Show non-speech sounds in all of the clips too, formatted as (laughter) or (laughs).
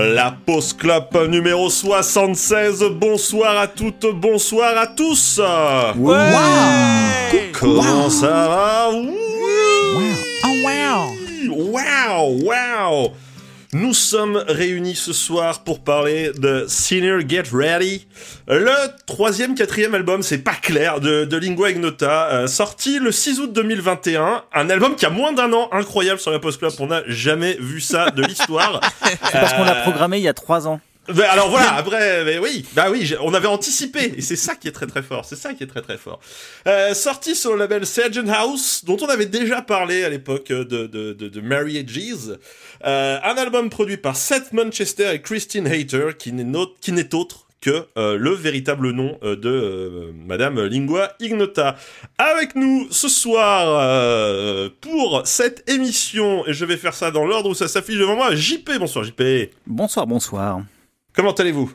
la Pause Club numéro 76. Bonsoir à toutes, bonsoir à tous. Ouais. Comment ça va Nous sommes réunis ce soir pour parler de Senior Get Ready, le troisième, quatrième album, c'est pas clair, de, Lingua Ignota, euh, sorti le 6 août 2021, un album qui a moins d'un an, incroyable sur la Post Club, on n'a jamais vu ça de l'histoire. (laughs) C'est parce qu'on l'a programmé il y a trois ans. Ben alors voilà, après, mais oui, bah oui, on avait anticipé, et c'est ça qui est très très fort, c'est ça qui est très très fort. Euh, sorti sur le label Sergeant House, dont on avait déjà parlé à l'époque de, de, de, de Mary Ages, euh, un album produit par Seth Manchester et Christine Hayter, qui n'est autre que euh, le véritable nom euh, de euh, Madame Lingua Ignota. Avec nous ce soir euh, pour cette émission, et je vais faire ça dans l'ordre où ça s'affiche devant moi, JP, bonsoir JP. Bonsoir, bonsoir. Comment allez-vous?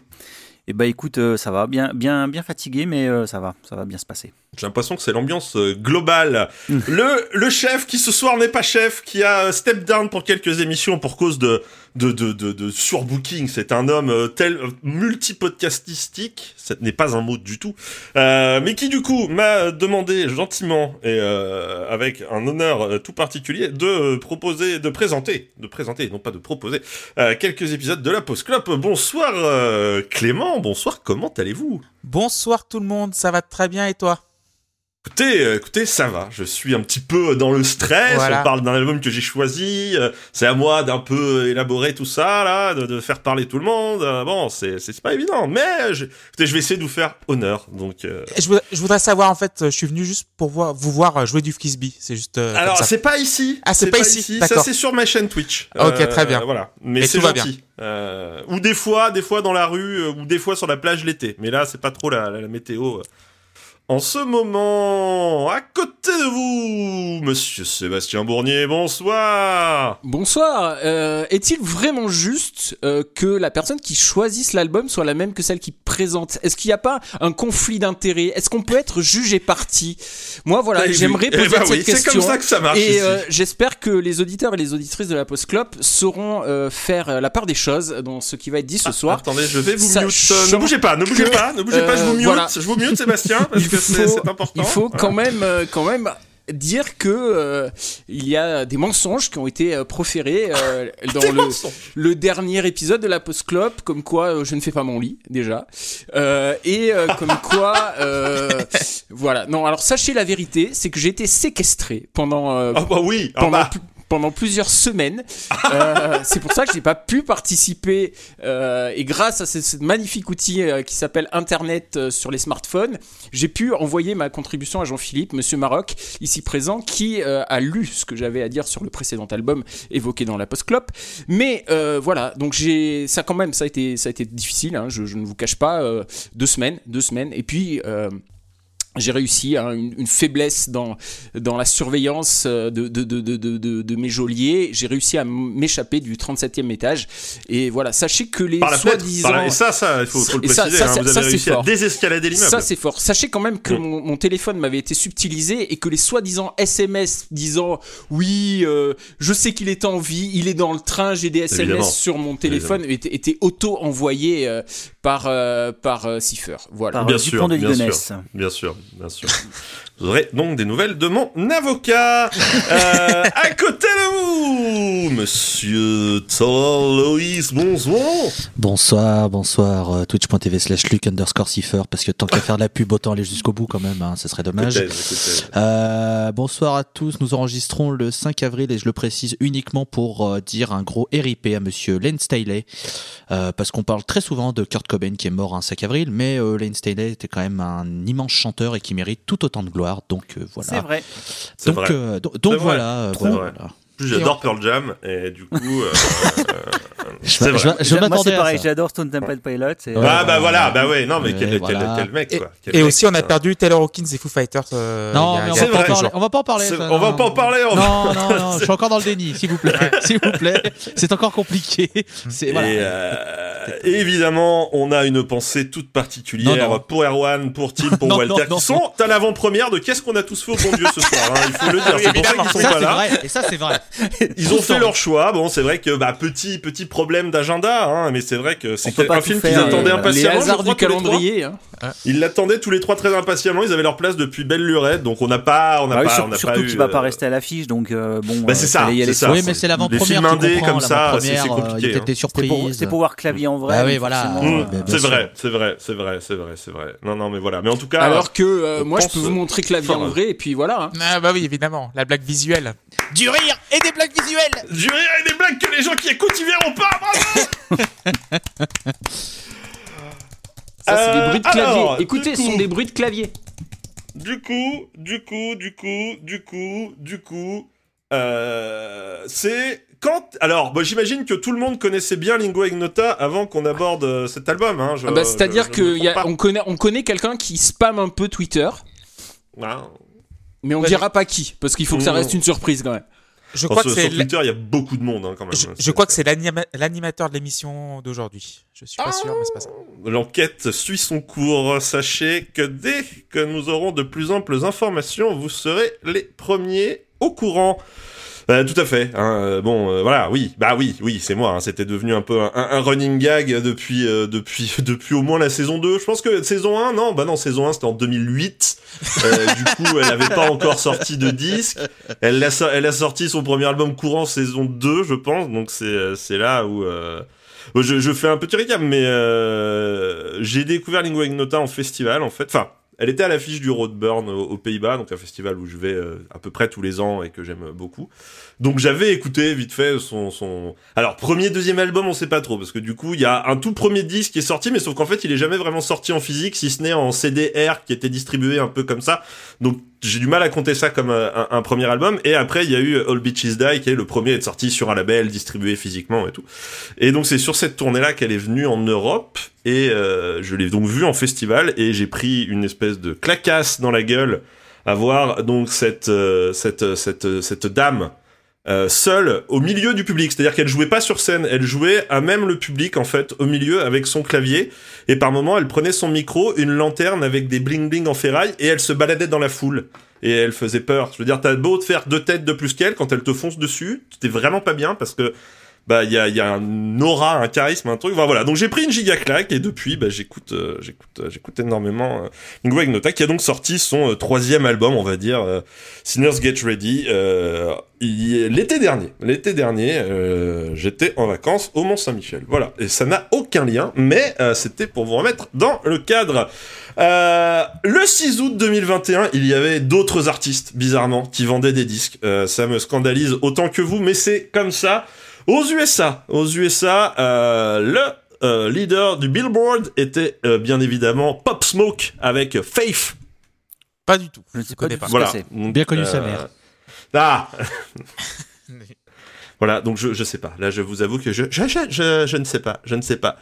Eh ben écoute, euh, ça va, bien, bien, bien fatigué, mais euh, ça va, ça va bien se passer. J'ai l'impression que c'est l'ambiance euh, globale. le, le chef qui ce soir n'est pas chef, qui a euh, step down pour quelques émissions pour cause de, de, de, de, de surbooking. C'est un homme euh, tel multipodcastistique, ce n'est pas un mot du tout, euh, mais qui du coup m'a demandé gentiment et euh, avec un honneur tout particulier de proposer, de présenter, de présenter, non pas de proposer, euh, quelques épisodes de la Post Club. Bonsoir euh, Clément, bonsoir, comment allez-vous? Bonsoir tout le monde, ça va très bien et toi? Écoutez, euh, écoutez, ça va. Je suis un petit peu dans le stress. Voilà. On parle d'un album que j'ai choisi. euh, C'est à moi d'un peu élaborer tout ça, là, de, de faire parler tout le monde. Euh, Bon, c'est c'est pas évident, mais je, écoutez, je vais essayer de vous faire honneur. Donc, euh, je voudrais, je voudrais savoir en fait, je suis venu juste pour voir, vous voir jouer du frisbee, c'est juste. euh, alors c'est pas ici. Ah, c'est pas ici, Ça c'est sur ma chaîne Twitch. Ok, très bien. Voilà, mais c'est tout va gentil. Euh, ou des fois, des fois dans la rue, ou des fois sur la plage l'été. Mais là, c'est pas trop la, la, la météo. En ce moment, à côté de vous, Monsieur Sébastien Bournier, bonsoir. Bonsoir. Euh, Est-il vraiment juste euh, que la personne qui choisisse l'album soit la même que celle qui présente? Est-ce qu'il n'y a pas un conflit d'intérêts? Est-ce qu'on peut être juge et parti? Moi, voilà, Eh oui. j'aimerais Eh poser ben cette oui, c'est comme ça que ça marche Et euh, j'espère que les auditeurs et les auditrices de la Post Club sauront euh, faire euh, la part des choses dans ce qui va être dit ce soir. Attendez, je vais vous mute. Euh, Ne bougez pas, ne bougez que, pas, ne bougez pas, je vous (laughs) mute. voilà. Je vous mute, Sébastien, (laughs) parce que c'est faut- c'est important. Il faut quand même, euh, quand même dire que euh, il y a des mensonges qui ont été euh, proférés euh, (laughs) dans le, dernier épisode de la Post Club, comme quoi je ne fais pas mon lit déjà, et comme quoi, (laughs) voilà. Non, alors sachez la vérité, c'est que j'ai été séquestré pendant Ah bah oui, ah bah. Pendant plusieurs semaines. Euh, (laughs) c'est pour ça que j'ai pas pu participer. euh, et grâce à ce, ce magnifique outil euh, qui s'appelle Internet sur les smartphones, j'ai pu envoyer ma contribution à Jean-Philippe, Monsieur Maroc, ici présent, qui a lu ce que j'avais à dire sur le précédent album évoqué dans la post clop. Mais voilà, donc j'ai ça quand même, ça a été ça a été difficile. hein, je, je ne vous cache pas, deux semaines, deux semaines, et puis. Euh, j'ai réussi hein, une, une faiblesse dans dans la surveillance euh, de de de de de, mes geôliers. J'ai réussi à m'échapper du 37e étage. Et voilà, sachez que les soi-disant la- Et ça, ça, il faut, faut le préciser. ça, hein, vous avez réussi à fort. désescalader l'immeuble. ça c'est fort. Sachez quand même que Mm. mon, mon téléphone m'avait été subtilisé et que les soi-disant SMS disant oui, euh, je sais qu'il est en vie, il est dans le train, j'ai des SMS Évidemment. sur mon téléphone étaient, étaient auto-envoyés euh, par euh, par euh, Cipher. Voilà. Par Bien euh, sûr, Dupont de bien Ligonnès. Bien sûr, bien sûr. Vous aurez donc des nouvelles de mon avocat. Euh, à côté de vous, Monsieur Loïs, bonsoir. Bonsoir, bonsoir, euh, twitch.tv slash luke underscore cipher, parce que tant qu'à faire de la pub, autant aller jusqu'au bout quand même, hein, ça serait dommage. Euh, bonsoir à tous, nous enregistrons le 5 avril et je le précise uniquement pour dire un gros RIP à monsieur Lane Staley, parce qu'on parle très souvent de Kurt Cobain qui est mort un 5 avril, mais Lane Staley était quand même un immense chanteur et qui mérite tout autant de gloire, donc euh, voilà. C'est vrai. C'est Donc, vrai. euh, donc, donc C'est vrai. voilà. Euh, plus, J'adore Pearl Jam et du coup, euh, euh, Je, c'est je- vrai. je Moi m'attendais pareil, j'adore Stone Temple Pilots. et- Ouais, Ah bah bah, voilà, bah ouais, non mais quel, quel- voilà. quel mec Et, quoi. Quel et mec, aussi, on a perdu Taylor Hawkins et Foo Fighters. euh, Non, a- mais on va, pas en parler, on va pas en parler. C'est- ça, on va non. pas en parler. on- Non, non, non, je suis encore dans le déni, s'il vous plaît. (laughs) S'il vous plaît. C'est encore compliqué. (laughs) C'est, voilà. Et, euh, évidemment, on a une pensée toute particulière Non, non. pour Erwan, pour Tim, pour (laughs) Non, Walter, qui sont à l'avant-première de Qu'est-ce qu'on a tous fait au bon Dieu ce soir. hein, il faut le dire. C'est pour ça qu'ils sont pas là. Et ça, c'est vrai. Ils ont fait leur choix. Bon, c'est vrai que bah petit petit problème d'agenda, hein, mais c'est vrai que c'est un film qu'ils attendaient euh, impatiemment. Les hasards crois, du les calendrier. hein. Ils l'attendaient tous les trois très impatiemment. Ils avaient leur place depuis belle lurette, donc on n'a pas, on n'a Bah oui, pas, sur- on n'a surtout pas qu'il va euh, pas rester à l'affiche, donc euh, bon. Bah, c'est euh, ça, c'est ça. oui, mais c'est Les l'avant-première. films tu indés comprends, comme ça, c'est- c'est euh, compliqué, Il y a peut-être hein. des C'était pour, surprises. c'était pour voir clavier en vrai. Bah oui, voilà. Mmh, euh, c'est vrai, c'est vrai, c'est vrai, c'est vrai, c'est vrai, c'est. Non, non, mais voilà. Mais en tout cas, Alors que euh, moi, je peux vous euh, montrer clavier en hein. vrai, et puis voilà. hein. Ah bah oui, évidemment, la blague visuelle. Du rire et des blagues visuelles du rire et des blagues que les gens qui écoutent y verront pas. Bravo (laughs) Ça, c'est Euh, des bruits de clavier. alors, Écoutez, ce sont des bruits de clavier. Du coup, du coup, du coup, du coup, du coup, euh, c'est quand. Alors, j'imagine que tout le monde connaissait bien Lingua Ignota avant qu'on aborde euh, cet album. Hein, je- Ah bah, je me trompe pas. qu'on connaît, on connaît quelqu'un qui spam un peu Twitter. Mais on Ouais, dira pas qui, parce qu'il faut que ça Mmh. reste une surprise quand même. Je crois sur, que c'est Twitter, il y a beaucoup de monde hein, quand même. je, je crois que c'est l'anima- l'animateur de l'émission d'aujourd'hui. Je suis pas sûr, mais c'est pas ça. L'enquête suit son cours. Sachez que dès que nous aurons de plus amples informations, vous serez les premiers au courant. Euh, tout à fait. hein, euh, bon, euh, voilà, oui, bah oui, oui, c'est moi. hein, C'était devenu un peu un, un running gag depuis euh, depuis (laughs) depuis au moins la saison 2. Je pense que saison 1, non, bah non, saison 1 c'était en 2008. Euh, du coup, elle avait pas encore sorti de disque. Elle a sorti son premier album courant saison 2, je pense. Donc c'est c'est là où euh, je, je fais un petit récap, mais euh, j'ai découvert Lingua Ignota en festival, en fait. Enfin, elle était à l'affiche du Roadburn aux, Pays-Bas, donc un festival où je vais euh, à peu près tous les ans et que j'aime beaucoup. Donc j'avais écouté vite fait son, son... Alors, premier, deuxième album, on sait pas trop, parce que du coup, il y a un tout premier disque qui est sorti, mais sauf qu'en fait, il est jamais vraiment sorti en physique, si ce n'est en CDR qui était distribué un peu comme ça. Donc j'ai du mal à compter ça comme euh, un, premier album. Et après, il y a eu All Bitches Die, qui est le premier à être sorti sur un label, distribué physiquement et tout. Et donc c'est sur cette tournée-là qu'elle est venue en Europe. Et euh, je l'ai donc vue en festival. Et j'ai pris une espèce de clacasse dans la gueule à voir donc cette, euh, cette, cette, cette dame euh, seule au milieu du public. C'est-à-dire qu'elle jouait pas sur scène, elle jouait à même le public en fait au milieu avec son clavier. Et par moment, elle prenait son micro, une lanterne avec des bling bling en ferraille et elle se baladait dans la foule. Et elle faisait peur. Je veux dire, t'as beau te faire deux têtes de plus qu'elle, quand elle te fonce dessus, t'es vraiment pas bien parce que bah il y a, y a un aura, un charisme, un truc. Enfin, voilà. Donc j'ai pris une giga claque et depuis, bah j'écoute, euh, j'écoute, euh, j'écoute énormément euh, Lingua Ignota qui a donc sorti son euh, troisième album, on va dire, euh, Sinners Get Ready, euh, l'été dernier. L'été dernier, euh, j'étais en vacances au Mont Saint-Michel. Voilà. Et ça n'a aucun lien, mais euh, c'était pour vous remettre dans le cadre. Euh, le 6 août 2021, il y avait d'autres artistes, bizarrement, qui vendaient des disques. Euh, ça me scandalise autant que vous, mais c'est comme ça. Aux USA, aux USA, euh, le euh, leader du Billboard était euh, bien évidemment Pop Smoke avec Faith. Pas du tout. Je ne sais pas connais pas. Voilà. Donc, Bien connu sa mère. Ah (laughs) Voilà, donc je, je sais pas. Là, je vous avoue que je, je, je, je, je ne sais pas. Je ne sais pas.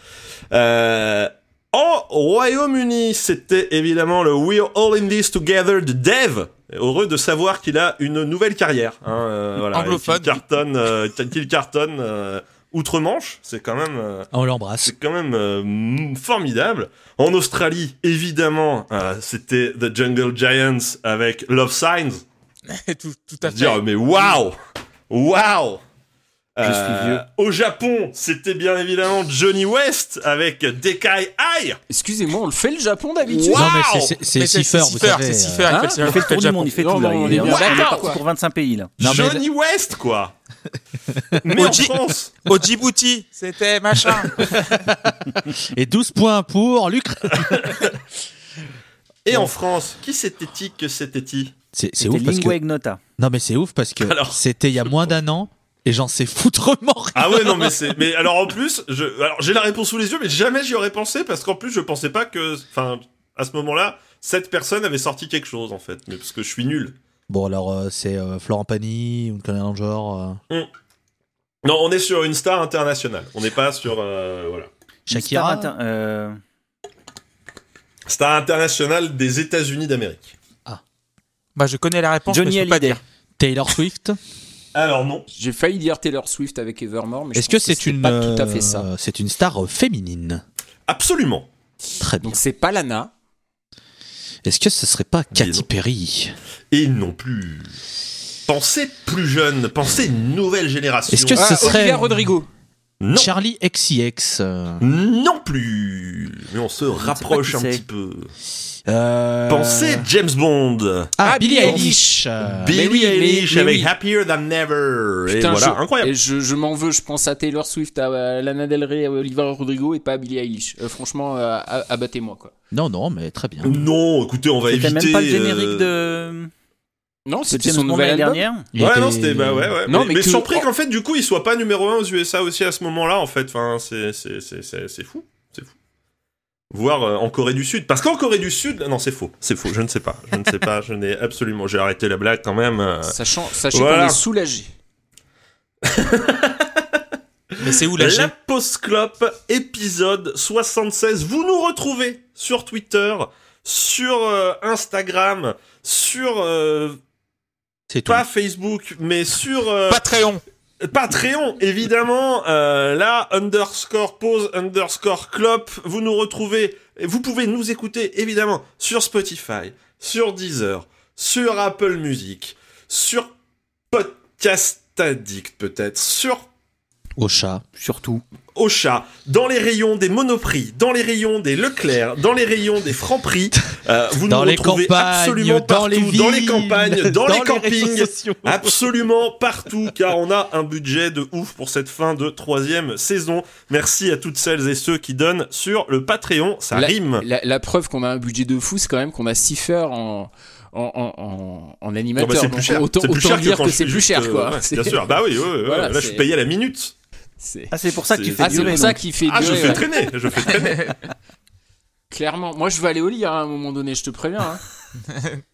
Euh, au Royaume-Uni, c'était évidemment le We're All in This Together de Dev. Heureux de savoir qu'il a une nouvelle carrière. Hein, euh, (laughs) voilà, Anglophone. Qu'il cartonne, euh, qu'il cartonne euh, outre-Manche. C'est quand même... euh, On l'embrasse. c'est quand même euh, formidable. En Australie, évidemment, euh, c'était The Jungle Giants avec Love Signs. (laughs) tout, tout à fait. Dire, mais waouh Waouh Euh, vieux. Au Japon, c'était bien évidemment Johnny West avec Dekai Eye. Excusez-moi, on le fait le Japon d'habitude Waouh Non, mais c'est- Cipher, vous savez. c'est Cipher, hein il fait le Il fait le tour du monde, il fait Non, tout là. non, on Il est est, bien on est d'accord, parti pour 25 pays là. Non, mais- Johnny West, quoi (laughs) Mais en France (laughs) Au Djibouti, c'était machin. Et 12 points pour l'Ukraine. Et en France, qui c'était-il que c'était-il C'est c'est C'était ouf parce Lingua que. Ignota. Non, mais c'est ouf parce que c'était il y a moins d'un an et j'en sais foutrement rien. Ah ouais, non, mais c'est. Mais alors en plus, je... alors j'ai la réponse sous les yeux, mais jamais j'y aurais pensé parce qu'en plus, je pensais pas que. Enfin, à ce moment-là, cette personne avait sorti quelque chose en fait. Mais parce que je suis nul. Bon, alors euh, c'est euh, Florent Pagny ou une connerie dans le genre. euh, Non, on est sur une star internationale. On n'est pas sur. euh, voilà. Shakira. Star inter- euh, Star internationale des États-Unis d'Amérique. Bah, je connais la réponse, Johnny mais je peux pas Hallyday. dire. Taylor Swift. Alors non. J'ai failli dire Taylor Swift avec Evermore, mais je Est-ce que c'est une. pas tout à fait euh, ça. C'est une star euh, féminine. Absolument. Très bien. Donc c'est pas Lana. Est-ce que ce serait pas Katy. Perry? Et non plus. pensez plus jeune, pensez une nouvelle génération. Est-ce que Ah, ce serait Olivia Rodrigo. Non, Charlie XCX euh, non plus. Mais on se rapproche un petit peu. euh, Pensez James Bond. Ah, Ah, Billie Eilish. Billie oui, mais- Eilish mais avec oui. Happier Than Never. et Putain, voilà, je, incroyable. et je, je m'en veux, je pense à Taylor Swift, à Lana Del Rey, à Olivia Rodrigo et pas à Billie Eilish. Euh, franchement, euh, abattez-moi quoi. Non, non, mais très bien. Non, écoutez, on va C'était éviter. même pas le générique euh, de, Non, c'était son nouvel l'année album. dernière. Il ouais, était- non, c'était bah ouais, ouais. Non, mais, mais mais que- surpris oh. qu'en fait, du coup, il soit pas numéro 1 aux USA aussi à ce moment-là, en fait. Enfin, c'est c'est c'est c'est c'est fou, c'est fou. Voir euh, en Corée du Sud, parce qu'en Corée du Sud, non, c'est faux, c'est faux. Je ne sais pas, je ne sais pas, je n'ai absolument. J'ai arrêté la blague quand même. euh. Sachant, sachez Voilà. qu'on est soulagé. (laughs) Mais c'est où la La Postclope, épisode 76. Vous nous retrouvez sur Twitter, sur euh, Instagram, sur euh, C'est tout. pas Facebook, mais sur euh, Patreon. Patreon, évidemment. Euh, là, underscore pause, underscore clope. Vous nous retrouvez. et Vous pouvez nous écouter, évidemment, sur Spotify, sur Deezer, sur Apple Music, sur Podcast Addict, peut-être, sur Au chat. Surtout. Ocha, dans les rayons des Monoprix, dans les rayons des Leclerc, dans les rayons des Franprix. Euh, vous Dans nous les retrouvez absolument dans partout, les villes, dans les campagnes, dans, les campings. Absolument partout, car on a un budget de ouf pour cette fin de troisième saison. Merci à toutes celles et ceux qui donnent sur le Patreon, ça la, rime. La, la preuve qu'on a un budget de fou, c'est quand même qu'on a Cipher en, en, en, bah, animateur. c'est plus cher. Autant, C'est plus autant cher dire que c'est plus cher, euh, quoi. ouais, (laughs) bien sûr, bah oui, ouais, ouais, Voilà, là je suis payé à la minute. C'est- Ah, c'est pour ça que tu C'est- fais Ah, c'est pour ça qu'il fait Ah, je fais traîner, je fais traîner. Clairement. Moi, je vais aller au lit hein, à un moment donné, je te préviens. hein. (laughs)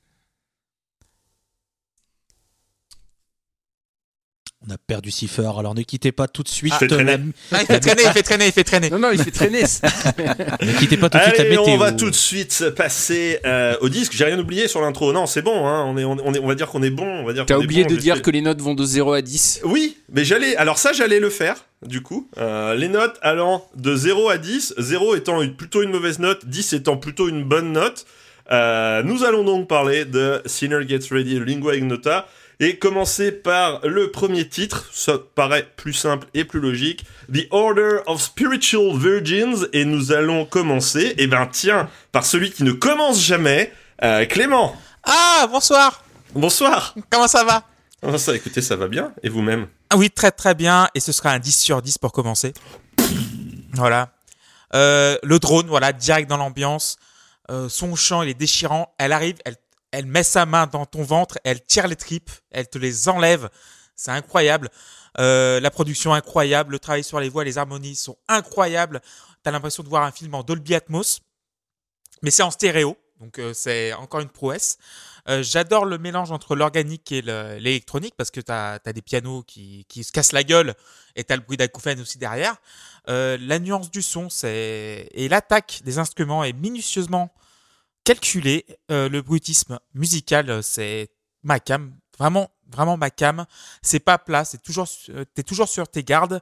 On a perdu Cipher, alors ne quittez pas tout de suite. Ah, la- Non, il fait traîner, il fait traîner, il fait traîner. Non, non, il fait traîner. (laughs) Ne quittez pas tout de suite la Allez, météo. on va tout de suite passer euh, au disque. J'ai rien oublié sur l'intro. Non, c'est bon. Hein. On est, on est, on va dire qu'on est bon. On va dire. T'as qu'on est oublié bon, de dire fait- que les notes vont de 0 à 10. Oui, mais j'allais. Alors ça, j'allais le faire. Du coup, Euh, les notes allant de 0 à 10, 0 étant une- plutôt une mauvaise note, 10 étant plutôt une bonne note. Euh, nous allons donc parler de Sinner Gets Ready, Lingua Ignota, et commencer par le premier titre. Ça paraît plus simple et plus logique. The Order of Spiritual Virgins, et nous allons commencer. Eh ben tiens, par celui qui ne commence jamais, euh, Clément. Ah, bonsoir. Bonsoir. Comment ça va? Comment ça, écoutez, ça va bien Et vous-même? Ah Oui, très très bien. Et ce sera un 10 sur 10 pour commencer. Voilà. Euh, le drone, voilà, direct dans l'ambiance. Euh, son chant, il est déchirant. Elle arrive, elle, elle met sa main dans ton ventre, elle tire les tripes, elle te les enlève. C'est incroyable. Euh, la production incroyable, le travail sur les voix, les harmonies sont incroyables. T'as l'impression de voir un film en Dolby Atmos, mais c'est en stéréo, donc euh, c'est encore une prouesse. Euh, J'adore le mélange entre l'organique et le- l'électronique parce que tu as, des pianos qui, se cassent la gueule et tu as le bruit d'acouphènes aussi derrière. La nuance du son et l'attaque des instruments est minutieusement calculée. Euh, le bruitisme musical, euh, c'est ma cam. Vraiment, vraiment ma cam. C'est pas plat, c'est toujours, euh, t'es toujours sur tes gardes.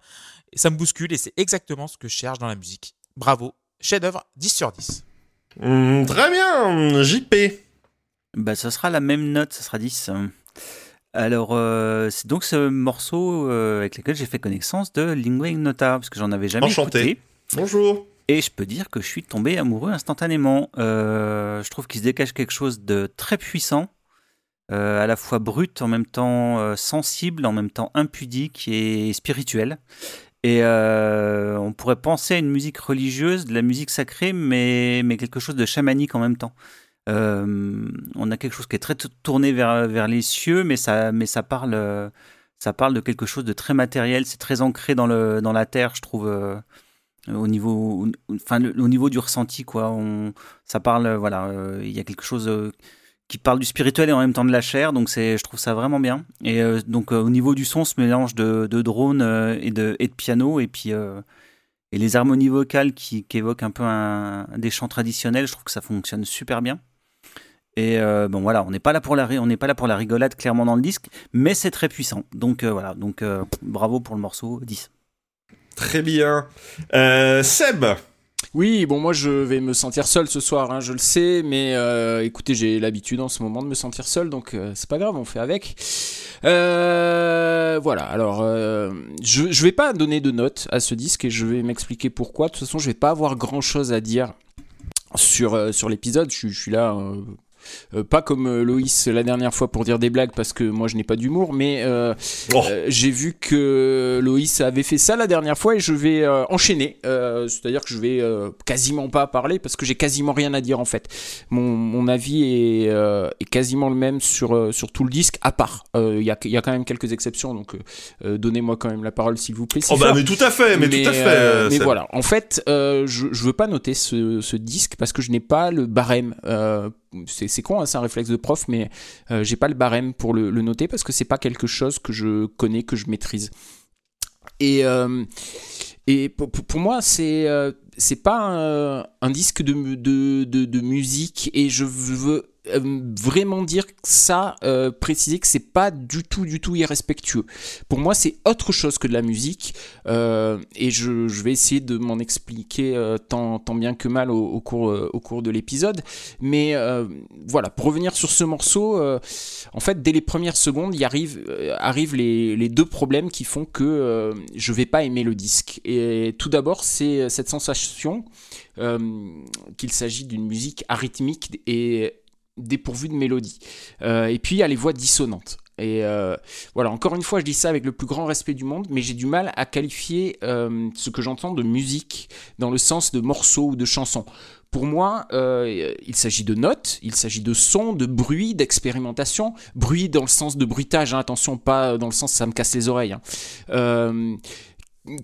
Et ça me bouscule et c'est exactement ce que je cherche dans la musique. Bravo. Chef-d'œuvre 10 sur 10. Hum, Très bien, JP. Bah, ça sera la même note, ça sera 10. Alors, euh, c'est donc ce morceau euh, avec lequel j'ai fait connaissance de Lingua Ignota, parce que j'en avais jamais Enchanté. écouté. Bonjour. Et je peux dire que je suis tombé amoureux instantanément. Euh, je trouve qu'il se dégage quelque chose de très puissant, euh, à la fois brut, en même temps euh, sensible, en même temps impudique et spirituel. Et on pourrait penser à une musique religieuse, de la musique sacrée, mais, mais quelque chose de chamanique en même temps. On a quelque chose qui est très tourné vers, vers les cieux, mais ça, mais ça parle, ça parle de quelque chose de très matériel. C'est très ancré dans le, dans la terre, je trouve. Euh, au niveau, enfin, au niveau du ressenti, quoi. Ça parle, euh, voilà, euh, il y a quelque chose qui parle du spirituel et en même temps de la chair, donc c'est, je trouve ça vraiment bien. Et donc au niveau du son, ce mélange de, de drone et de, et de piano, et puis et les harmonies vocales qui, évoquent un peu des chants traditionnels, je trouve que ça fonctionne super bien. Et bon voilà, on n'est pas là pour la, on n'est pas là pour la rigolade clairement dans le disque, mais c'est très puissant. Donc voilà, donc bravo pour le morceau 10. Très bien. Euh, Seb. Oui, bon, moi je vais me sentir seul ce soir, hein, je le sais, mais euh, écoutez, j'ai l'habitude en ce moment de me sentir seul, donc euh, c'est pas grave, on fait avec. Voilà, alors je, je vais pas donner de notes à ce disque et je vais m'expliquer pourquoi. De toute façon, je vais pas avoir grand chose à dire sur, sur l'épisode, je, suis- là. Euh, pas comme euh, Loïs la dernière fois pour dire des blagues parce que moi je n'ai pas d'humour, mais euh, Oh. euh, j'ai vu que Loïs avait fait ça la dernière fois et je vais enchaîner. Euh, C'est-à-dire que je vais quasiment pas parler parce que j'ai quasiment rien à dire en fait. Mon, mon avis est, euh, est quasiment le même sur, euh, sur tout le disque, à part. Euh, Il y, a, il y a quand même quelques exceptions, donc donnez-moi quand même la parole s'il vous plaît. Oh bah mais tout à fait, mais, tout à fait. mais voilà, en fait, euh, je, je veux pas noter ce, ce disque parce que je n'ai pas le barème. C'est con, hein, c'est un réflexe de prof, mais euh, j'ai pas le barème pour le, noter parce que c'est pas quelque chose que je connais, que je maîtrise. Et, euh, pour, moi, c'est euh, pas un, disque de, mu- de, de, de musique et je veux vraiment dire ça, euh, préciser que c'est pas du tout, du tout irrespectueux. Pour moi, c'est autre chose que de la musique euh, et je, je vais essayer de m'en expliquer euh, tant, tant bien que mal au, cours, euh, au cours de l'épisode. Mais euh, voilà, pour revenir sur ce morceau, euh, en fait, dès les premières secondes, il arrive, euh, arrivent les, les deux problèmes qui font que euh, je vais pas aimer le disque. Et tout d'abord, c'est cette sensation euh, qu'il s'agit d'une musique arythmique et dépourvue de mélodie. Euh, et puis, il y a les voix dissonantes. Et euh, voilà, encore une fois, je dis ça avec le plus grand respect du monde, mais j'ai du mal à qualifier euh, ce que j'entends de musique dans le sens de morceaux ou de chansons. Pour moi, il s'agit de notes, il s'agit de sons, de bruit, d'expérimentation. Bruit dans le sens de bruitage, hein, attention, pas dans le sens ça me casse les oreilles. hein.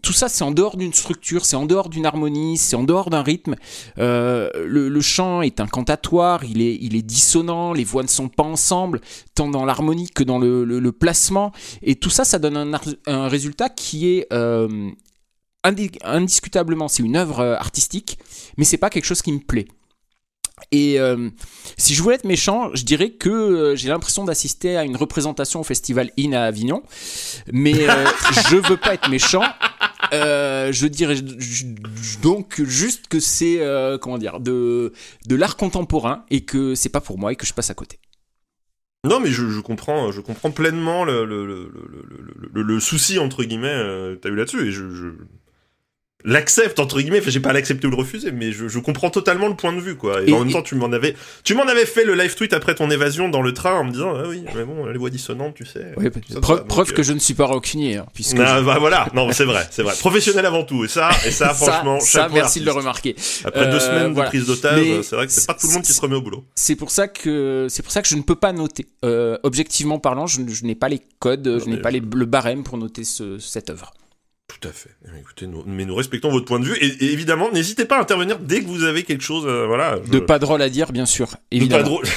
Tout ça, c'est en dehors d'une structure, c'est en dehors d'une harmonie, c'est en dehors d'un rythme. Euh, le, chant est incantatoire, il est, il est dissonant, les voix ne sont pas ensemble, tant dans l'harmonie que dans le, placement. Et tout ça, ça donne un, résultat qui est euh, indi- indiscutablement, c'est une œuvre euh, artistique, mais c'est pas quelque chose qui me plaît. Et euh, si je voulais être méchant, je dirais que euh, j'ai l'impression d'assister à une représentation au festival IN à Avignon, mais euh, (laughs) je veux pas être méchant. Euh, je dirais donc juste que c'est euh, comment dire de de l'art contemporain et que c'est pas pour moi et que je passe à côté. Non, mais je, je comprends, je comprends pleinement le, le, le, le, le- le- le souci entre guillemets euh, t'as eu là-dessus et je, je l'accepte entre guillemets. Enfin, j'ai pas à l'accepter ou le refuser, mais je, je comprends totalement le point de vue quoi. Et, Et- en même temps, tu m'en avais, tu m'en avais fait le live tweet après ton évasion dans le train en me disant ah oui, mais bon, les voix dissonantes, tu sais. Oui, tout ça, preuve, euh, que je ne suis pas rancunier hein, puisque Ah, je- bah voilà, non, c'est vrai, c'est vrai. (laughs) Professionnel avant tout, et ça, et ça, ça, franchement, ça, merci de le remarquer. Après deux Euh, semaines voilà. de prise d'otage, c'est vrai que c'est pas tout le monde qui se remet au boulot. C'est pour ça que c'est pour ça que je ne peux pas noter. Euh, objectivement parlant, je, je n'ai pas les codes, Non, je n'ai pas les, le barème pour noter ce- cette œuvre. Tout à fait. Eh Écoutez, nous, mais nous respectons votre point de vue et, et évidemment, n'hésitez pas à intervenir dès que vous avez quelque chose, euh, voilà. De je- pas drôle à dire, bien sûr, de pas drôle. (laughs)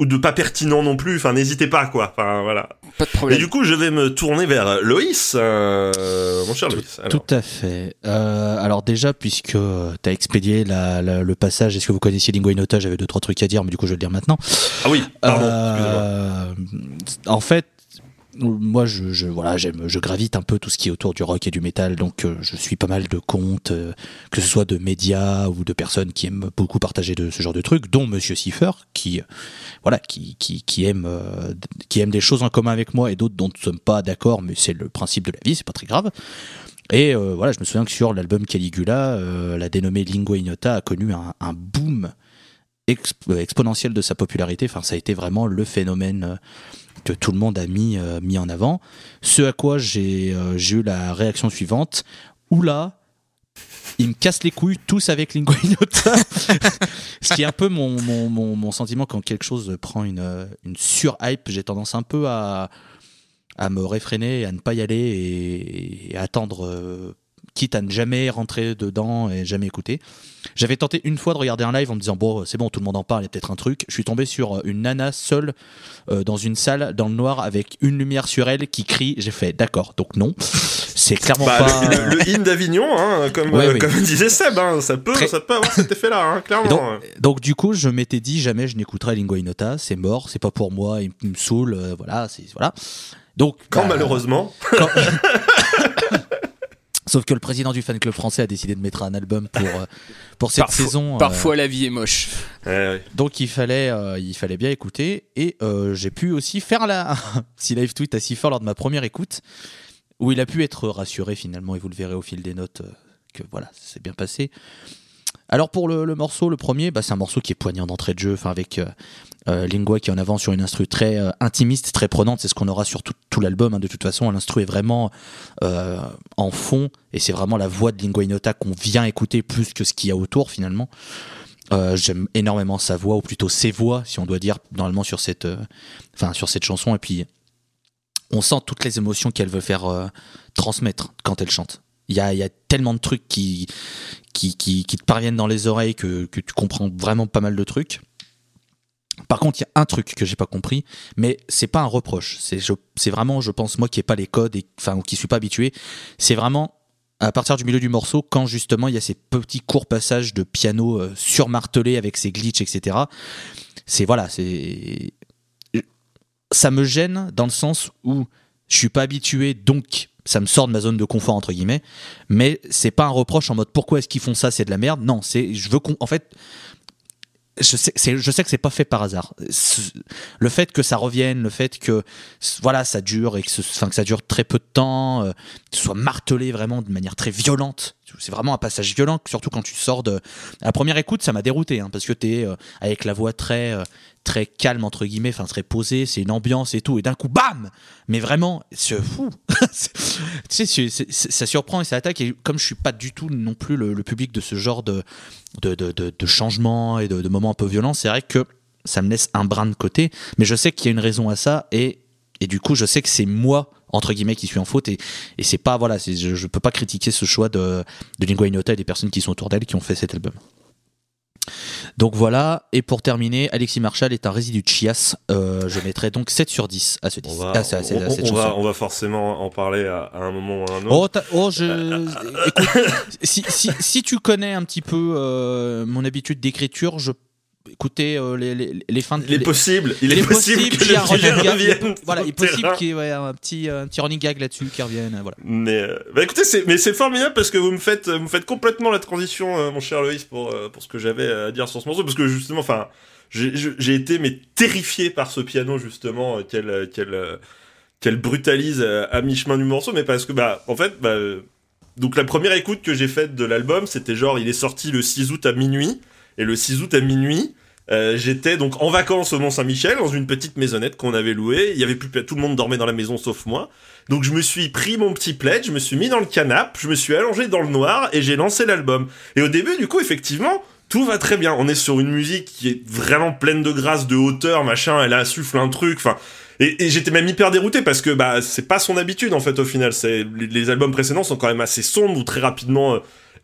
Ou de pas pertinent non plus. Enfin, n'hésitez pas, quoi. Enfin, voilà. Pas de Et problème. du coup, je vais me tourner vers Loïs, euh, mon cher Loïs. Alors. Tout à fait. Euh, alors déjà, puisque tu as expédié la- la- le passage, est-ce que vous connaissiez Lingua Inota? J'avais deux, trois trucs à dire, mais du coup, je vais le dire maintenant. Ah oui, pardon. Euh, en fait, moi, je, voilà, j'aime, je gravite un peu tout ce qui est autour du rock et du métal, donc euh, je suis pas mal de comptes, euh, que ce soit de médias ou de personnes qui aiment beaucoup partager de ce genre de trucs, dont Monsieur Cipher, qui, euh, voilà, qui, qui, aime, qui aime des choses en commun avec moi et d'autres dont nous ne sommes pas d'accord, mais c'est le principe de la vie, c'est pas très grave. Et voilà, je me souviens que sur l'album Caligula, la dénommée Lingua Ignota a connu un, boom exp- exponentiel de sa popularité. Enfin, ça a été vraiment le phénomène que tout le monde a mis, euh, mis en avant. Ce à quoi j'ai euh, eu la réaction suivante. Oula, ils me cassent les couilles tous avec Lingua. (laughs) Ce qui est un peu mon, mon, mon, sentiment quand quelque chose prend une, euh, une sur-hype. J'ai tendance un peu à, à me réfréner, à ne pas y aller et, et attendre, quitte à ne jamais rentrer dedans et jamais écouter. J'avais tenté une fois de regarder un live en me disant bon c'est bon tout le monde en parle il y a peut-être un truc. Je suis tombé sur une nana seule euh, dans une salle dans le noir avec une lumière sur elle qui crie. J'ai fait d'accord donc non c'est clairement Bah, pas. le, le, in d'Avignon, hein, comme, Ouais, euh, oui. comme disait Seb, hein, ça, peut, Très- ça peut avoir cet effet-là, hein, Et clairement. donc, donc, du coup, je m'étais dit jamais je n'écouterai Lingua Inota, c'est mort, c'est pas pour moi, il, il me saoule, euh, voilà, c'est voilà. Donc Quand bah, malheureusement, quand- (laughs) Sauf que le président du fan club français a décidé de mettre un album pour, euh, pour cette Parfois- saison. euh, Parfois la vie est moche. Ouais, ouais. donc il fallait, euh, il fallait bien écouter. Et euh, j'ai pu aussi faire la (laughs) si live tweet à si fort lors de ma première écoute, où il a pu être rassuré finalement, et vous le verrez au fil des notes, euh, que voilà, ça s'est bien passé. Alors pour le, le morceau, le premier, bah, c'est un morceau qui est poignant d'entrée de jeu, enfin avec euh, Lingua qui est en avant sur une instru très euh, intimiste, très prenante, c'est ce qu'on aura sur tout, l'album. hein. de toute façon, l'instru est vraiment euh, en fond, et c'est vraiment la voix de Lingua Inota qu'on vient écouter plus que ce qu'il y a autour finalement. J'aime énormément sa voix, ou plutôt ses voix, si on doit dire normalement sur cette, enfin sur cette chanson. Et puis, on sent toutes les émotions qu'elle veut faire transmettre quand elle chante. Il y a, tellement de trucs qui, qui, qui, qui te parviennent dans les oreilles que tu comprends vraiment pas mal de trucs. Par contre, il y a un truc que j'ai pas compris, mais c'est pas un reproche. C'est vraiment, je pense, moi qui ai pas les codes et enfin qui suis pas habitué. C'est vraiment à partir du milieu du morceau, quand justement il y a ces petits courts passages de piano euh, surmartelés avec ses glitches, etc. C'est voilà, c'est ça me gêne dans le sens où je suis pas habitué, donc ça me sort de ma zone de confort entre guillemets. Mais c'est pas un reproche en mode pourquoi est-ce qu'ils font ça, c'est de la merde? Non, c'est je veux en fait, je sais, je sais que c'est pas fait par hasard. Le fait que ça revienne, le fait que voilà, ça dure et que, ce- que ça dure très peu de temps, euh, que ce soit martelé vraiment de manière très violente. C'est vraiment un passage violent, surtout quand tu sors de. À la première écoute, ça m'a dérouté hein, parce que t'es euh, avec la voix très euh, très calme entre guillemets, enfin très posée, c'est une ambiance et tout, et d'un coup, bam Mais vraiment, c'est fou. (laughs) Tu sais, ça surprend et ça attaque. Et comme je suis pas du tout non plus le, public de ce genre de de, de, changements et de, moments un peu violents, c'est vrai que ça me laisse un brin de côté. Mais je sais qu'il y a une raison à ça et et du coup, je sais que c'est moi entre guillemets qui suis en faute et, c'est pas voilà, je, je peux pas critiquer ce choix de de Lingua Ignota et des personnes qui sont autour d'elle qui ont fait cet album. Donc voilà, et pour terminer, Alexis Marshall est un résidu de chiasse. Euh, je mettrai donc 7 sur 10 à ce On disque. à à à on- cette on chanson. va, on va forcément en parler à, un moment ou à un autre. Oh, oh, je. Écoute, si, si, si tu connais un petit peu euh, mon habitude d'écriture, je. Écoutez, euh, les, les, les fins de. il est possible, il, est possible, qu'il y ait un revienne. Voilà, il est le possible qu'il y ait ouais, un, petit, un petit running gag là-dessus qui revienne. euh, Voilà. Mais euh, bah écoutez, c'est mais c'est formidable parce que vous me faites vous me faites complètement la transition, euh, mon cher Loïs, pour euh, pour ce que j'avais à dire sur ce morceau, parce que justement, enfin, j'ai été mais terrifié par ce piano justement, euh, qu'elle euh, qu'elle euh, qu'elle brutalise euh, à mi-chemin du morceau, mais parce que bah en fait, bah, euh, donc la première écoute que j'ai faite de l'album, c'était genre il est sorti le 6 août à minuit, et le 6 août à minuit. euh, j'étais donc en vacances au Mont Saint-Michel dans une petite maisonnette qu'on avait louée. Il y avait plus tout le monde dormait dans la maison sauf moi. Donc je me suis pris mon petit plaid, je me suis mis dans le canapé, je me suis allongé dans le noir et j'ai lancé l'album. Et au début, du coup, effectivement, tout va très bien. On est sur une musique qui est vraiment pleine de grâce, de hauteur, machin. Elle insuffle un truc. Enfin, et, j'étais même hyper dérouté parce que bah c'est pas son habitude en fait au final. C'est les, les albums précédents sont quand même assez sombres ou très rapidement euh,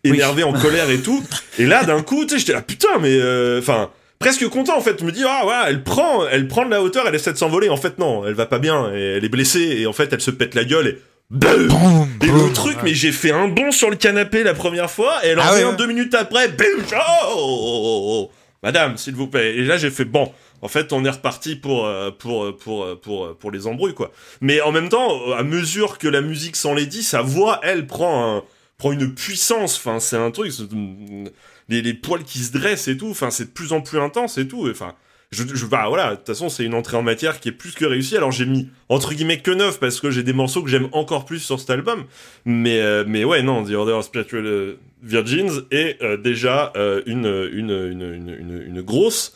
énervés, en colère et tout. Et là, d'un coup, tu sais, j'étais là putain, mais euh, enfin. presque content en fait. Je me dis ah voilà, elle prend, elle prend de la hauteur, elle essaie de s'envoler. En fait non, elle va pas bien, et elle est blessée et en fait elle se pète la gueule et boum. Et le truc, mais j'ai fait un bond sur le canapé la première fois, et elle en Ah fait ouais, un ouais. deux minutes après, boum, oh, oh, oh, oh, oh. Madame, s'il vous plaît. Et là, j'ai fait bon. En fait, on est reparti pour euh, pour euh, pour pour pour les embrouilles quoi. Mais en même temps, à mesure que la musique s'en les dit, sa voix, elle prend un une puissance. Enfin, c'est un truc. Les, poils qui se dressent et tout. Enfin, c'est de plus en plus intense et tout. Enfin, je, je bah voilà. De toute façon, c'est une entrée en matière qui est plus que réussie. Alors j'ai mis entre guillemets que neuf parce que j'ai des morceaux que j'aime encore plus sur cet album. Mais euh, mais ouais, non, The Order of Spiritual euh, Virgins est euh, déjà une, une, une, une grosse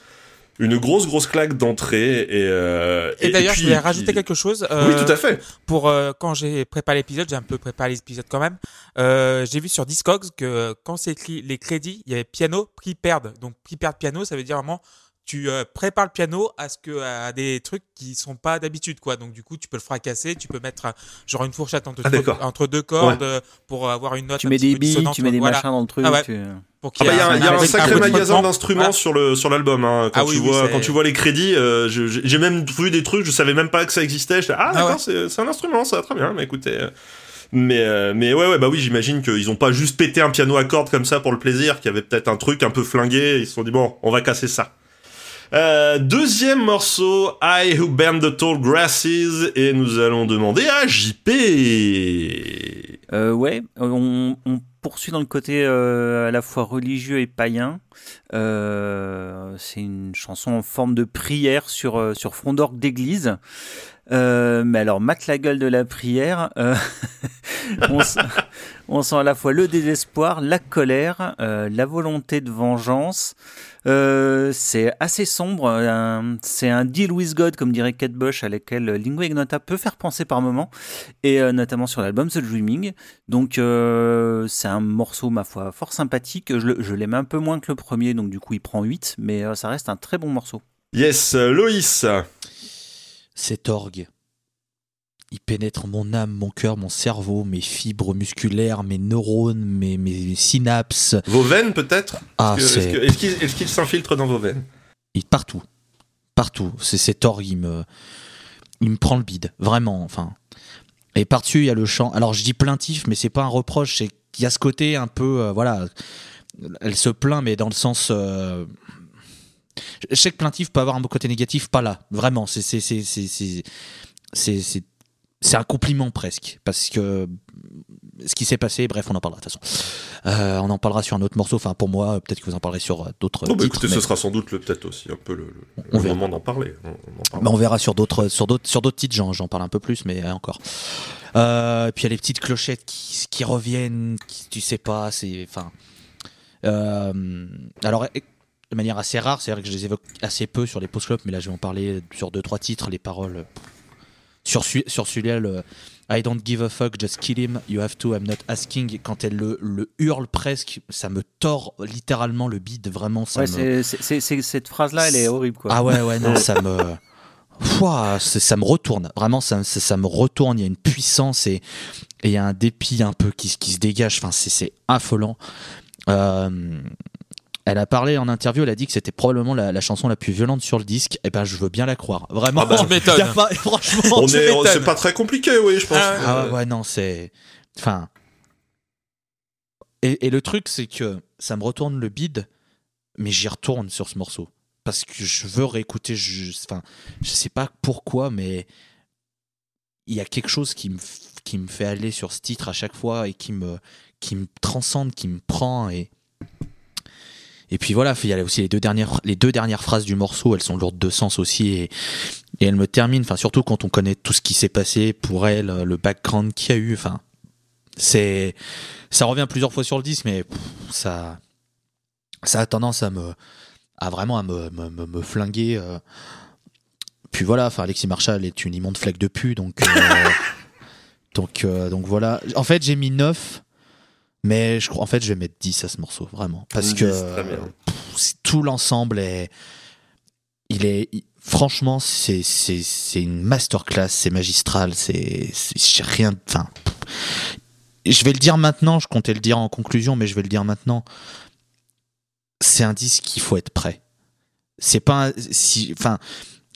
une grosse grosse claque d'entrée et euh, Et, d'ailleurs, je voulais rajouter puis- quelque chose. Oui, euh, tout à fait. Pour euh, quand j'ai préparé l'épisode, j'ai un peu préparé l'épisode quand même. Euh, j'ai vu sur Discogs que euh, quand c'est écrit les crédits, il y avait piano prepared. Donc prepared piano, ça veut dire vraiment tu euh, prépares le piano à ce que à des trucs qui sont pas d'habitude quoi. Donc du coup, tu peux le fracasser, tu peux mettre euh, genre une fourchette entre, Ah, entre deux cordes euh, pour avoir une note. Tu un mets petit des billes, tu mets des voilà. machins dans le truc. Ah ouais. tu- Pour Ah bah, il y a, un- il y a un sacré magasin d'instruments sur le sur l'album. Hein. Quand Ah tu oui, vois quand tu vois les crédits, euh, j'ai même vu des trucs, je savais même pas que ça existait. Ah Ah d'accord, ouais. c'est un instrument, ça va très bien. Mais écoutez, euh, mais euh, mais ouais ouais bah oui, j'imagine qu'ils ont pas juste pété un piano à cordes comme ça pour le plaisir, qu'il y avait peut-être un truc un peu flingué. Ils se sont dit bon, on va casser ça. Euh, deuxième morceau, I Who Bend the Tall Grasses, et nous allons demander à JP. Euh, ouais, on, poursuit dans le côté euh, à la fois religieux et païen. C'est une chanson en forme de prière sur, sur front d'orgue d'église. Mais alors, mate la gueule de la prière. (laughs) on, sent, à la fois le désespoir, la colère, la volonté de vengeance. Euh, c'est assez sombre. un- c'est un deal with God, comme dirait Kate Bush, à laquelle Lingua Ignota peut faire penser par moments, et euh, notamment sur l'album The Dreaming. Donc, euh, c'est un morceau, ma foi, fort sympathique. Je, l'aime un peu moins que le premier, donc du coup, il prend 8, mais euh, ça reste un très bon morceau. Yes, euh, Loïs. Cet orgue, il pénètre mon âme, mon cœur, mon cerveau, mes fibres musculaires, mes neurones, mes, mes synapses. Vos veines, peut-être? Ah, Est-ce que- est-ce qu'il qu'il s'infiltre dans vos veines? Il- partout, partout. C'est cet orgue, il me, il me prend le bide, vraiment. Enfin, et par-dessus, il y a le chant. Alors, je dis plaintif, mais c'est pas un reproche. C'est qu'il y a ce côté un peu, euh, voilà. Elle se plaint, mais dans le sens. euh, Je sais que plaintif peut avoir un côté négatif, pas là. Vraiment, c'est c'est un compliment presque parce que ce qui s'est passé, bref, on en parlera de toute façon. Euh, on en parlera sur un autre morceau. Enfin, pour moi, peut-être que vous en parlerez sur euh, d'autres Oh, bah, écoutez, mais- ce sera sans doute le- peut-être aussi un peu le, le- On le moment d'en parler. On, on en. Bah, on verra sur d'autres sur d'autres sur d'autres titres j'en parle un peu plus mais euh, encore euh, puis il y a les petites clochettes qui, qui reviennent qui, tu sais pas c'est enfin euh, alors eh, de manière assez rare c'est vrai que je les évoque assez peu sur les post clubs mais là je vais en parler sur deux trois titres les paroles sur sur celui-là le I don't give a fuck, just kill him, you have to, I'm not asking. Quand elle le, le hurle presque, ça me tord littéralement le bide, vraiment. Ça Ouais, me... c'est- c'est- cette phrase-là, elle est horrible, quoi. Ah ouais, ouais, non, (laughs) ça me. C'est- ça me retourne. Vraiment, ça, ça, ça me retourne. Il y a une puissance et et il y a un dépit un peu qui, se- qui se dégage. Enfin, c'est- c'est affolant. Euh, elle a parlé en interview, elle a dit que c'était probablement la, la chanson la plus violente sur le disque. Et ben, je veux bien la croire. Vraiment. Ah bah, je (laughs) m'étonne. (laughs) Franchement. C'est pas très compliqué, oui, je pense. Ah, Ah ouais, non, c'est. Enfin. Et, et le truc, c'est que ça me retourne le bide, mais j'y retourne sur ce morceau. Parce que je veux réécouter. Je, enfin, je sais pas pourquoi, mais il y a quelque chose qui me, f- qui me fait aller sur ce titre à chaque fois et qui me, qui me transcende, qui me prend. Et, et puis voilà, il y a aussi les deux, dernières, les deux dernières phrases du morceau, elles sont lourdes de sens aussi. Et, et elle me termine, enfin, surtout quand on connaît tout ce qui s'est passé pour elle, le background qu'il y a eu. Enfin, c'est. Ça revient plusieurs fois sur le disque, mais pff, ça. Ça a tendance à me. à vraiment à me, me, me- me flinguer. euh. Puis voilà, enfin, Alexis Marshall est une immonde flaque de pu, donc. euh, (laughs) donc, euh, donc voilà. En fait, j'ai mis 9. Mais je crois, en fait, je vais mettre 10 à ce morceau, vraiment. Parce 10, que pff, tout l'ensemble est. Il est. il- franchement, c'est, une masterclass, c'est magistral, c'est. rien. Enfin. Je vais le dire maintenant, je comptais le dire en conclusion, mais je vais le dire maintenant. C'est un disque qu'il faut être prêt. C'est pas. un- si, enfin,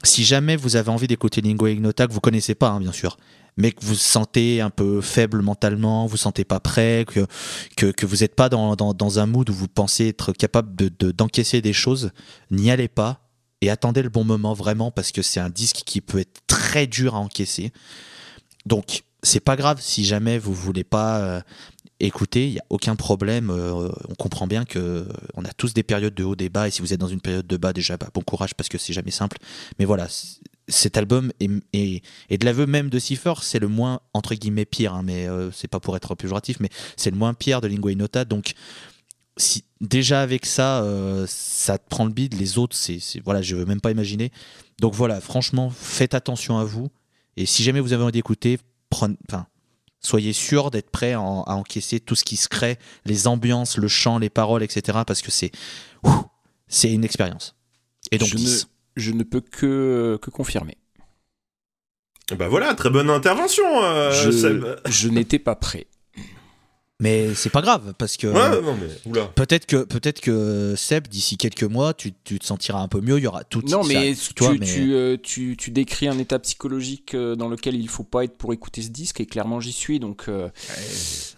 si jamais vous avez envie d'écouter Lingua Ignota, que vous connaissez pas, hein, bien sûr, mais que vous vous sentez un peu faible mentalement, vous sentez pas prêt, que, que, vous n'êtes pas dans, dans, un mood où vous pensez être capable de, de- d'encaisser des choses, n'y allez pas et attendez le bon moment vraiment parce que c'est un disque qui peut être très dur à encaisser. Donc, c'est pas grave si jamais vous voulez pas euh, écouter, il y a aucun problème. euh, on comprend bien que euh, on a tous des périodes de haut, des bas, et si vous êtes dans une période de bas, déjà, bah, bon courage parce que c'est jamais simple. Mais voilà, cet album est, est- et de l'aveu même de Cipher, c'est le moins entre guillemets pire, hein, mais euh, c'est pas pour être péjoratif, mais c'est le moins pire de Lingua Ignota. Donc, si déjà avec ça, euh, ça te prend le bide, les autres, c'est voilà, je veux même pas imaginer. Donc voilà, franchement, faites attention à vous. Et si jamais vous avez envie d'écouter, prenez, enfin, soyez sûr d'être prêt à, en- à encaisser tout ce qui se crée, les ambiances, le chant, les paroles, etc. Parce que c'est, c'est une expérience. Et donc je, 10. Ne, je ne peux que, que confirmer. Bah voilà, très bonne intervention, euh, je je n'étais pas prêt. Mais c'est pas grave parce que Ouais, peut-être que peut-être que Seb d'ici quelques mois, tu, tu te sentiras un peu mieux. Il y aura tout. Non, mais, ça- tu, vois, mais- tu, euh, tu- tu décris un état psychologique euh, dans lequel il faut pas être pour écouter ce disque, et clairement j'y suis, donc, euh,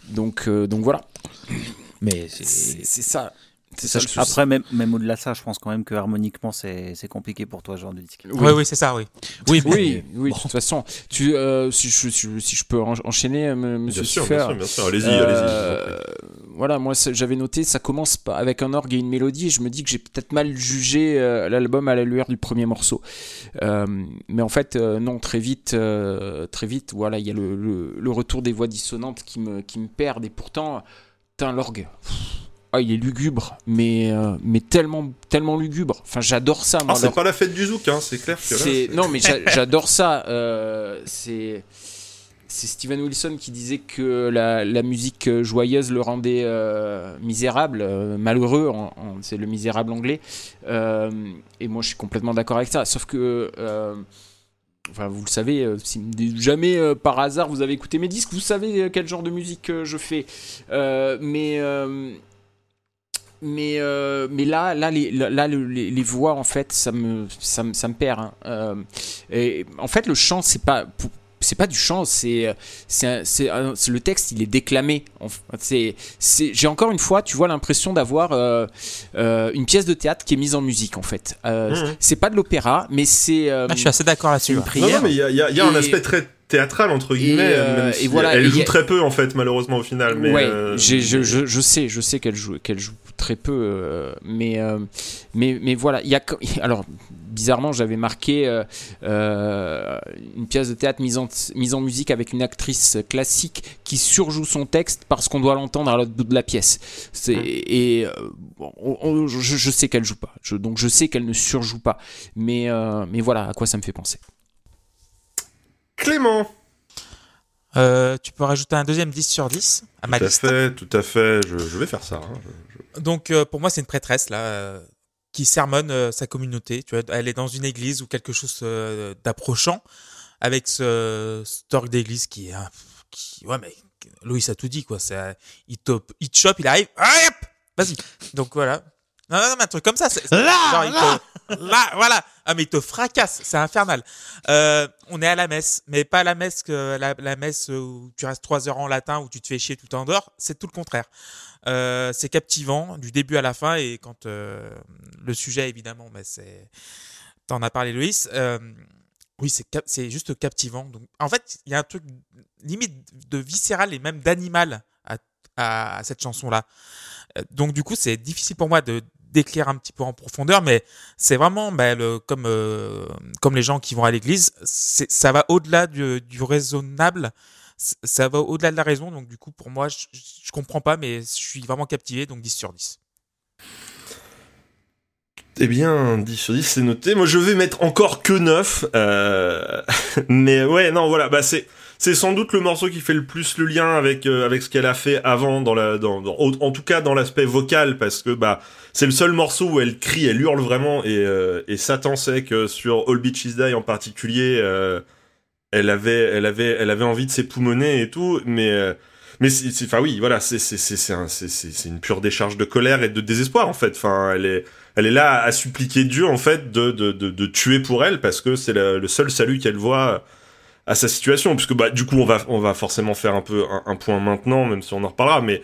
donc, euh, donc voilà. mais C'est c'est c'est ça. C'est ça, le souci. Après, même, même au-delà de ça, je pense quand même que harmoniquement, c'est c'est compliqué pour toi, ce genre de disque. Oui, oui, c'est ça, oui. Oui, Oui, de toute façon. Tu, euh, si, je, si- si je peux en- enchaîner, euh, monsieur Bien sûr, Suffer. bien sûr, bien sûr. Allez-y, Euh, allez-y. voilà, moi j'avais noté, ça commence pas avec un orgue et une mélodie. Et je me dis que j'ai peut-être mal jugé euh, l'album à la lueur du premier morceau. Euh, mais en fait, euh, non, très vite, euh, très vite, voilà, il y a le, le- le retour des voix dissonantes qui me, qui me perdent. Et pourtant, l'orgue. pff, Ah, il est lugubre, mais, euh, mais tellement, tellement lugubre. Enfin, j'adore ça, moi. Ah, c'est pas la fête du zouk, hein, c'est clair que là. Non mais j'a- j'adore ça. euh, c'est c'est Steven Wilson qui disait que la, la musique joyeuse le rendait euh, misérable, euh, malheureux. c'est le misérable anglais. Euh, et moi je suis complètement d'accord avec ça. Sauf que Enfin, vous le savez, si jamais par hasard vous avez écouté mes disques, vous savez quel genre de musique je fais. Mais mais euh, mais là là les là, là, le- les, les voix en fait ça me ça me, ça me perd hein. Euh, et en fait le chant c'est pas c'est pas du chant c'est c'est le texte il est déclamé c'est c'est j'ai encore une fois tu vois l'impression d'avoir euh, euh, une pièce de théâtre qui est mise en musique en fait Euh, Mhm. c'est pas de l'opéra mais c'est euh, Ah, je suis assez d'accord là-dessus. une ouais. Non, prière. non, mais il y a, il y a- il y a un aspect très théâtral, entre guillemets. euh, même et voilà, elle et joue a- très peu, en fait, malheureusement, au final. Mais, ouais, euh, je, je, je sais, je sais qu'elle joue, qu'elle joue très peu, euh, mais, mais, mais voilà, il y a, (laughs) alors bizarrement, j'avais marqué une pièce de théâtre mise en, mise en musique avec une actrice classique qui surjoue son texte parce qu'on doit l'entendre à l'autre bout de la pièce. C'est, et bon, on- on- je, je sais qu'elle joue pas, donc je sais qu'elle ne surjoue pas, mais, mais voilà à quoi ça me fait penser. Clément Euh, tu peux rajouter un deuxième 10 sur 10 à ma Tout à liste. fait, tout à fait. Je, je vais faire ça. hein. Je- Donc euh, pour moi c'est une prêtresse là euh, qui sermonne sa communauté. Tu vois, elle est dans une église ou quelque chose d'approchant avec ce orgue d'église qui est qui ouais mais Loïs a tout dit quoi. C'est un- il top, il te chope, il arrive, ah, hop, vas-y. Donc voilà. Non, non, non, mais un truc comme ça. c'est- Là, genre, il te- là, voilà. Ah, mais il te fracasse. C'est infernal. Euh, on est à la messe, mais pas la messe que la, la messe où tu restes trois heures en latin où tu te fais chier tout en dehors. C'est tout le contraire. Euh, c'est captivant du début à la fin et quand euh, le sujet évidemment, mais c'est t'en as parlé Loïs. Euh, oui, c'est cap- c'est juste captivant. Donc en fait, il y a un truc limite de viscéral et même d'animal à, à, à cette chanson là. Donc du coup, c'est difficile pour moi de d'éclairer un petit peu en profondeur, mais c'est vraiment bah, le, comme euh, comme les gens qui vont à l'église, ça va au-delà du, raisonnable, ça va au-delà de la raison. Donc du coup, pour moi, je, je comprends pas, mais je suis vraiment captivé, donc 10 sur 10. Eh bien, 10 sur 10, c'est noté. Moi, je vais mettre encore que 9. euh, (laughs) Mais ouais, non, voilà, bah c'est... C'est sans doute le morceau qui fait le plus le lien avec euh, avec ce qu'elle a fait avant dans la dans, dans- en tout cas dans l'aspect vocal parce que bah c'est le seul morceau où elle crie elle hurle vraiment et euh, et Satan sait que sur All Beaches Die en particulier euh, elle avait elle avait elle avait envie de s'époumoner et tout mais euh, mais enfin oui voilà c'est c'est c'est c'est une pure décharge de colère et de désespoir en fait enfin elle est elle est là à suppliquer Dieu en fait de de de, de tuer pour elle parce que c'est le, le seul salut qu'elle voit à sa situation. Puisque bah du coup on va on va forcément faire un peu un, un point maintenant même si on en reparlera. Mais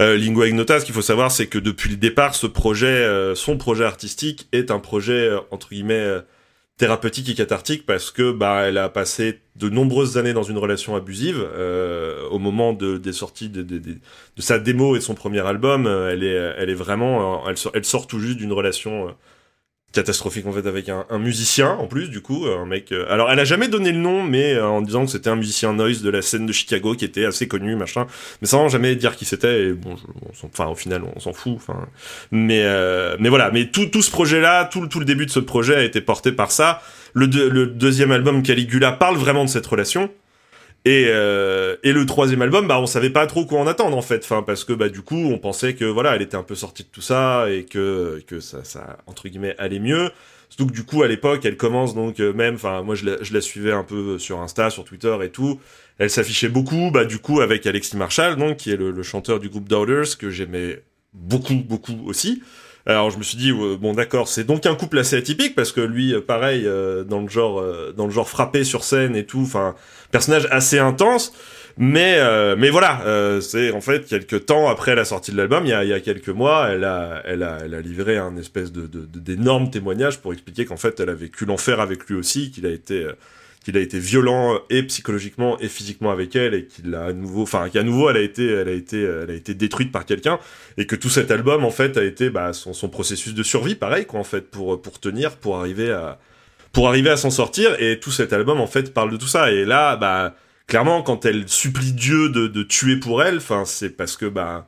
euh, Lingua Ignota ce qu'il faut savoir c'est que depuis le départ ce projet euh, son projet artistique est un projet euh, entre guillemets euh, thérapeutique et cathartique parce que bah elle a passé de nombreuses années dans une relation abusive euh, au moment de des sorties de, de, de, de sa démo et de son premier album euh, elle est vraiment euh, sort, elle sort tout juste d'une relation catastrophique en fait avec un, un musicien en plus du coup un mec euh, alors elle a jamais donné le nom mais euh, en disant que c'était un musicien noise de la scène de Chicago qui était assez connu machin. Mais sans jamais dire qui c'était et bon enfin au final on s'en fout enfin. Mais euh, mais voilà mais tout tout ce projet là tout tout le début de ce projet a été porté par ça. Le, le deuxième album Caligula parle vraiment de cette relation et, euh, et le troisième album, bah on savait pas trop quoi en attendre en fait, enfin parce que bah du coup on pensait que voilà elle était un peu sortie de tout ça et que que ça ça entre guillemets allait mieux. Surtout du coup à l'époque elle commence donc euh, même, enfin moi je la, suivais un peu sur Insta, sur Twitter et tout. Elle s'affichait beaucoup, bah du coup avec Alexis Marshall donc qui est le, chanteur du groupe Doubters que j'aimais beaucoup beaucoup aussi. Alors je me suis dit bon d'accord c'est donc un couple assez atypique parce que lui euh, pareil euh, dans le genre euh, dans le genre frappé sur scène et tout enfin personnage assez intense. Mais mais voilà, c'est en fait quelques temps après la sortie de l'album, il y a, y a quelques mois, elle a elle a elle a livré un espèce de de- de- d'énorme témoignage pour expliquer qu'en fait elle a vécu l'enfer avec lui aussi, qu'il a été qu'il a été violent et psychologiquement et physiquement avec elle et qu'il a à nouveau enfin qu'à nouveau elle a été elle a été elle a été détruite par quelqu'un et que tout cet album en fait a été bah, son, son processus de survie pareil quoi en fait pour pour tenir pour arriver à pour arriver à s'en sortir et tout cet album en fait parle de tout ça et là bah clairement quand elle supplie Dieu de, de tuer pour elle enfin c'est parce que bah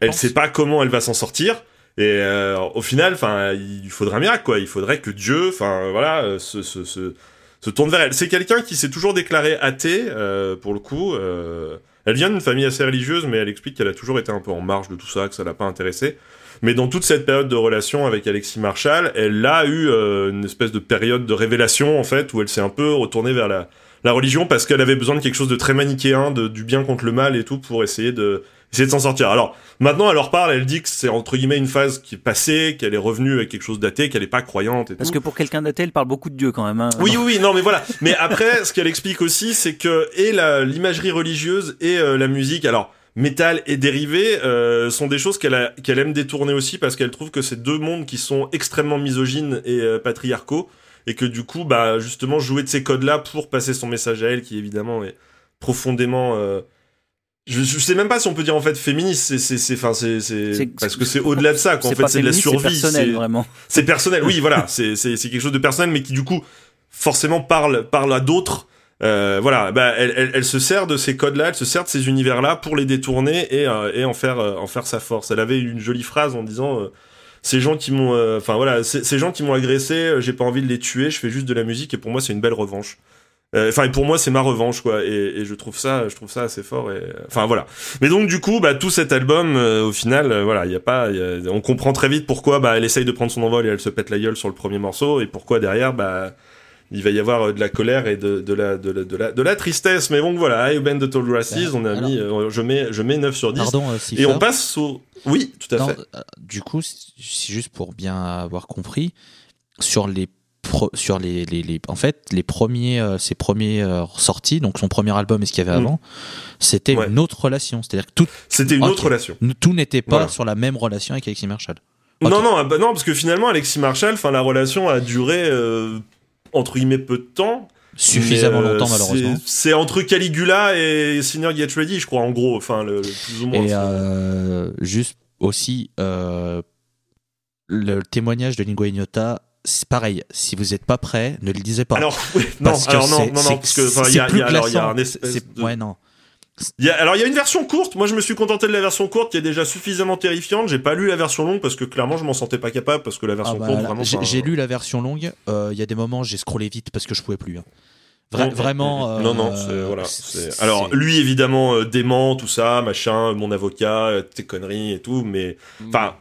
Elle sait pas comment elle va s'en sortir et euh, au final enfin il faudrait un miracle quoi il faudrait que Dieu enfin voilà euh, se, se, se, se tourne vers elle. C'est quelqu'un qui s'est toujours déclaré athée euh, pour le coup euh, elle vient d'une famille assez religieuse mais elle explique qu'elle a toujours été un peu en marge de tout ça que ça l'a pas intéressé mais dans toute cette période de relation avec Alexis Marshall elle a eu euh, une espèce de période de révélation en fait où elle s'est un peu retournée vers la la religion parce qu'elle avait besoin de quelque chose de très manichéen, de, du bien contre le mal et tout pour essayer de essayer de s'en sortir. Alors maintenant, elle leur parle, elle dit que c'est entre guillemets une phase qui est passée, qu'elle est revenue avec quelque chose d'athée, qu'elle est pas croyante et Parce tout. que pour quelqu'un d'athée, elle parle beaucoup de Dieu quand même. hein. Oui, oui, oui, non, mais voilà. Mais après, ce qu'elle explique aussi, c'est que et l'imagerie religieuse et euh, la musique, alors métal et dérivé, euh, sont des choses qu'elle aime détourner aussi parce qu'elle trouve que c'est deux mondes qui sont extrêmement misogynes et euh, patriarcaux et que du coup, bah justement, jouer de ces codes-là pour passer son message à elle, qui évidemment est profondément euh, je, je sais même pas si on peut dire en fait féministe, c'est c'est c'est enfin c'est c'est parce que c'est au-delà de ça qu'en fait c'est de la survie, C'est personnel, vraiment. c'est personnel, oui, (laughs) voilà, c'est c'est c'est quelque chose de personnel, mais qui du coup forcément parle parle à d'autres. Euh, voilà, bah elle, elle, elle se sert de ces codes-là, elle se sert de ces univers-là pour les détourner et euh, et en faire euh, en faire sa force. Elle avait une jolie phrase en disant euh, ces gens qui m'ont, euh, enfin voilà, ces ces gens qui m'ont agressé, euh, j'ai pas envie de les tuer, je fais juste de la musique et pour moi c'est une belle revanche. Euh, Enfin, pour moi, c'est ma revanche, quoi. Et, et je trouve ça, je trouve ça assez fort. Et enfin, voilà. Mais donc, du coup, bah, tout cet album, euh, au final, euh, voilà, il y a pas, y a- on comprend très vite pourquoi, bah, elle essaye de prendre son envol et elle se pète la gueule sur le premier morceau, et pourquoi derrière, bah, il va y avoir de la colère et de, de la, de la, de la, de la tristesse. Mais bon, voilà, I Bend the Tall Grasses, Bah, on a alors- mis, euh, je mets, je mets 9 sur 10. Pardon, euh, et on passe au, oui, tout à Non, fait. euh, du coup, si juste pour bien avoir compris, sur les pro- sur les, les, les- en fait les premiers euh, ses premiers euh, sorties donc son premier album et ce qu'il y avait Mm. avant c'était Ouais. une autre relation c'est-à-dire que tout C'était une autre relation. tout n'était pas Voilà. sur la même relation avec Alexis Marshall. Non, non, ah bah non, parce que finalement, Alexis Marshall, enfin, la relation a duré, euh, entre guillemets, peu de temps. suffisamment euh, longtemps malheureusement C'est entre Caligula et Sinner Get Ready, je crois, en gros, enfin, le, le plus ou moins. et euh, juste aussi euh, le témoignage de Lingua Ignota c'est pareil si vous n'êtes pas prêt ne le lisez pas Alors, oui, non, Parce que alors non, non, non, parce que, il y a, y a- alors, il y a glaçant. un de- ouais non y a- alors, il y a une version courte. Moi, je me suis contenté de la version courte qui est déjà suffisamment terrifiante. J'ai pas lu la version longue parce que clairement, je m'en sentais pas capable parce que la version Ah bah, courte, là, vraiment. j'ai j'ai lu la version longue. euh, Il y a des moments, j'ai scrollé vite parce que je pouvais plus. hein. Vra- Mm, mm, vraiment. mm. Non, non, euh, voilà. Alors, lui, évidemment, euh, dément, tout ça, machin, mon avocat, euh, tes conneries et tout, mais, enfin,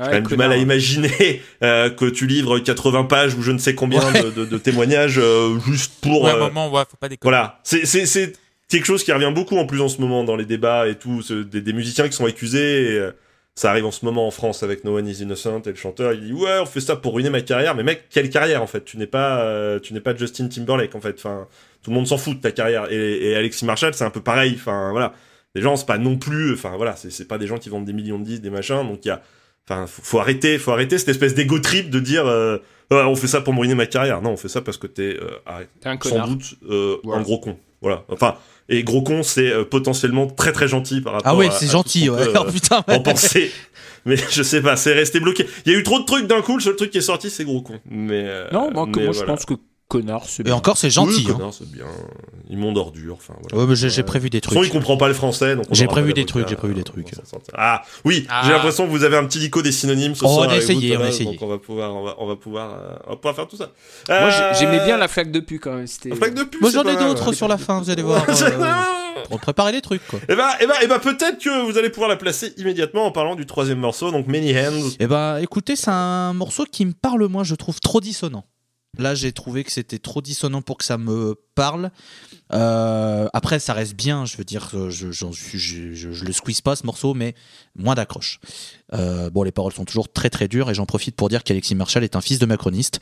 Ouais, J'ai quand même du mal à imaginer euh, que tu livres 80 pages ou je ne sais combien Ouais. de, de- de témoignages euh, juste pour. Ouais, un euh, moment, ouais, faut pas déconner. voilà, c'est c'est c'est quelque chose qui revient beaucoup en plus en ce moment dans les débats et tout, des, des musiciens qui sont accusés. Et, euh, ça arrive en ce moment en France avec No One Is Innocent et le chanteur il dit ouais on fait ça pour ruiner ma carrière mais mec quelle carrière en fait? Tu n'es pas euh, tu n'es pas Justin Timberlake en fait enfin tout le monde s'en fout de ta carrière et, et Alexis Marshall c'est un peu pareil enfin voilà les gens c'est pas non plus enfin voilà c'est c'est pas des gens qui vendent des millions de disques des machins donc il y a enfin faut, faut arrêter faut arrêter cette espèce d'ego trip de dire euh, Ouais, on fait ça pour me ruiner ma carrière non on fait ça parce que t'es euh, arrête, T'es un sans doute euh, Voilà. un gros con voilà enfin et gros con c'est euh, potentiellement très très gentil par rapport Ah ouais, à- c'est gentil. Ouais. peut, (laughs) Oh, euh, putain. ouais. en penser. Mais je sais pas, c'est resté bloqué. Il y a eu trop de trucs d'un coup, le seul truc qui est sorti, c'est gros con. Mais euh, Non, moi, que- mais moi je pense que connard, c'est Et bien. encore, c'est Oui, gentil. hein. connard, c'est bien. Immonde ordure, enfin voilà. Ouais, mais j'ai prévu des De toute façon, il trucs. comprend pas le français, donc on J'ai aura prévu pas des trucs, j'ai prévu des trucs. s'en sortira. Ah oui, Ah. j'ai l'impression que vous avez un petit dico des synonymes ce Oh, soir. on a avec vous, essayé, on a Thomas, essayé. Donc on va pouvoir, on va, on va pouvoir, euh, on va pouvoir faire tout ça. Moi Euh, j'ai- j'aimais bien la flaque de pu quand même. C'était. la flaque de pub. Moi, j'en ai d'autres sur la fin, vous allez voir. (laughs) euh, Pour préparer les trucs, quoi. Et bah, et bah, et bah peut-être que vous allez pouvoir la placer immédiatement en parlant du troisième morceau, donc Many Hands. Eh ben, écoutez, c'est un morceau qui me parle moins, je trouve trop dissonant. Là, j'ai trouvé que c'était trop dissonant pour que ça me parle. Euh, après, ça reste bien, je veux dire, je, suis- je, je- je le squeeze pas ce morceau, mais moins d'accroche. Euh, bon, les paroles sont toujours très très dures et j'en profite pour dire qu'Alexis Marshall est un fils de macroniste.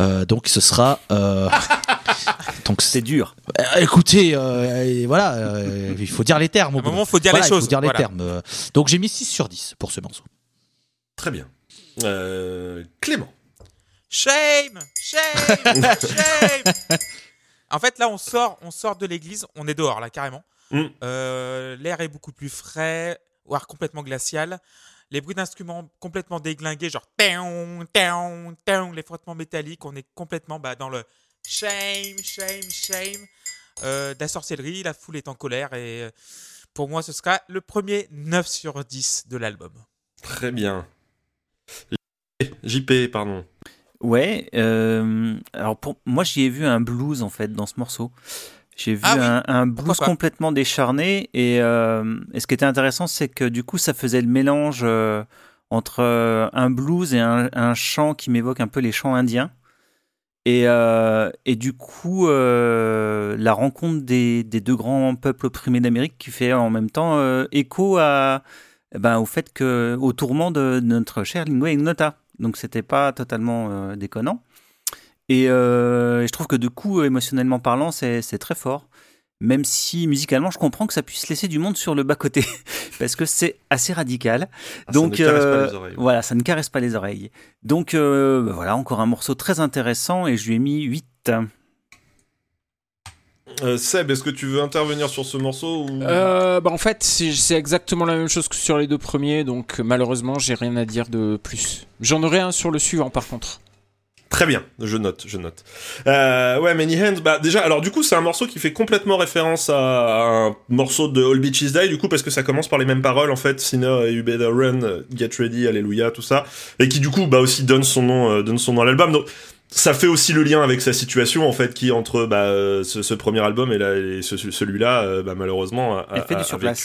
Euh, donc, ce sera. euh, (laughs) Donc C'est dur. Euh, écoutez, euh, voilà, euh, il faut dire les termes. au À bout. moment, faut dire Voilà, les il choses. faut dire les termes. Euh, Donc j'ai mis 6 sur 10 pour ce morceau. Très bien. Euh, Clément. Shame, shame, (laughs) shame. En fait, là, on sort, on sort de l'église, on est dehors là carrément. Mm. Euh, L'air est beaucoup plus frais, voire complètement glacial. Les bruits d'instruments complètement déglingués, genre taon, taon, taon, les frottements métalliques. On est complètement bah, dans le shame, shame, shame euh, de la sorcellerie. La foule est en colère et euh, pour moi, ce sera le premier 9 sur 10 de l'album. Très bien. JP, pardon. Ouais. euh, alors pour moi, j'y ai vu un blues en fait dans ce morceau. J'ai vu Ah oui, un, un blues pourquoi complètement décharné et, euh, et ce qui était intéressant, c'est que du coup, ça faisait le mélange euh, entre un blues et un, un chant qui m'évoque un peu les chants indiens. Et, et du coup, la rencontre des, des deux grands peuples opprimés d'Amérique qui fait en même temps écho à, eh ben, au fait que au tourment de notre cher Lingua Ignota. Donc c'était pas totalement euh, déconnant. Et, euh, je trouve que du coup, émotionnellement parlant, c'est très fort. Même si musicalement, je comprends que ça puisse laisser du monde sur le bas-côté. (laughs) parce que c'est assez radical. Ah, Donc, ça ne caresse pas euh, les oreilles. Voilà, ça ne caresse pas les oreilles. Donc euh, bah voilà, encore un morceau très intéressant et je lui ai mis 8. Euh, Seb, est-ce que tu veux intervenir sur ce morceau ou... Euh, bah en fait, c'est exactement la même chose que sur les deux premiers, donc malheureusement, j'ai rien à dire de plus. J'en aurai un sur le suivant par contre. Très bien, je note, je note. Euh, ouais, Many Hands, bah déjà, alors du coup, c'est un morceau qui fait complètement référence à un morceau de All Beaches Die, du coup, parce que ça commence par les mêmes paroles, en fait, Sinner et You Better Run, Get Ready, Alléluia, tout ça, et qui du coup, bah aussi donne son nom, euh, donne son nom à l'album. Donc, ça fait aussi le lien avec sa situation, en fait, qui entre bah, euh, ce, ce premier album et, là, et ce- celui-là, euh, bah, malheureusement, a,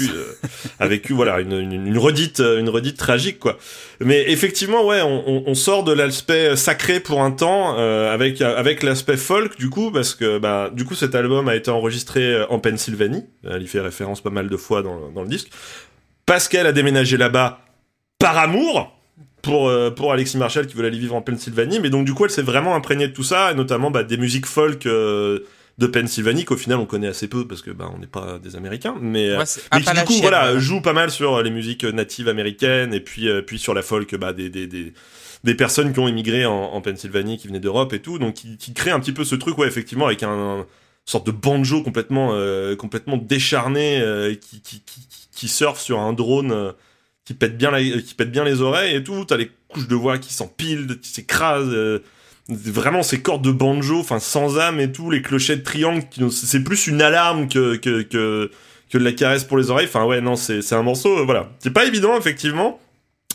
vécu, euh, a vécu, voilà, une, une, une redite, une redite tragique, quoi. Mais effectivement, ouais, on, on- on sort de l'aspect sacré pour un temps euh, avec avec l'aspect folk du coup parce que bah du coup cet album a été enregistré en Pennsylvanie. Elle y fait référence pas mal de fois dans, dans le disque. Parce qu'elle a déménagé là-bas par amour pour euh, pour Alexis Marshall qui veut aller vivre en Pennsylvanie. Mais donc du coup, elle s'est vraiment imprégnée de tout ça et notamment bah, des musiques folk. euh, de Pennsylvanie qu'au final on connaît assez peu parce que bah on n'est pas des Américains mais euh, Ouais, mais qui du coup voilà ouais. joue pas mal sur les musiques natives américaines et puis puis sur la folk bah des des, des des personnes qui ont émigré en, en Pennsylvanie qui venaient d'Europe et tout donc qui, qui crée un petit peu ce truc ouais effectivement avec un, un sorte de banjo complètement euh, complètement décharné euh, qui, qui qui qui surfe sur un drone qui pète bien la, qui pète bien les oreilles et tout. T'as les couches de voix qui s'empilent qui s'écrasent euh, vraiment ces cordes de banjo enfin sans âme et tout les clochettes triangles c'est plus une alarme que que que que de la caresse pour les oreilles. Enfin ouais non c'est un morceau euh, voilà. C'est pas évident effectivement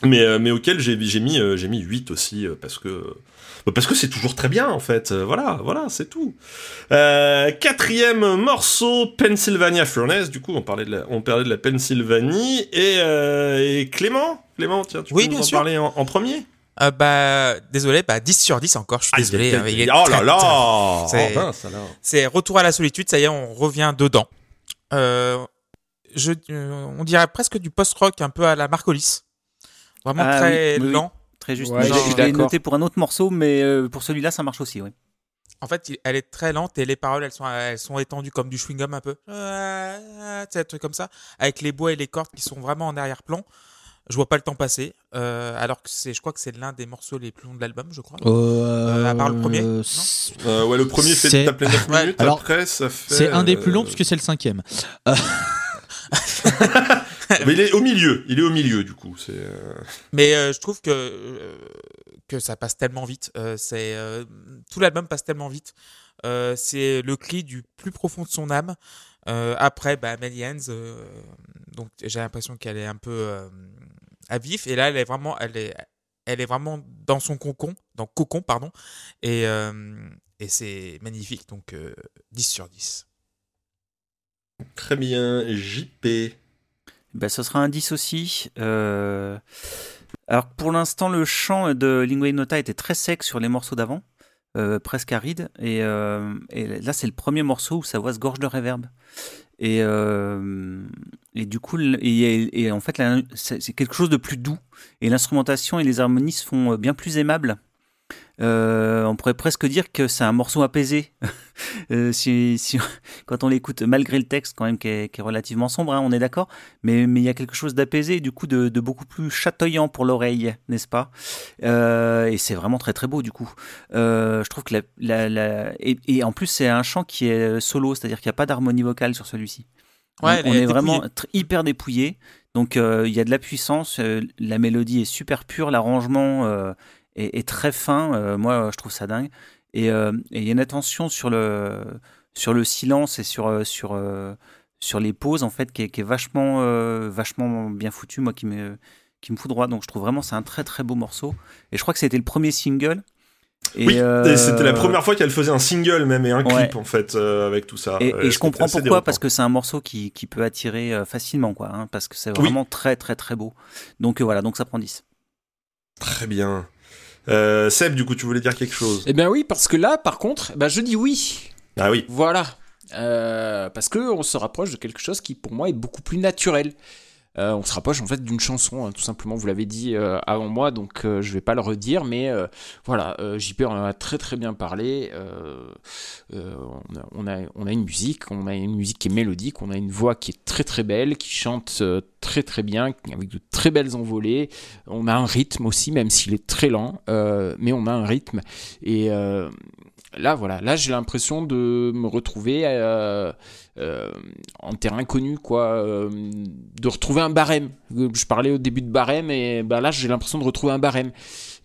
mais euh, mais auquel j'ai mis euh, j'ai mis 8 aussi euh, parce que parce que c'est toujours très bien en fait Euh, voilà voilà c'est tout euh, quatrième morceau Pennsylvania Furnace du coup on parlait de la, on parlait de la Pennsylvanie et, euh, et Clément Clément tiens tu Oui, peux nous en sûr. parler en, en premier? Euh, bah, désolé, bah, 10 sur 10 encore, je suis désolé. hein, il est oh là là C'est- Oh. C'est Retour à la solitude, ça y est, on revient dedans. Euh, je, euh, on dirait presque du post-rock un peu à la Marcolis. Vraiment Ah très oui, oui, oui. lent. Très juste. Ouais, je je l'ai noté pour un autre morceau, mais euh, pour celui-là, ça marche aussi. Oui. En fait, elle est très lente et les paroles, elles sont, elles sont étendues comme du chewing-gum un peu. Euh, tu sais, un truc comme ça. Avec les bois et les cordes qui sont vraiment en arrière-plan. Je vois pas le temps passer. euh, alors que c'est, je crois que c'est l'un des morceaux les plus longs de l'album, je crois. Euh, à part le premier, non Euh, ouais, le premier fait C'est- taper 9 Ouais. minutes, Alors, après ça fait... C'est un des plus longs euh, parce que c'est le cinquième. (laughs) (laughs) (laughs) Mais il est au milieu, il est au milieu du coup. C'est euh, Mais euh, je trouve que, euh, que ça passe tellement vite. Euh, c'est, tout l'album passe tellement vite. C'est le cri du plus profond de son âme. Après, bah, euh, donc j'ai l'impression qu'elle est un peu à vif. Et là, elle est vraiment, elle est, elle est vraiment dans son cocon, dans cocon, pardon. Et, et c'est magnifique. Donc euh, 10 sur 10. très bien. JP. Ben, ce sera un 10 aussi. Euh, Alors pour l'instant, le chant de Lingua Nota était très sec sur les morceaux d'avant, euh, presque aride. Et, euh, et là, c'est le premier morceau où sa voix se gorge de réverb. Et, et du coup, et, en fait, c'est quelque chose de plus doux. Et l'instrumentation et les harmonies se font bien plus aimables. Euh, on pourrait presque dire que c'est un morceau apaisé. (laughs) Euh, si, si- quand on l'écoute, malgré le texte quand même qui est, qui est relativement sombre, hein, on est d'accord. Mais mais il y a quelque chose d'apaisé, du coup de, de beaucoup plus chatoyant pour l'oreille, n'est-ce pas? Euh, Et c'est vraiment très très beau du coup. Je trouve que la, la- la- et, et en plus c'est un chant qui est solo, c'est-à-dire qu'il n'y a pas d'harmonie vocale sur celui-ci. On- Ouais, elle on est vraiment hyper dépouillé. Donc il y a de la puissance, la mélodie est super pure, l'arrangement est, est très fin. euh, moi, je trouve ça dingue. Et euh, et il y a une attention sur le sur le silence et sur euh, sur sur les pauses en fait qui est, qui est vachement vachement bien foutu. Moi, qui me qui me fout droit. Donc je trouve vraiment c'est un très très beau morceau. Et je crois que c'était le premier single. Et, oui, euh, et c'était la première fois qu'elle faisait un single même et un clip en fait euh, avec tout ça. Et, et je comprends pourquoi, parce que c'est un morceau qui, qui peut attirer euh, facilement, quoi, hein, parce que c'est Oui. vraiment très très très beau. Donc voilà, donc ça prend 10. Très bien. Euh, Seb, du coup, tu voulais dire quelque chose? Eh bien oui, parce que là, par contre, bah, je dis oui. Ah oui. Voilà. Euh, parce que on se rapproche de quelque chose qui, pour moi, est beaucoup plus naturel. Euh, on se rapproche en fait d'une chanson, hein, tout simplement. Vous l'avez dit euh, avant moi, donc euh, je vais pas le redire, mais euh, voilà, JP en a très très bien parlé. On, a, une musique, on a une musique qui est mélodique, on a une voix qui est très très belle, qui chante très très bien, avec de très belles envolées. On a un rythme aussi, même s'il est très lent, mais on a un rythme. Là, voilà, là j'ai l'impression de me retrouver euh, euh, en terrain connu, quoi, euh, de retrouver un barème. Je parlais au début de barème, et bah là j'ai l'impression de retrouver un barème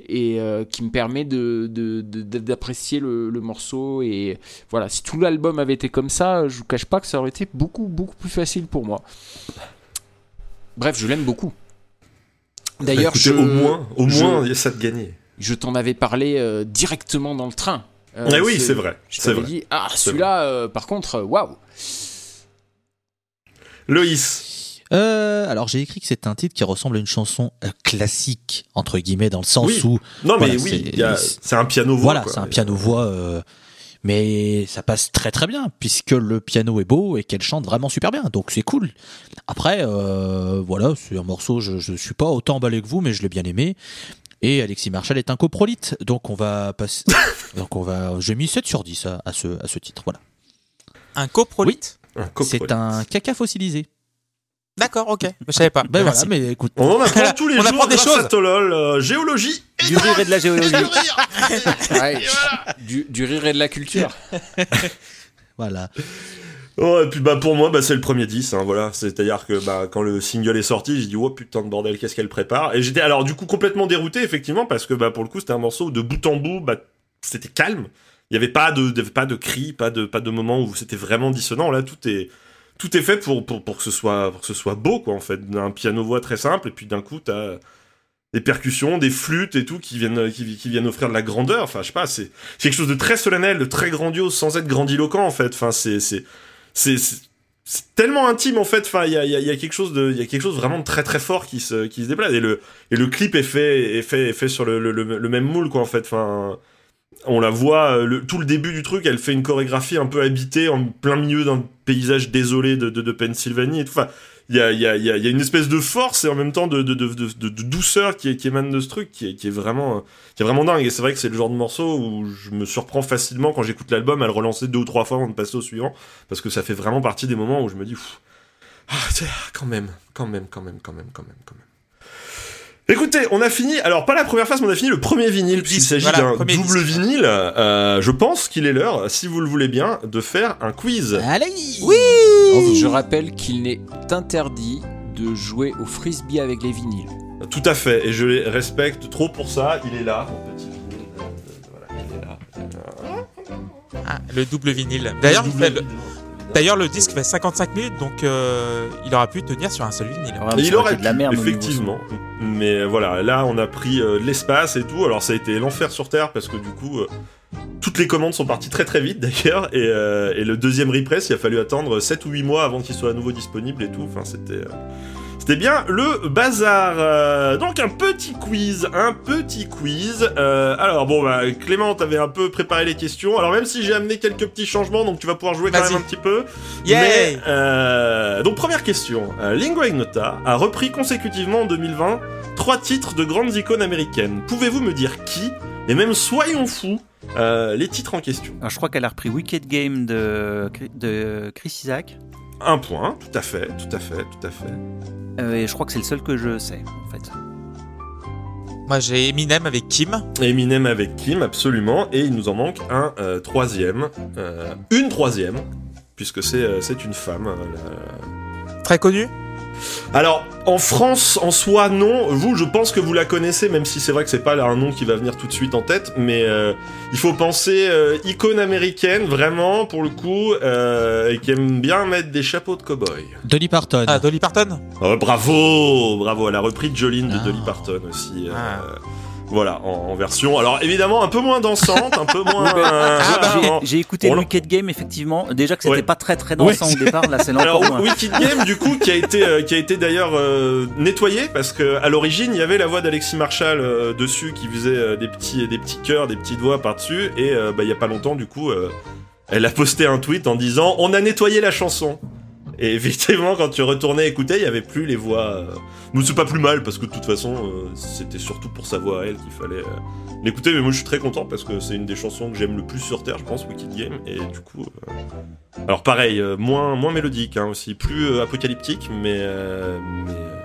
et qui me permet de, de- de- de- d'apprécier le, le morceau. Et voilà, si tout l'album avait été comme ça, je vous cache pas que ça aurait été beaucoup beaucoup plus facile pour moi. Bref, je l'aime beaucoup. D'ailleurs, Écoutez, je, au moins, au je- moins, il y a ça de gagner. je t'en avais parlé euh, directement dans le train. Euh, Eh oui, c'est vrai. Je C'est t'avais vrai. dit, ah, celui-là, euh, par contre, euh, waouh. Loïs. Euh, alors j'ai écrit que c'est un titre qui ressemble à une chanson euh, classique entre guillemets dans le sens Oui. où Non, mais Voilà, oui, c'est- un piano voix. voilà c'est un piano voix euh, mais ça passe très très bien puisque le piano est beau et qu'elle chante vraiment super bien donc c'est cool après euh, voilà c'est un morceau je, je suis pas autant emballé que vous mais je l'ai bien aimé et Alexis Marshall est un coprolite donc on va passer (laughs) donc on va j'ai mis 7 sur 10 à, à ce à ce titre voilà Un coprolite c'est un caca fossilisé D'accord, ok. Je savais pas. (laughs) ben voilà Merci. mais écoute On en apprend tous les (laughs) On jours apprend des à choses. Tolol, euh, géologie et Du rire et de la géologie. du rire. Ouais, du, du rire et de la culture. voilà Oh, et puis bah pour moi bah c'est le premier 10 hein, voilà. C'est-à-dire que bah quand le single est sorti j'ai dit oh putain de bordel qu'est-ce qu'elle prépare? Et j'étais alors du coup complètement dérouté effectivement parce que bah pour le coup c'était un morceau où, de bout en bout bah c'était calme. Il y avait pas de, de- pas de cris pas de pas de moment où c'était vraiment dissonant. Là tout est tout est fait pour, pour pour que ce soit pour que ce soit beau quoi en fait. Un piano voix très simple et puis d'un coup t'as des percussions, des flûtes et tout qui viennent, qui, viennent offrir de la grandeur. Enfin, je sais pas, c'est c'est quelque chose de très solennel, de très grandiose, sans être grandiloquent en fait. Enfin, c'est c'est tellement intime en fait. Enfin, il y a, y, a, quelque chose de, il y a quelque chose vraiment de très très fort qui se qui se déplace et le et le clip est fait est fait est fait sur le, le, même moule quoi en fait. Enfin, on la voit tout le début du truc, elle fait une chorégraphie un peu habitée en plein milieu d'un paysage désolé de, de, de Pennsylvanie et tout. Enfin, il y a, y, a, y a y a une espèce de force et en même temps de, de, de, de, douceur qui, qui émane de ce truc qui est, qui est vraiment qui est vraiment dingue. Et c'est vrai que c'est le genre de morceau où je me surprends facilement quand j'écoute l'album à le relancer deux ou trois fois avant de passer au suivant parce que ça fait vraiment partie des moments où je me dis ah quand même quand même quand même quand même quand même quand même Écoutez, on a fini, alors pas la première phase, mais on a fini le premier vinyle, puisqu'il s'agit voilà, d'un double disque. vinyle. Euh, je pense qu'il est l'heure, si vous le voulez bien, de faire un quiz. allez Je rappelle qu'il n'est interdit de jouer au frisbee avec les vinyles. Tout à fait, et je les respecte trop pour ça. Il est là, mon petit vinyle. Euh, voilà, il est là. Ah, le double vinyle. D'ailleurs, il Double fait le-. D'ailleurs, le disque fait 55 minutes, donc euh, il aura pu tenir sur un seul vinyle. Ouais, il aurait été de la pu, merde effectivement. Mais voilà, là, on a pris euh, de l'espace et tout. Alors, ça a été l'enfer sur Terre parce que du coup, euh, toutes les commandes sont parties très très vite (laughs) d'ailleurs. Et, euh, et le deuxième repress, il a fallu attendre 7 ou 8 mois avant qu'il soit à nouveau disponible et tout. Enfin, c'était. C'était bien le bazar. Euh, donc un petit quiz, un petit quiz. Euh, alors bon bah Clément, t'avais un peu préparé les questions. Alors même si j'ai amené quelques petits changements, donc tu vas pouvoir jouer quand même un petit peu. Mais, euh, donc première question. Euh, Lingua Ignota a repris consécutivement en 2020 trois titres de grandes icônes américaines. Pouvez-vous me dire qui? Et même soyons fous euh, les titres en question. Alors, je crois qu'elle a repris Wicked Game de, de Chris Isaac. Un point, tout à fait, tout à fait, tout à fait. Euh, et je crois que c'est le seul que je sais, en fait. Moi, j'ai Eminem avec Kim. Eminem avec Kim, absolument, et il nous en manque un euh, troisième, euh, une troisième, puisque c'est euh, c'est une femme. euh, la- Très connu. Alors, en France, en soi, non. Vous, je pense que vous la connaissez, même si c'est vrai que c'est pas là un nom qui va venir tout de suite en tête, mais euh, il faut penser euh, icône américaine, vraiment, pour le coup, euh, et qui aime bien mettre des chapeaux de cow-boy. Dolly Parton. Ah, Dolly Parton? Oh, bravo, bravo, elle a repris Jolene de Ah. Dolly Parton aussi. euh, Ah. Voilà, en, en version. Alors évidemment un peu moins dansante, un peu moins. (laughs) euh, Ah, J'ai écouté le Wicked Game, effectivement. Déjà que c'était Ouais. pas très très dansant Ouais, au départ, là c'est Alors moins. Wicked Game du coup qui a été euh, qui a été d'ailleurs euh, nettoyé parce que à l'origine il y avait la voix d'Alexis Marshall euh, dessus qui faisait euh, des petits des petits cœurs, des petites voix par dessus et euh, bah il y a pas longtemps du coup euh, elle a posté un tweet en disant on a nettoyé la chanson. Et effectivement, quand tu retournais écouter, il y avait plus les voix. euh, Mais c'est pas plus mal parce que de toute façon, euh, c'était surtout pour sa voix à elle qu'il fallait euh, l'écouter. Mais moi, je suis très content parce que c'est une des chansons que j'aime le plus sur terre, je pense, Wicked Game. Et du coup, euh, alors pareil, euh, moins moins mélodique hein, aussi, plus euh, apocalyptique, mais euh, mais euh,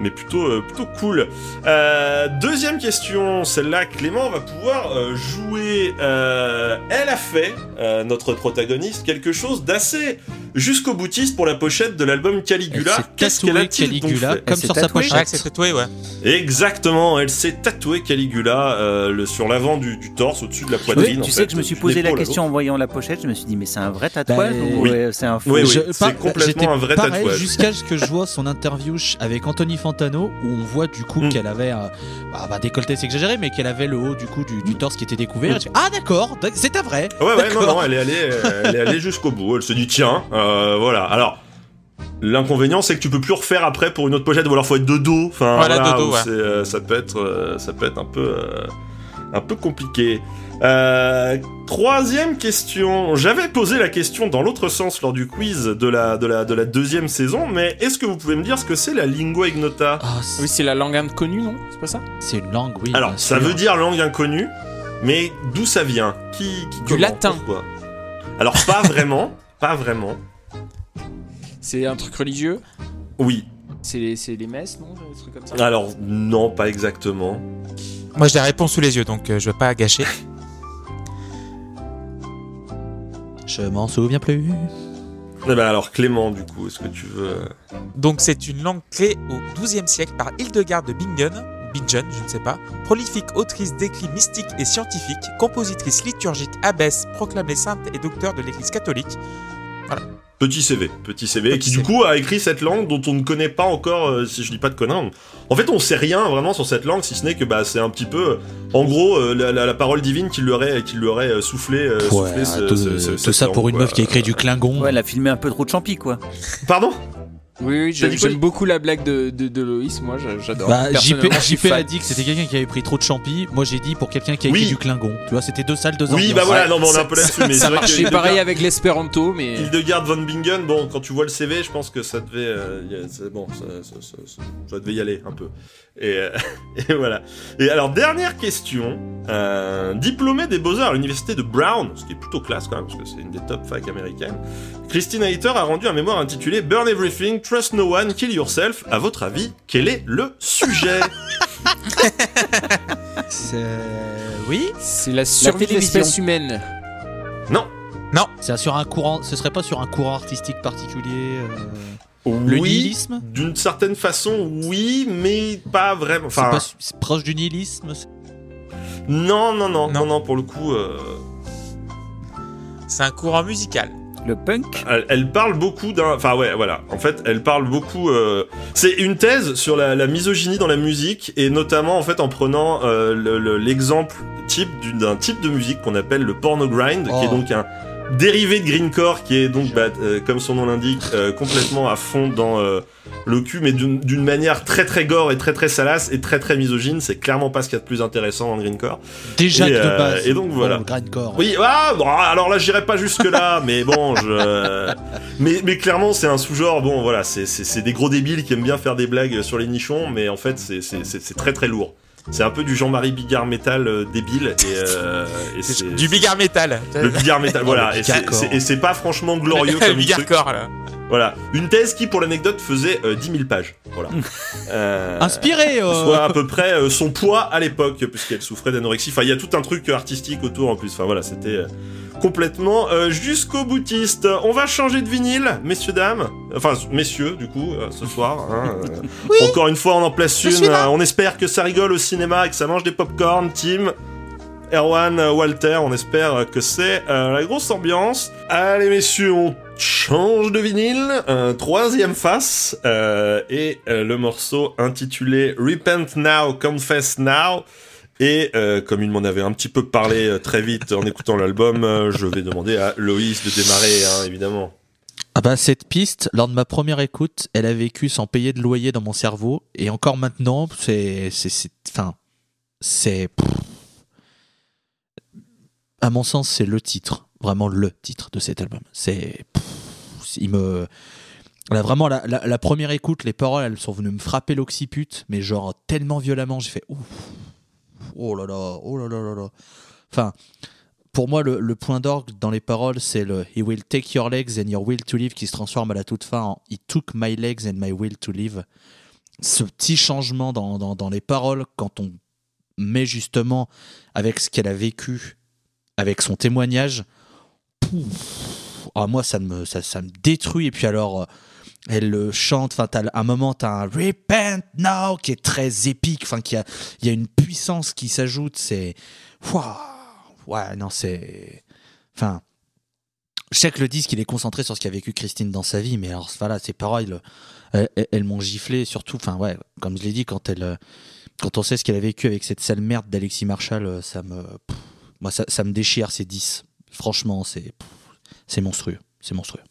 mais plutôt euh, plutôt cool. Euh, deuxième question, celle-là, Clément va pouvoir euh, jouer. euh, elle a fait euh, notre protagoniste quelque chose d'assez jusqu'au boutiste pour la pochette de l'album Caligula. Qu'est-ce qu'elle tatouée donc Caligula comme sur sa tatouée. Ouais, pochette. c'est tatoué, ouais. Exactement, elle s'est tatouée Caligula euh, le, sur l'avant du, du torse, au-dessus de la poitrine. Oui, en tu fait, sais que je me suis posé la question en voyant la pochette, je me suis dit mais c'est un vrai tatouage Bah, ou oui. c'est un faux Oui, oui. C'est complètement un vrai pareil tatouage. Jusqu'à ce que je vois son interview avec Anthony Fantano, où on voit du coup Mm. qu'elle avait un bah, bah, décolleté, c'est exagéré, mais qu'elle avait le haut du coup du, du torse qui était découvert. Mm. Fais, ah d'accord, d'ac- c'est un vrai. Ouais, ouais, non, non, elle est allée, euh, elle est allée jusqu'au bout. Elle se dit, tiens, euh, voilà. Alors, l'inconvénient, c'est que tu peux plus refaire après pour une autre pochette, ou alors faut être de dos. Enfin, Voilà, voilà, de dos, ouais. euh, ça peut être, euh, ça peut être un peu, euh, un peu compliqué. Euh, troisième question. J'avais posé la question dans l'autre sens lors du quiz de la, de la, de la deuxième saison, mais est-ce que vous pouvez me dire ce que c'est la lingua ignota Ah, Oui, c'est la langue inconnue, non? C'est pas ça? C'est une langue, oui. Alors, ça sûr. veut dire langue inconnue, mais d'où ça vient? Qui, qui comment latin. Pourquoi? Alors, pas vraiment, pas vraiment. C'est un truc religieux? Oui. C'est les, c'est les messes, non? Des trucs comme ça? Alors, non, pas exactement. Moi, j'ai la réponse sous les yeux, donc euh, je veux pas gâcher. (laughs) Je m'en souviens plus. Eh ben alors, Clément, du coup, est-ce que tu veux... euh, Donc, c'est une langue créée au XIIe siècle par Hildegarde de Bingen, ou Bingen, je ne sais pas, prolifique autrice d'écrits mystiques et scientifiques, compositrice liturgique, abbesse, proclame les saintes et docteur de l'Église catholique. Petit CV, petit CV, Petit qui du coup a écrit cette langue dont on ne connaît pas encore, euh, si je dis pas de conneries. En fait, on sait rien vraiment sur cette langue, si ce n'est que bah, c'est un petit peu, euh, en gros, euh, la, la- la parole divine qui lui aurait, qui lui aurait soufflé, euh, Ouais, soufflé ce- tout, ce- ce- tout cette ça pour une quoi. meuf qui a écrit du Klingon. Ouais, elle a filmé un peu trop de champi quoi. Pardon? Oui, oui, j'aime beaucoup la blague de, de, de Loïs, moi j'a- j'adore. Bah, JP, JP a dit que c'était quelqu'un qui avait pris trop de champi. Moi, j'ai dit pour quelqu'un qui a écrit Oui. du Klingon. Tu vois, c'était deux salles, deux Oui, ambiances. bah voilà, Ouais, non, mais on est ça- un peu là-dessus, mais c'est Ça vrai que marchait pareil avec l'espéranto, mais. Hildegard von Bingen, bon, quand tu vois le CV, je pense que ça devait, euh, a- bon, ça, ça, ça, ça- ça devait y aller un peu. Et, euh, (laughs) et voilà. Et alors dernière question, euh, diplômée des beaux arts à l'université de Brown, ce qui est plutôt classe quand même, parce que c'est une des top facs américaines. Christine Hayter a rendu un mémoire intitulé Burn Everything, Trust No One, Kill Yourself. À votre avis, quel est le sujet (laughs) C'est- Oui. C'est la survie de l'espèce humaine. Non. C'est sur un courant. Ce serait pas sur un courant artistique particulier. euh, Le oui, nihilisme? d'une certaine façon, oui, mais pas vraiment. C'est Enfin, c'est proche du nihilisme. non, non, non, non, Non. non, pour le coup. euh, C'est un courant musical. Le punk Elle, elle parle beaucoup d'un. Enfin, ouais, voilà. En fait, elle parle beaucoup. euh, C'est une thèse sur la, la misogynie dans la musique, et notamment, en fait, en prenant euh, le- le- l'exemple type d'un type de musique qu'on appelle le porno grind, qui est Oh. donc un dérivé de greencore, qui est donc, bah, euh, comme son nom l'indique, euh, complètement à fond dans euh, le cul, mais d'une manière très très gore et très très salace et très très misogyne. C'est clairement pas ce qu'il y a de plus intéressant dans le greencore. Déjà Et, de euh, base. et donc, voilà. Grindcore. Oui, ah, bon, alors là, j'irai pas jusque là, (laughs) mais bon, je. Mais, mais clairement, c'est un sous-genre. Bon, voilà, c'est- des gros débiles qui aiment bien faire des blagues sur les nichons, mais en fait, c'est très très lourd. C'est un peu du Jean-Marie Bigard métal euh, débile et, euh, (laughs) et c'est Du bigard métal. le Bigard métal. (laughs) voilà. Et c'est- Bigard c'est- et c'est pas franchement glorieux comme bigard truc. corps, là. Voilà, une thèse qui, pour l'anecdote, faisait euh, 10 000 pages. Voilà. (laughs) Euh, Inspiré euh, Soit à peu près euh, son poids à l'époque, puisqu'elle souffrait d'anorexie. Enfin, il y a tout un truc artistique autour en plus. Enfin voilà, c'était euh, complètement euh, jusqu'au boutiste. On va changer de vinyle, messieurs dames. Enfin, messieurs, du coup, euh, ce soir. hein, euh. (laughs) Encore une fois, on en place une. Euh, on espère que ça rigole au cinéma et que ça mange des popcorn, Tim. Erwan, euh, Walter, on espère que c'est euh, la grosse ambiance. Allez messieurs, on change de vinyle, un troisième face, euh, et euh, le morceau intitulé Repent Now, Confess Now. Et euh, comme il m'en avait un petit peu parlé euh, très vite en écoutant l'album, euh, je vais demander à Loïs de démarrer, hein, évidemment. Ah bah cette piste, lors de ma première écoute, elle a vécu sans payer de loyer dans mon cerveau et encore maintenant, c'est enfin c'est à mon sens, c'est le titre, vraiment le titre de cet album. C'est il me Là, vraiment, la, la- la première écoute, les paroles, elles sont venues me frapper l'occiput, mais genre tellement violemment, j'ai fait ouf, oh là là, oh là là là. Enfin, pour moi, le, point d'orgue dans les paroles, c'est le He will take your legs and your will to live qui se transforme à la toute fin en He took my legs and my will to live. Ce petit changement dans, les paroles, quand on met justement avec ce qu'elle a vécu, avec son témoignage, pouf, ah, moi, ça me, ça me détruit. Et puis alors, euh, elle le chante, enfin, t'as un moment, t'as un Repent Now qui est très épique, enfin, qui a, il y a une puissance qui s'ajoute, c'est. Ouais, non, c'est. Enfin. Je sais que le disque, il est concentré sur ce qu'a vécu Christine dans sa vie, mais alors, voilà, ses paroles, elles, m'ont giflé, surtout, enfin, ouais, comme je l'ai dit, quand elle. euh, Quand on sait ce qu'elle a vécu avec cette sale merde d'Alexis Marshall, euh, ça me. moi, ça, me déchire, ces 10. Franchement, c'est. C'est monstrueux. C'est monstrueux.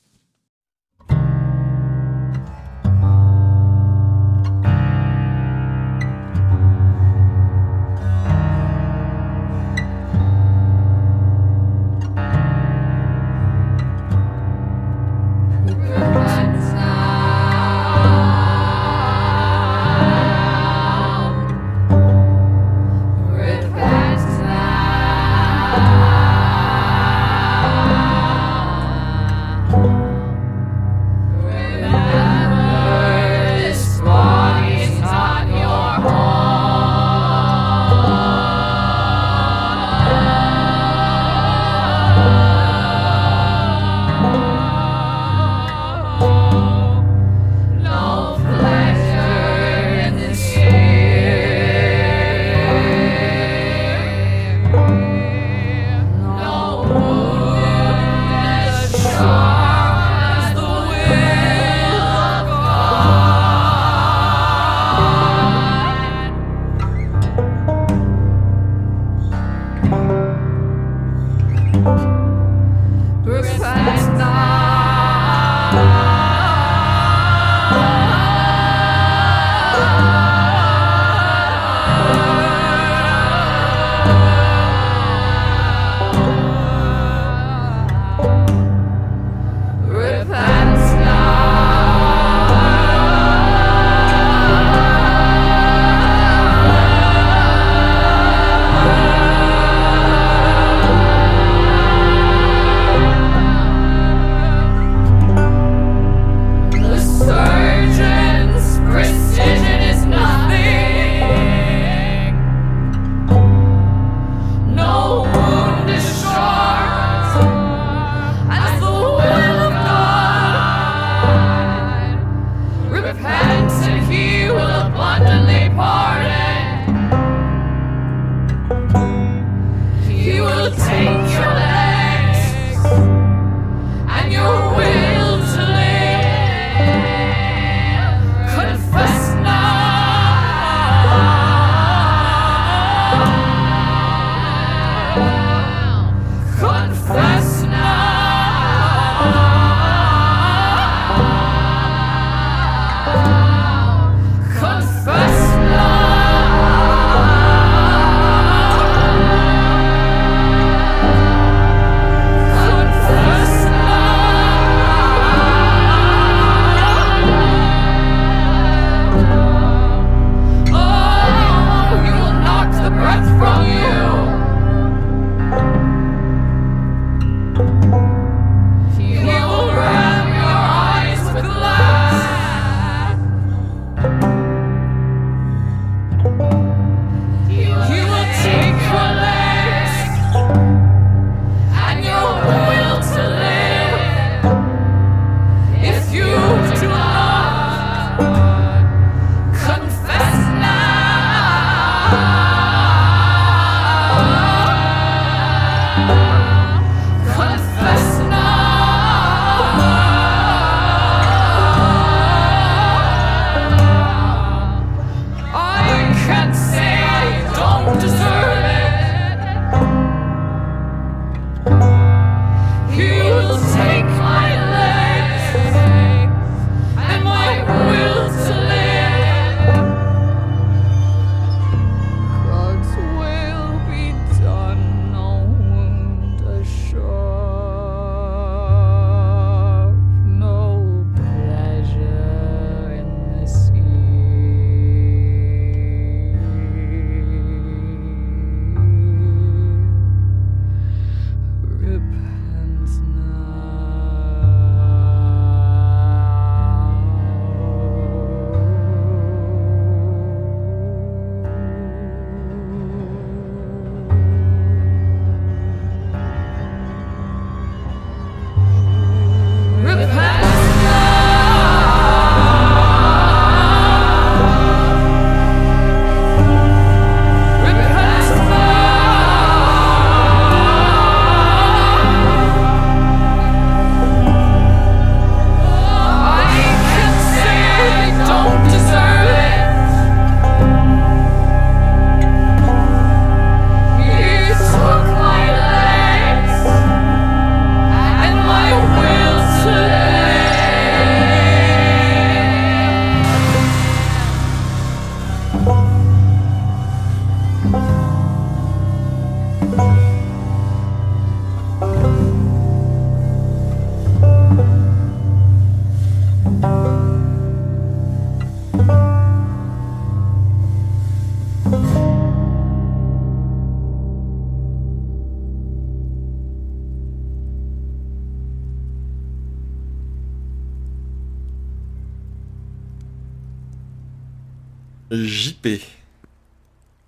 JP.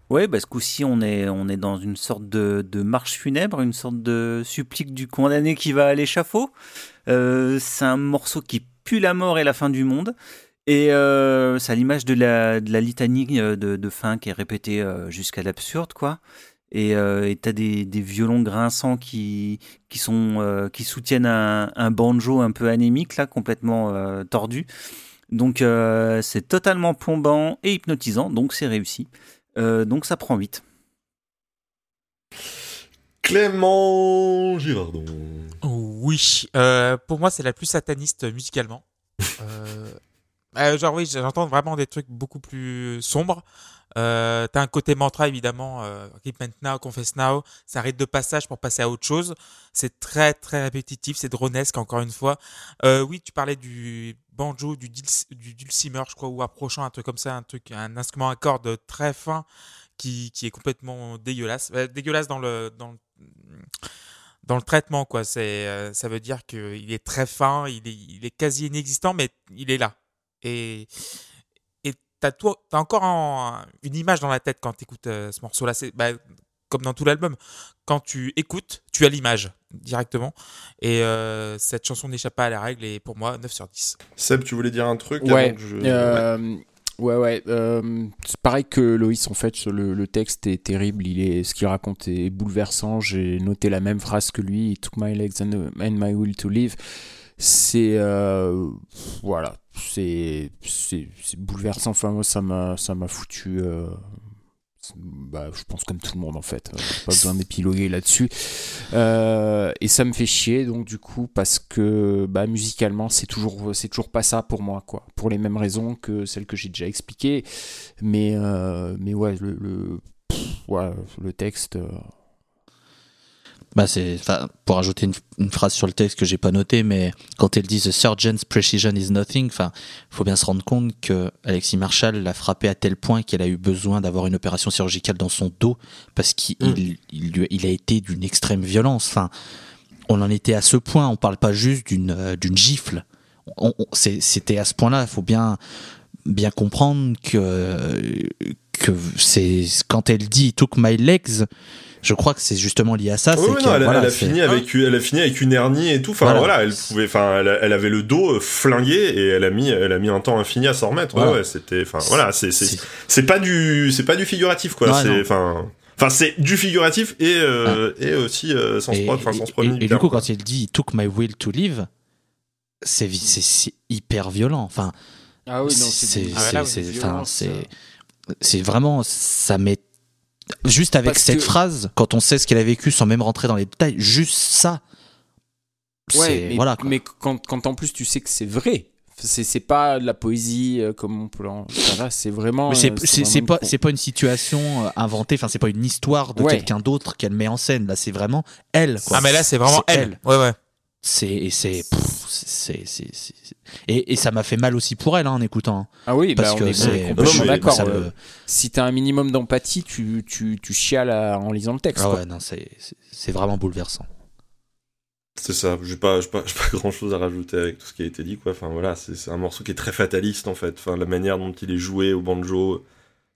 Ouais, bah, ce coup-ci, on est, on est dans une sorte de, de marche funèbre, une sorte de supplique du condamné qui va à l'échafaud. Euh, c'est un morceau qui pue la mort et la fin du monde. Et euh, c'est à l'image de la, de la litanie euh, de, fin qui est répétée jusqu'à l'absurde, quoi. Et t'as des, des violons grinçants qui, qui, sont, qui soutiennent un, un banjo un peu anémique, là, complètement tordu. Donc euh, c'est totalement plombant et hypnotisant, donc c'est réussi. Euh, donc ça prend 8. Clément Girardon. Oui, euh, pour moi c'est la plus sataniste musicalement. (laughs) Genre oui, j'entends vraiment des trucs beaucoup plus sombres. Euh, T'as un côté mantra évidemment, euh, Repent Now, Confess Now, ça arrête de passage pour passer à autre chose. C'est très très répétitif, c'est dronesque encore une fois. Euh, oui, tu parlais du banjo, du, dulcimer, je crois, ou approchant un truc comme ça, un truc, un instrument à cordes très fin qui, qui est complètement dégueulasse, Euh, dégueulasse dans le dans le, dans le traitement quoi. C'est euh, ça veut dire que il est très fin, il est il est quasi inexistant, mais il est là. Et et t'as t'as encore un- une image dans la tête quand t'écoutes euh, ce morceau-là. C'est bah, comme dans tout l'album. Quand tu écoutes, tu as l'image directement. Et euh, cette chanson n'échappe pas à la règle. Et pour moi, 9 sur 10. Seb, tu voulais dire un truc Ouais, avant que je... euh, ouais, ouais. euh, c'est pareil que Loïs, en fait, le, le texte est terrible. Il est, ce qu'il raconte est bouleversant. J'ai noté la même phrase que lui. It took my legs and, and my will to live. C'est euh, voilà, c'est bouleversant. Enfin, moi, ça m'a ça m'a foutu. Bah, je pense comme tout le monde en fait. Euh, Pas besoin d'épiloguer là-dessus. Euh, et ça me fait chier donc du coup parce que bah, musicalement c'est toujours c'est toujours pas ça pour moi quoi. Pour les mêmes raisons que celles que j'ai déjà expliquées. Mais euh, mais ouais le le, ouais, le texte. Bah c'est, pour ajouter une, une phrase sur le texte que j'ai pas noté, mais quand elle dit The surgeon's precision is nothing, enfin, faut bien se rendre compte que Alexis Marshall l'a frappé à tel point qu'elle a eu besoin d'avoir une opération chirurgicale dans son dos parce qu'il il, il a été d'une extrême violence. Enfin, on en était à ce point. On parle pas juste d'une euh, d'une gifle. On- on- c'est- C'était à ce point-là. Il faut bien bien comprendre que que c'est quand elle dit took my legs. Je crois que c'est justement lié à ça. Oui, c'est oui, non, elle, a- voilà, elle a c'est- fini avec, elle a fini avec une hernie et tout. Enfin, Voilà. voilà, elle pouvait, enfin, elle, elle avait le dos euh, flingué et elle a mis, elle a mis un temps infini à s'en remettre. Ouais, Voilà. ouais, c'était, enfin, voilà, c'est, c'est, c'est- c'est pas du, c'est pas du figuratif, quoi. Ouais, c'est, non. enfin, enfin, c'est du figuratif et, euh, et aussi euh, sens et, propre, enfin, sens et- premier et- du et du coup, quoi. quand il dit took my will to live, c'est vi- c'est c'est hyper violent. Enfin, Ah Ah ouais, oui, c'est- c'est c'est ça. c'est vraiment ça met juste avec Parce cette que- phrase quand on sait ce qu'elle a vécu sans même rentrer dans les détails, juste ça. Ouais, c'est mais, voilà. quoi. mais quand, quand en plus tu sais que c'est vrai, c'est c'est pas de la poésie euh, comme on peut en. là, c'est vraiment. C'est euh, pas c'est pas une situation euh, inventée, enfin c'est pas une histoire de Ouais. quelqu'un d'autre qu'elle met en scène. Là, c'est vraiment elle. Quoi. Ah mais là c'est vraiment C'est elle. Ouais ouais. C'est et c'est pff, c'est c'est c'est- c'est- et, et ça m'a fait mal aussi pour elle hein, en écoutant. Ah oui, Parce bah, on que est c'est complètement d'accord. ça euh, me- Si t'as un minimum d'empathie, tu, tu, tu chiales à- en lisant le texte. Ah quoi. ouais, non, c'est c'est- c'est vraiment bouleversant. C'est ça, j'ai pas, j'ai pas, (laughs) j'ai pas grand chose à rajouter avec tout ce qui a été dit, quoi. Enfin, voilà, c'est c'est un morceau qui est très fataliste, en fait. Enfin, la manière dont il est joué au banjo,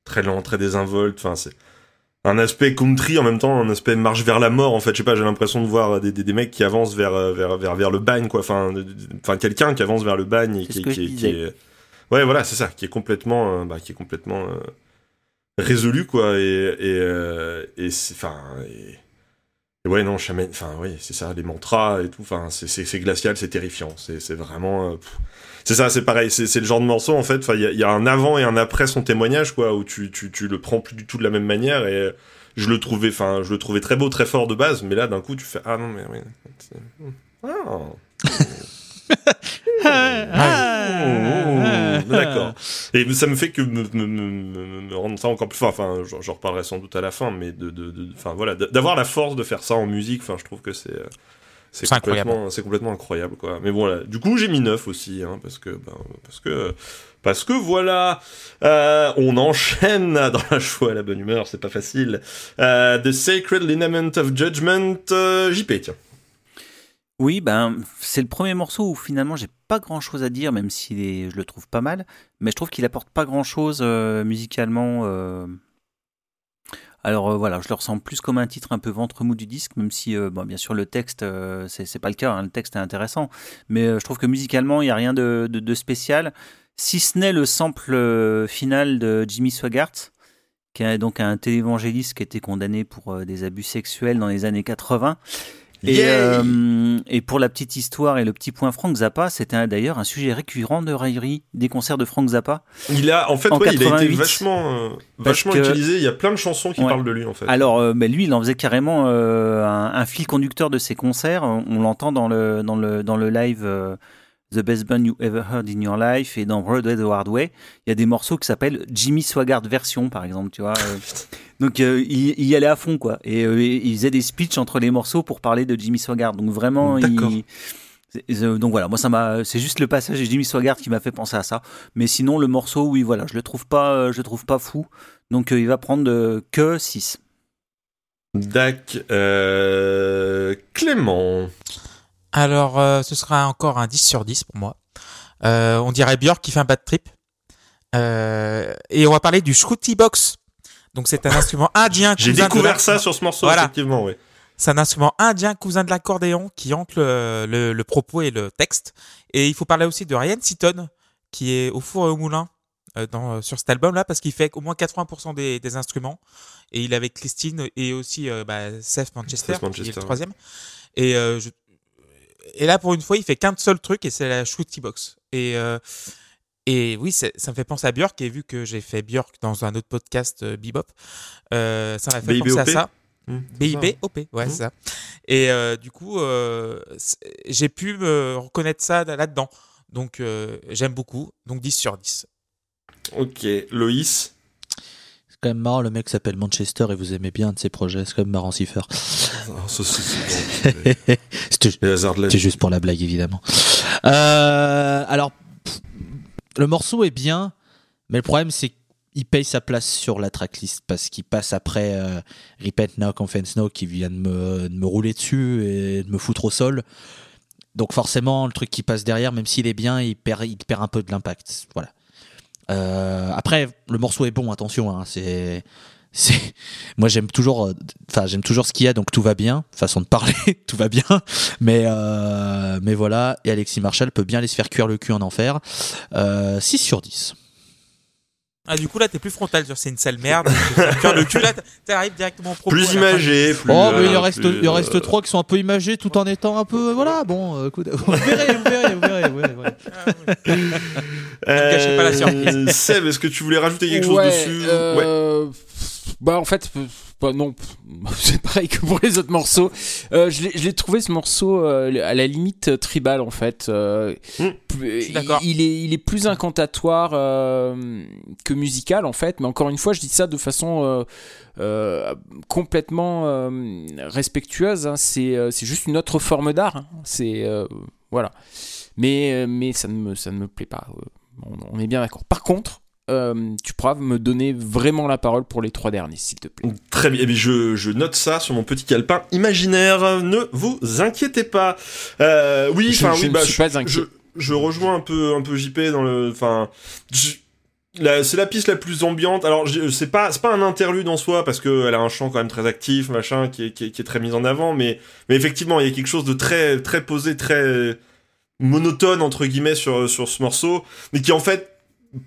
très lent, très désinvolte. Enfin, c'est un aspect country en même temps, un aspect marche vers la mort, en fait. Je sais pas, j'ai l'impression de voir des, des, des mecs qui avancent vers, euh, vers, vers, vers le bagne, quoi. Enfin, enfin quelqu'un qui avance vers le bagne et qui, qui, est- qui disais. est. Ouais, voilà, c'est ça, qui est complètement, euh, bah, qui est complètement euh, résolu, quoi. Et, et, euh, et c'est, enfin, et- ouais, non, Shaman, enfin, oui, c'est ça, les mantras et tout, enfin, c'est- glacial, c'est terrifiant, c'est vraiment. euh, c'est ça, c'est pareil, c'est le genre de morceau, en fait, enfin, il y, y a un avant et un après son témoignage, quoi, où tu, tu, tu le prends plus du tout de la même manière, et je le trouvais, enfin, je le trouvais très beau, très fort de base, mais là, d'un coup, tu fais, ah non, mais oui. c'est- (laughs) Ah. Oh, D'accord. Et ça me fait que me, me, me, me- me rendre ça encore plus fort. Enfin, j'en reparlerai sans doute à la fin, mais de, de, de- enfin voilà, d'avoir la force de faire ça en musique. Enfin, je trouve que c'est, euh, c'est complètement, c'est complètement incroyable, quoi. Mais bon, là, du coup, j'ai mis 9 aussi, hein, parce que, ben, parce que, parce que voilà, Euh, on enchaîne (laughs) dans la joie, la bonne humeur, c'est pas facile. Euh, The Sacred Lineament of Judgment, euh, JP, tiens. Oui, ben c'est le premier morceau où finalement j'ai pas grand chose à dire, même si je le trouve pas mal. Mais je trouve qu'il apporte pas grand chose musicalement. euh. Alors euh, voilà, je le ressens plus comme un titre un peu ventre mou du disque, même si, euh, bien sûr, le texte, euh, c'est pas le cas, hein, le texte est intéressant. Mais euh, je trouve que musicalement, il n'y a rien de, spécial, si ce n'est le sample euh, final de Jimmy Swaggart, qui est donc un télévangéliste qui été condamné pour euh, des abus sexuels dans les années 80. Et, euh, et pour la petite histoire et le petit point Frank Zappa, c'était d'ailleurs un sujet récurrent de raillerie des concerts de Frank Zappa. Il a, en fait, En ouais, il a été 88, vachement, euh, vachement que- utilisé. Il y a plein de chansons qui Ouais. parlent de lui, en fait. Alors, euh, ben, lui, il en faisait carrément euh, un, un fil conducteur de ses concerts. On, on l'entend dans le, dans, le, dans le live The Best Band You Ever Heard in Your Life et dans Broadway the Hard Way. Il y a des morceaux qui s'appellent Jimmy Swaggart version, par exemple, tu vois. (laughs) euh. donc, euh, il, il y allait à fond, quoi. Et euh, il faisait des speeches entre les morceaux pour parler de Jimmy Swaggart. Donc, vraiment, il. euh, Donc voilà, moi ça m'a, c'est juste le passage de Jimmy Swaggart qui m'a fait penser à ça. Mais sinon le morceau, oui voilà, je le trouve pas, je le trouve pas fou. Donc euh, il va prendre que 6. Dac, Clément. Alors, euh, ce sera encore un 10 sur 10 pour moi. Euh, on dirait Björk qui fait un bad trip. Euh, et on va parler du Shruti Box. Donc, c'est un (laughs) instrument indien. J'ai découvert ça sur ce morceau, Voilà. effectivement, ouais. C'est un instrument indien, cousin de l'accordéon, qui hante le, le- le propos et le texte. Et il faut parler aussi de Ryan Seaton, qui est au four et au moulin euh, dans, sur cet album-là, parce qu'il fait au moins 80% des, des instruments. Et il est avec Christine et aussi euh, bah, Seth Manchester, Seth qui est Manchester, le troisième. Et, euh, je- et là, pour une fois, il fait qu'un seul truc, et c'est la Shruti Box. Et, euh, et oui, ça me fait penser à Björk, et vu que j'ai fait Björk dans un autre podcast euh, Bebop, euh, ça m'a fait penser à ça. Mmh, c'est ça. BIP, ouais, c'est ça. Et euh, du coup, j'ai pu me reconnaître ça là-dedans. Donc, j'aime beaucoup. Donc, 10 sur 10. Ok, Loïs. C'est quand même marrant, le mec s'appelle Manchester et vous aimez bien un de ses projets. C'est quand même marrant, Cipher. (laughs) Ah, (laughs) c'est- juste pour la blague, évidemment. Euh, alors, pff, le morceau est bien, mais le problème, c'est qu'il paye sa place sur la tracklist parce qu'il passe après euh, Repent Now, Confess Now qui vient de me, de me rouler dessus et de me foutre au sol. Donc, forcément, le truc qui passe derrière, même s'il est bien, il perd, il perd un peu de l'impact. Voilà. Euh, après, le morceau est bon, attention. hein, c'est. (laughs) Moi j'aime toujours, euh, enfin j'aime toujours ce qu'il y a, donc tout va bien, façon de parler, (laughs) tout va bien. Mais, euh, mais voilà, et Alexis Marshall peut bien aller se faire cuire le cul en enfer. Euh, 6 sur 10. Ah, du coup, là, t'es plus frontal sur c'est une sale merde. (laughs) Faire le cul, là, t'arrives directement au propos. Plus imagé, plus. Oh, mais il euh, en reste, plus, il en reste euh, 3 qui sont un peu imagés tout en étant un peu. Voilà, bon, euh, écoute, (laughs) vous verrez, vous verrez, vous verrez. ouais, ouais. Ah. Ne gâchez pas la surprise. Euh, Seb, est-ce que tu voulais rajouter quelque Ouais, chose dessus Ouais. Bah en fait, bah non, (laughs) c'est pareil que pour les autres morceaux. Euh, je l'ai- trouvé ce morceau euh, à la limite euh, tribal en fait. Euh, Mm. d'accord. Il, il est, il est plus incantatoire que musical en fait, mais encore une fois, je dis ça de façon complètement respectueuse. hein. C'est c'est juste une autre forme d'art. hein. C'est voilà. Mais mais ça ne me ça ne me plaît pas. On, on est bien d'accord. Par contre, euh, tu pourras me donner vraiment la parole pour les trois derniers, s'il te plaît. Très bien, Eh bien, je, je note ça sur mon petit calepin imaginaire. Ne vous inquiétez pas. Euh, oui, Je- oui, ne bah, suis je, pas inquiet. je, rejoins un peu un peu JP dans le, enfin, c'est la piste la plus ambiante. Alors c'est pas c'est pas un interlude en soi parce que elle a un chant quand même très actif, machin, qui est, qui est, qui est très mis en avant, mais mais effectivement il y a quelque chose de très très posé, très monotone entre guillemets sur sur ce morceau, mais qui en fait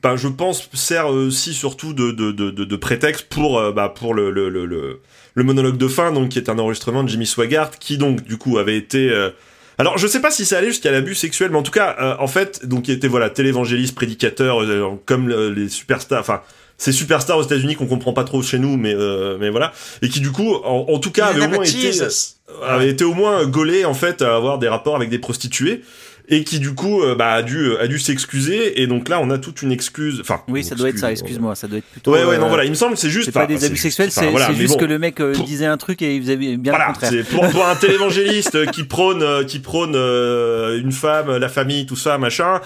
ben, je pense sert aussi surtout de, de, de, de, de prétexte pour, euh, bah, pour le, le, le, le, le monologue de fin, donc qui est un enregistrement de Jimmy Swaggart, qui donc du coup avait été. euh, Alors je sais pas si ça allait jusqu'à l'abus sexuel, mais en tout cas, euh, en fait, donc il était voilà télévangéliste, prédicateur, euh, comme le- les superstars, enfin ces superstars aux États-Unis qu'on comprend pas trop chez nous, mais euh, mais voilà, et qui du coup, en, en tout cas, avait au moins été avait été au moins gaulé en fait à avoir des rapports avec des prostituées et qui du coup euh, bah, a dû a dû s'excuser et donc là on a toute une excuse enfin Oui, ça doit être ça, excuse, excuse-moi, ça doit être plutôt. ouais ouais non euh, voilà il me semble que c'est juste C'est pas des abus sexuels, c'est voilà, juste bon. que le mec euh, Pour- disait un truc et il faisait bien le voilà, contraire. c'est pour, pour un (laughs) télévangéliste qui prône euh, qui prône euh, une femme, la famille, tout ça, machin.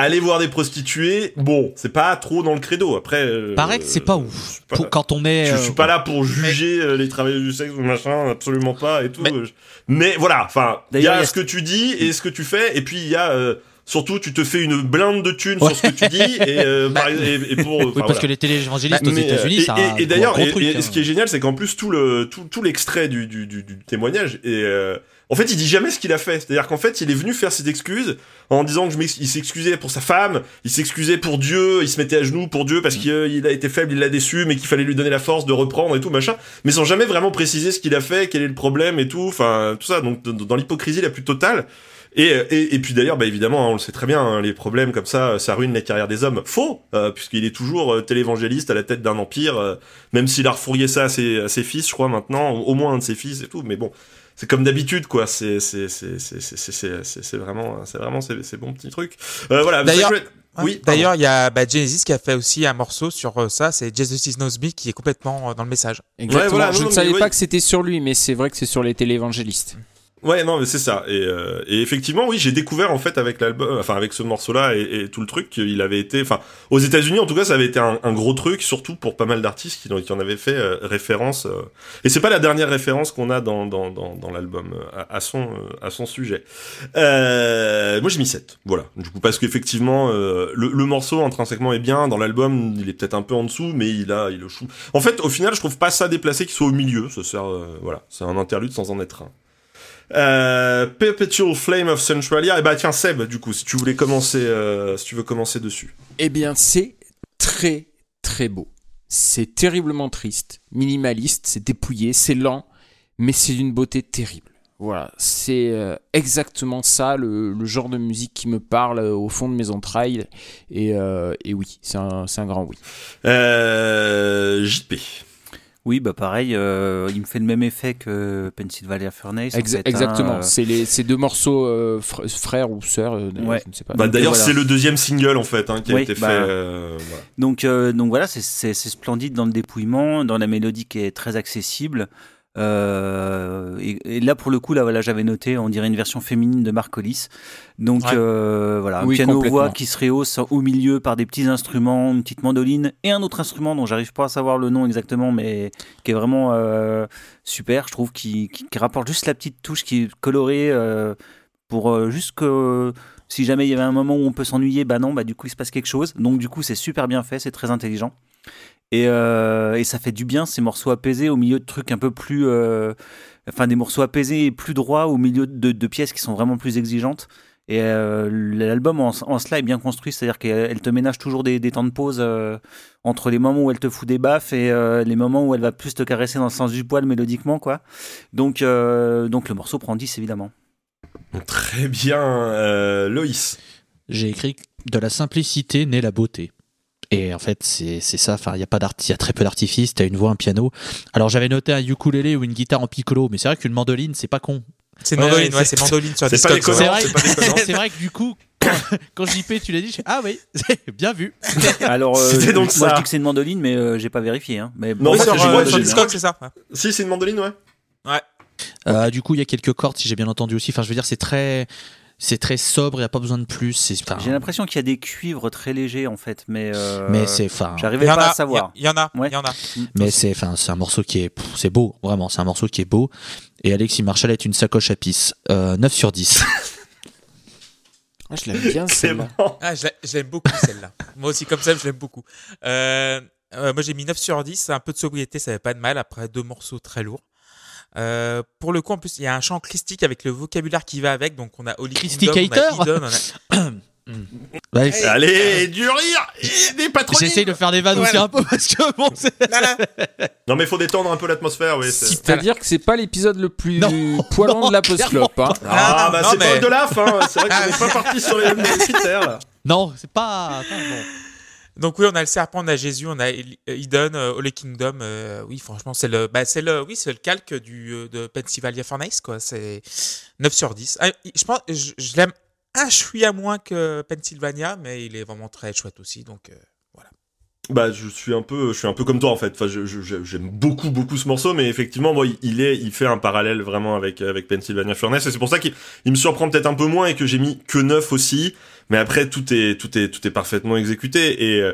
Aller voir des prostituées, bon, c'est pas trop dans le credo. Après, euh, Paraît que c'est pas je ouf. suis pas- Pour- quand on est. je, euh, suis pas là pour juger euh, les travailleurs du sexe ou machin, absolument pas et tout. Mais- euh, je- Mais, voilà, enfin, il y D'ailleurs, il y a ce que tu dis et ce que tu fais, et puis il y a euh, Surtout, tu te fais une blinde de thunes sur ce que tu dis et, euh, (laughs) par- et- et pour. Oui, parce voilà. que les téléévangélistes aux Mais, euh, États-Unis, un et- et d'ailleurs, hein. ce qui est génial, c'est qu'en plus tout le tout, tout l'extrait du, du, du, du témoignage et euh, en fait, il dit jamais ce qu'il a fait. C'est-à-dire qu'en fait, il est venu faire ses excuses en disant que je il s'excusait pour sa femme, il s'excusait pour Dieu, il se mettait à genoux pour Dieu parce qu'il euh, il a été faible, il l'a déçu, mais qu'il fallait lui donner la force de reprendre et tout machin, mais sans jamais vraiment préciser ce qu'il a fait, quel est le problème et tout, enfin tout ça. Donc dans dans l'hypocrisie la plus totale. Et, et, et puis d'ailleurs, bah évidemment, hein, on le sait très bien, hein, les problèmes comme ça, ça ruine la carrière des hommes. Faux, euh, puisqu'il est toujours euh, télévangéliste à la tête d'un empire, euh, même s'il a refourgué ça à ses, à ses fils, je crois maintenant, au moins un de ses fils et tout. Mais bon, c'est comme d'habitude, quoi. C'est c'est c'est c'est c'est c'est c'est- c'est- c'est vraiment c'est vraiment ces, ces bons petits trucs. Euh, voilà. D'ailleurs- oui. D'ailleurs, il y a bah, Genesis qui a fait aussi un morceau sur euh, ça, c'est Jesus Me qui est complètement euh, dans le message. Exactement. voilà, je non, ne savais oui. pas que c'était sur lui, mais c'est vrai que c'est sur les téléévangélistes. Ouais, non, mais c'est ça. Et, euh, et effectivement, oui, j'ai découvert en fait avec l'album, enfin avec ce morceau-là et, tout le truc, qu'il avait été, enfin, aux États-Unis en tout cas, ça avait été un, gros truc, surtout pour pas mal d'artistes qui, en avaient fait euh, référence. euh, et c'est pas la dernière référence qu'on a dans dans dans, dans l'album euh, à, son euh, à son sujet. Moi, j'ai mis 7 Voilà. Du coup, parce qu'effectivement, le, le morceau intrinsèquement est bien. Dans l'album, il est peut-être un peu en dessous, mais il a il le chou. En fait, au final, je trouve pas ça déplacé qu'il soit au milieu. Ça sert, voilà, c'est un interlude sans en être un. Euh, Perpetual Flame of Centralia. Et bah tiens Seb, du coup, si tu voulais commencer, euh, si tu veux commencer dessus. Eh bien, c'est très, très beau. C'est terriblement triste, minimaliste, c'est dépouillé, c'est lent, mais c'est d'une beauté terrible. Voilà, c'est euh, exactement ça, le, le genre de musique qui me parle au fond de mes entrailles. Et, euh, et oui, c'est un, un grand oui. JP. Oui, bah pareil, euh, il me fait le même effet que Pennsylvania Furnace. en Exa- fait, hein, exactement, euh, c'est les, ces deux morceaux euh, fr- frères ou sœurs, euh, d'ailleurs, Ouais. je ne sais pas. Bah d'ailleurs, voilà. c'est le deuxième single en fait hein, qui a Oui, été bah, fait. euh, voilà. Donc, euh, donc voilà, c'est splendide dans le dépouillement, dans la mélodie qui est très accessible. Euh, et, et là, pour le coup, là, voilà, j'avais noté, on dirait une version féminine de Marcolis. Donc Ouais. euh, voilà, un Oui, piano complètement. voix qui se rehausse au milieu par des petits instruments, une petite mandoline et un autre instrument dont j'arrive pas à savoir le nom exactement, mais qui est vraiment euh, super, je trouve, qui, qui, qui rapporte juste la petite touche qui est colorée euh, pour juste que si jamais il y avait un moment où on peut s'ennuyer, bah non, bah du coup il se passe quelque chose. Donc du coup c'est super bien fait, c'est très intelligent. Et, euh, et ça fait du bien ces morceaux apaisés au milieu de trucs un peu plus... euh, enfin des morceaux apaisés et plus droits au milieu de, de pièces qui sont vraiment plus exigeantes. Et euh, l'album en, en cela est bien construit, c'est-à-dire qu'elle elle te ménage toujours des, des temps de pause euh, entre les moments où elle te fout des baffes et euh, les moments où elle va plus te caresser dans le sens du poil mélodiquement. quoi. Donc, euh, donc le morceau prend 10 évidemment. Très bien, euh, Loïs. J'ai écrit de la simplicité naît la beauté. Et en fait, c'est c'est ça. Enfin, il y a pas d'art, il y a très peu d'artifices. T'as une voix, un piano. Alors, j'avais noté un ukulélé ou une guitare en piccolo, mais c'est vrai qu'une mandoline, c'est pas con. C'est une Ouais, mandoline, ouais, ouais, c'est- (laughs) mandoline sur c'est ouais. Vrai, vrai que du coup, quand, JP, tu l'as dit, je ah oui, (laughs) bien vu. (laughs) Alors, euh, C'était donc moi ça. je dis que c'est une mandoline, mais euh, j'ai pas vérifié. Hein. Mais Non, fait, sur, euh, sur Discogs, c'est ça. ouais. Si, c'est une mandoline, ouais. Euh, du coup, il y a quelques cordes, si j'ai bien entendu aussi. Enfin, je veux dire, c'est très, c'est très sobre. Il y a pas besoin de plus. J'ai l'impression qu'il y a des cuivres très légers en fait, mais, euh, mais c'est, Il j'arrivais pas a, à savoir. il y en a, Ouais. il y en a. mais c'est, enfin, c'est un morceau qui est, c'est beau, vraiment. C'est un morceau qui est beau. Et Alexis Marshall est une sacoche à pisse. Euh, 9 sur 10. (laughs) Ah, je l'aime bien C'est celle-là. bon. Ah, je l'aime beaucoup celle-là. moi aussi, comme ça, je l'aime beaucoup. Euh, euh, moi, j'ai mis 9 sur 10. Un peu de sobriété, ça n'avait pas de mal après deux morceaux très lourds. Euh, pour le coup, en plus, il y a un chant christique avec le vocabulaire qui va avec. Donc, on a Holy a- (coughs) Ouais, Allez, du rire et des patronymes. J'essaye de faire des vannes aussi un peu parce que bon, c'est. Non, mais faut détendre un peu l'atmosphère, oui. c'est- C'est-à-dire que c'est pas l'épisode le plus Non, poilant non, de la post-clop. Hein. Ah, non, bah c'est mais- pas de la fin. C'est vrai qu'on n'est pas parti sur les mêmes (laughs) critères. là. Non, c'est pas. attends, bon. Donc oui, on a le serpent, on a Jésus, on a Eli- Eden, euh, Holy Kingdom. euh, oui, franchement, c'est le, bah, c'est le, oui, c'est le calque du euh, de Pennsylvania Furnace, quoi. C'est 9 sur 10. Ah, je pense, je, je l'aime un chouïa moins que Pennsylvania, mais il est vraiment très chouette aussi. Donc euh. Bah, je suis un peu, je suis un peu comme toi en fait. Enfin, je- je- je- j'aime beaucoup, beaucoup ce morceau, mais effectivement, moi, il est, il fait un parallèle vraiment avec avec Pennsylvania Furnace, et c'est pour ça qu'il il me surprend peut-être un peu moins et que j'ai mis que 9 aussi. Mais après, tout est, tout est, tout est parfaitement exécuté et euh,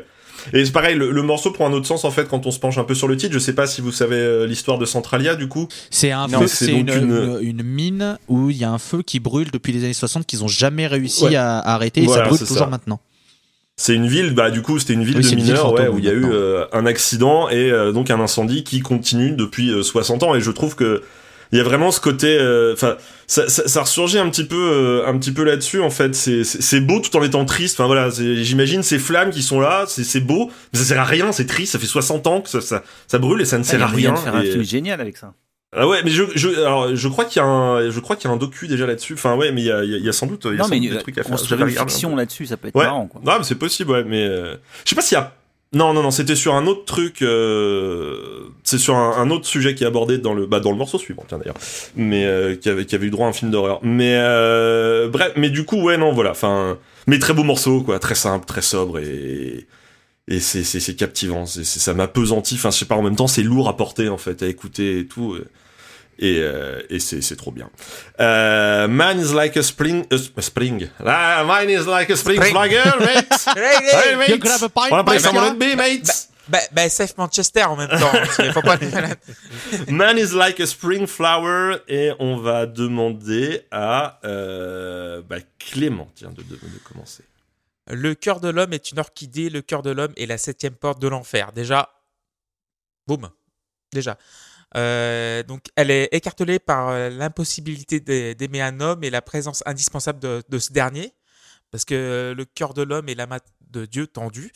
Et c'est pareil, le, le morceau prend un autre sens en fait quand on se penche un peu sur le titre. Je sais pas si vous savez euh, l'histoire de Centralia du coup. C'est un feu, c'est une, une- une- mine où il y a un feu qui brûle depuis les années 60 qu'ils ont jamais réussi Ouais. à, à arrêter et ça brûle toujours ça. maintenant. C'est une ville, bah du coup c'était une ville Oui, de mineurs, ouais, où il y a eu euh, un accident et euh, donc un incendie qui continue depuis euh, 60 ans. Et je trouve que il y a vraiment ce côté, euh, enfin ça, ça, ça ressurgit un petit peu, euh, un petit peu là-dessus en fait. C'est beau tout en étant triste. Enfin voilà, j'imagine ces flammes qui sont là, c'est beau, mais ça sert à rien, c'est triste. Ça fait 60 ans que ça, ça, ça brûle et ça ne Il y sert a à moyen rien. de faire un film génial avec ça. Ah ouais, mais je, je, alors, je crois qu'il y a un, je crois qu'il y a un docu déjà là-dessus. Enfin ouais, mais il y a, il y a- sans doute, il y a Non, sans mais doute des euh, trucs à faire. construire Je vais une fiction peu. là-dessus, ça peut être Ouais. marrant. Quoi. Non, mais c'est possible, ouais, mais euh, je sais pas s'il y a. Non, non, non, c'était sur un autre truc. euh, C'est sur un, un autre sujet qui est abordé dans le, bah, dans le morceau suivant, tiens d'ailleurs, mais euh, qui avait, qui avait eu droit à un film d'horreur. Mais euh, bref, mais du coup, ouais, non, voilà. Enfin, mais très beau morceau, quoi, très simple, très sobre et et c'est c'est captivant. C'est c'est- ça m'apesantit. Enfin, je sais pas. En même temps, c'est lourd à porter en fait, à écouter et tout. Et, euh, et c'est trop bien. Euh, man is like a spring, a spring. Ah, mine is like a spring, Spring. flagger, mate. (laughs) Hey, mate. You have a pint, On va play mate. some rugby, mate. Bah, bah, safe Manchester en même temps. parce qu'il faut pas... Man (laughs) is like a spring flower et on va demander à euh, bah, Clément tiens de, de, de commencer. Le cœur de l'homme est une orchidée, le cœur de l'homme est la septième porte de l'enfer. Déjà, boum, déjà. Euh, donc, elle est écartelée par euh, l'impossibilité d'ai- d'aimer un homme et la présence indispensable de, ce dernier, parce que le cœur de l'homme est main de Dieu tendue.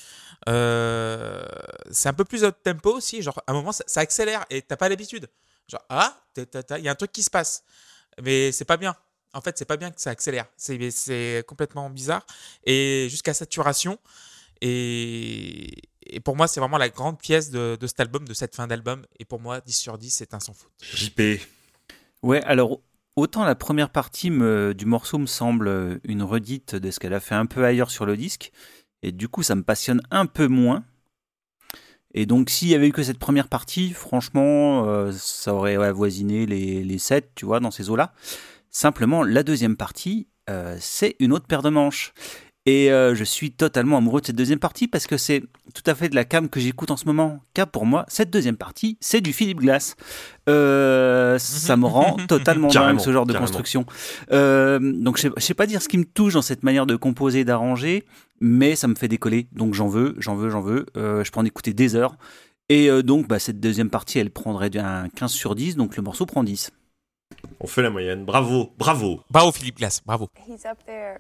Euh, c'est un peu plus up tempo aussi, genre à un moment ça, ça accélère et t'as pas l'habitude. Genre ah, il y a un truc qui se passe, mais c'est pas bien. En fait, c'est pas bien que ça accélère. C'est complètement bizarre et jusqu'à saturation. Et, et pour moi, c'est vraiment la grande pièce de, de cet album, de cette fin d'album. Et pour moi, 10 sur 10, c'est un sans faute. JP. Ouais, alors autant la première partie me- du morceau me semble une redite de ce qu'elle a fait un peu ailleurs sur le disque, et du coup ça me passionne un peu moins. Et donc s'il y avait eu que cette première partie, franchement, euh, ça aurait avoisiné les, les 7, tu vois, dans ces eaux-là. Simplement, la deuxième partie, euh, c'est une autre paire de manches. Et euh, je suis totalement amoureux de cette deuxième partie parce que c'est tout à fait de la cam que j'écoute en ce moment. Car pour moi, cette deuxième partie, c'est du Philippe Glass. Euh, ça me rend (laughs) totalement dingue ce genre de carrément. construction. Euh, donc je sais, je sais pas dire ce qui me touche dans cette manière de composer, d'arranger, mais ça me fait décoller. Donc j'en veux, j'en veux, j'en veux. Euh, je peux en écouter des heures. Et euh, donc bah, cette deuxième partie, elle prendrait un 15 sur 10, donc le morceau prend 10. On fait la moyenne. Bravo, bravo. Bravo Philippe Glass, bravo. He's up there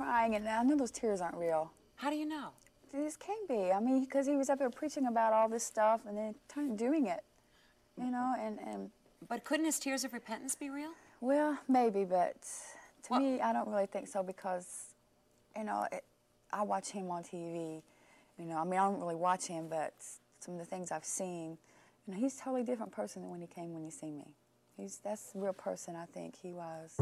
crying, and I know those tears aren't real. How do you know? These can't be. I mean, because he was up there preaching about all this stuff and then doing it, you know, and, and But couldn't his tears of repentance be real? well, maybe, but to Well- me, I don't really think so because, you know, it, I watch him on TV. You know, I mean, I don't really watch him, but some of the things I've seen, you know, he's a totally different person than when he came when you see me. He's that's the real person I think he was.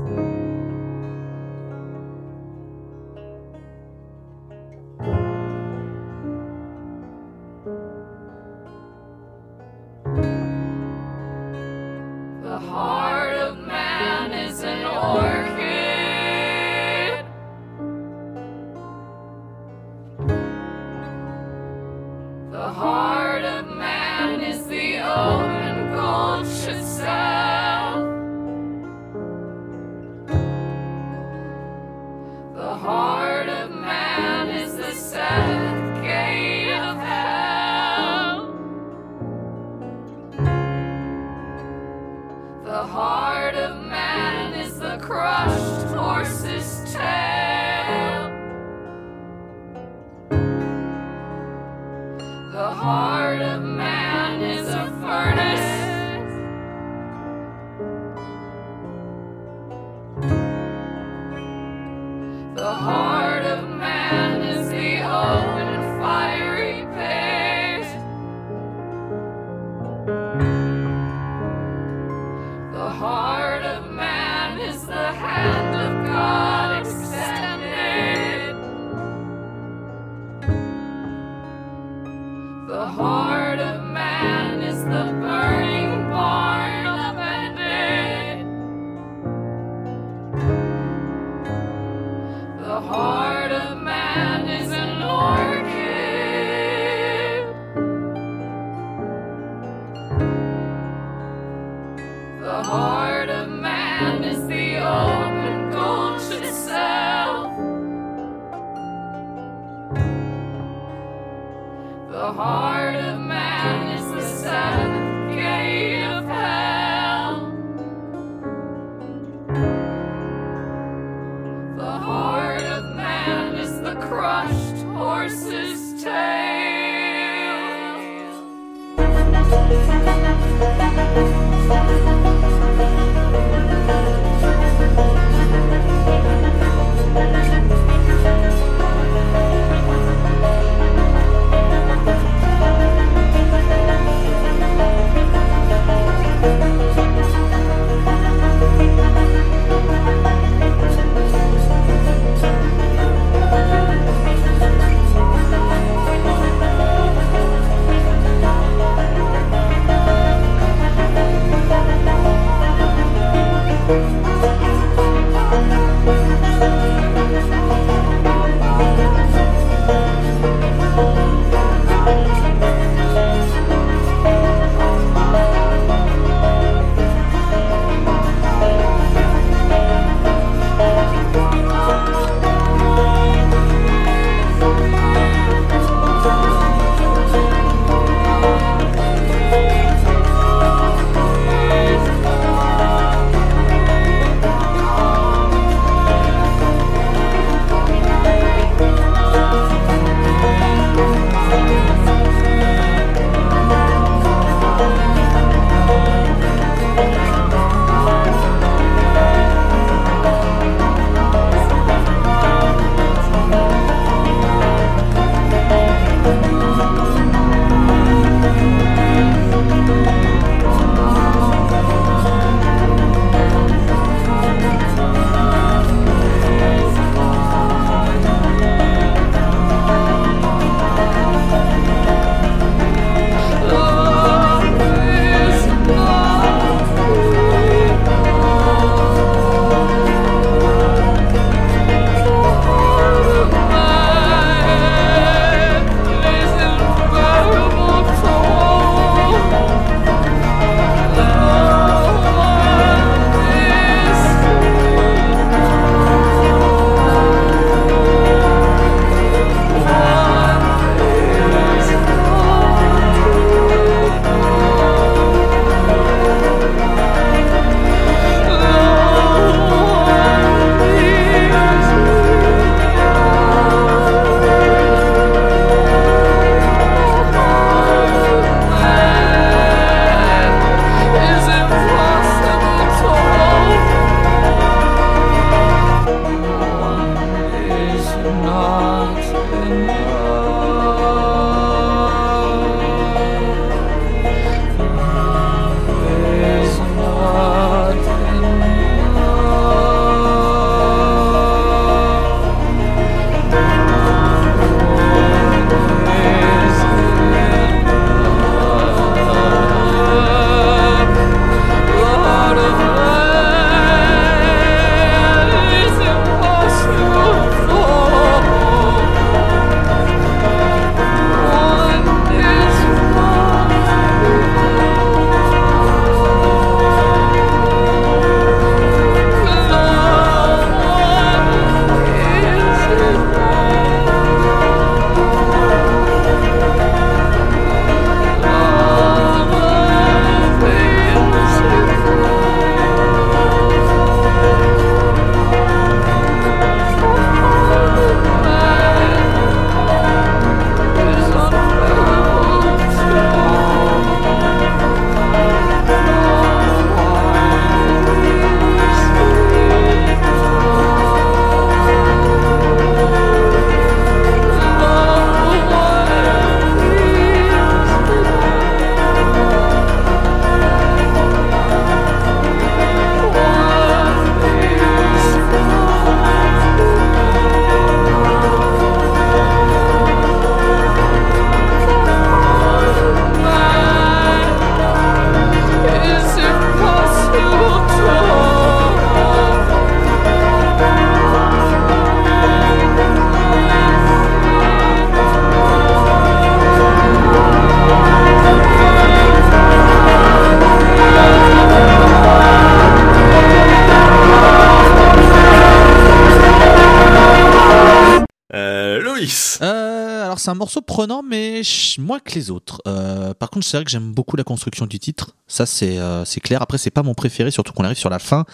C'est un morceau prenant, mais moins que les autres. Euh, par contre, c'est vrai que j'aime beaucoup la construction du titre. Ça, c'est euh, c'est clair. Après, c'est pas mon préféré, surtout qu'on arrive sur la fin.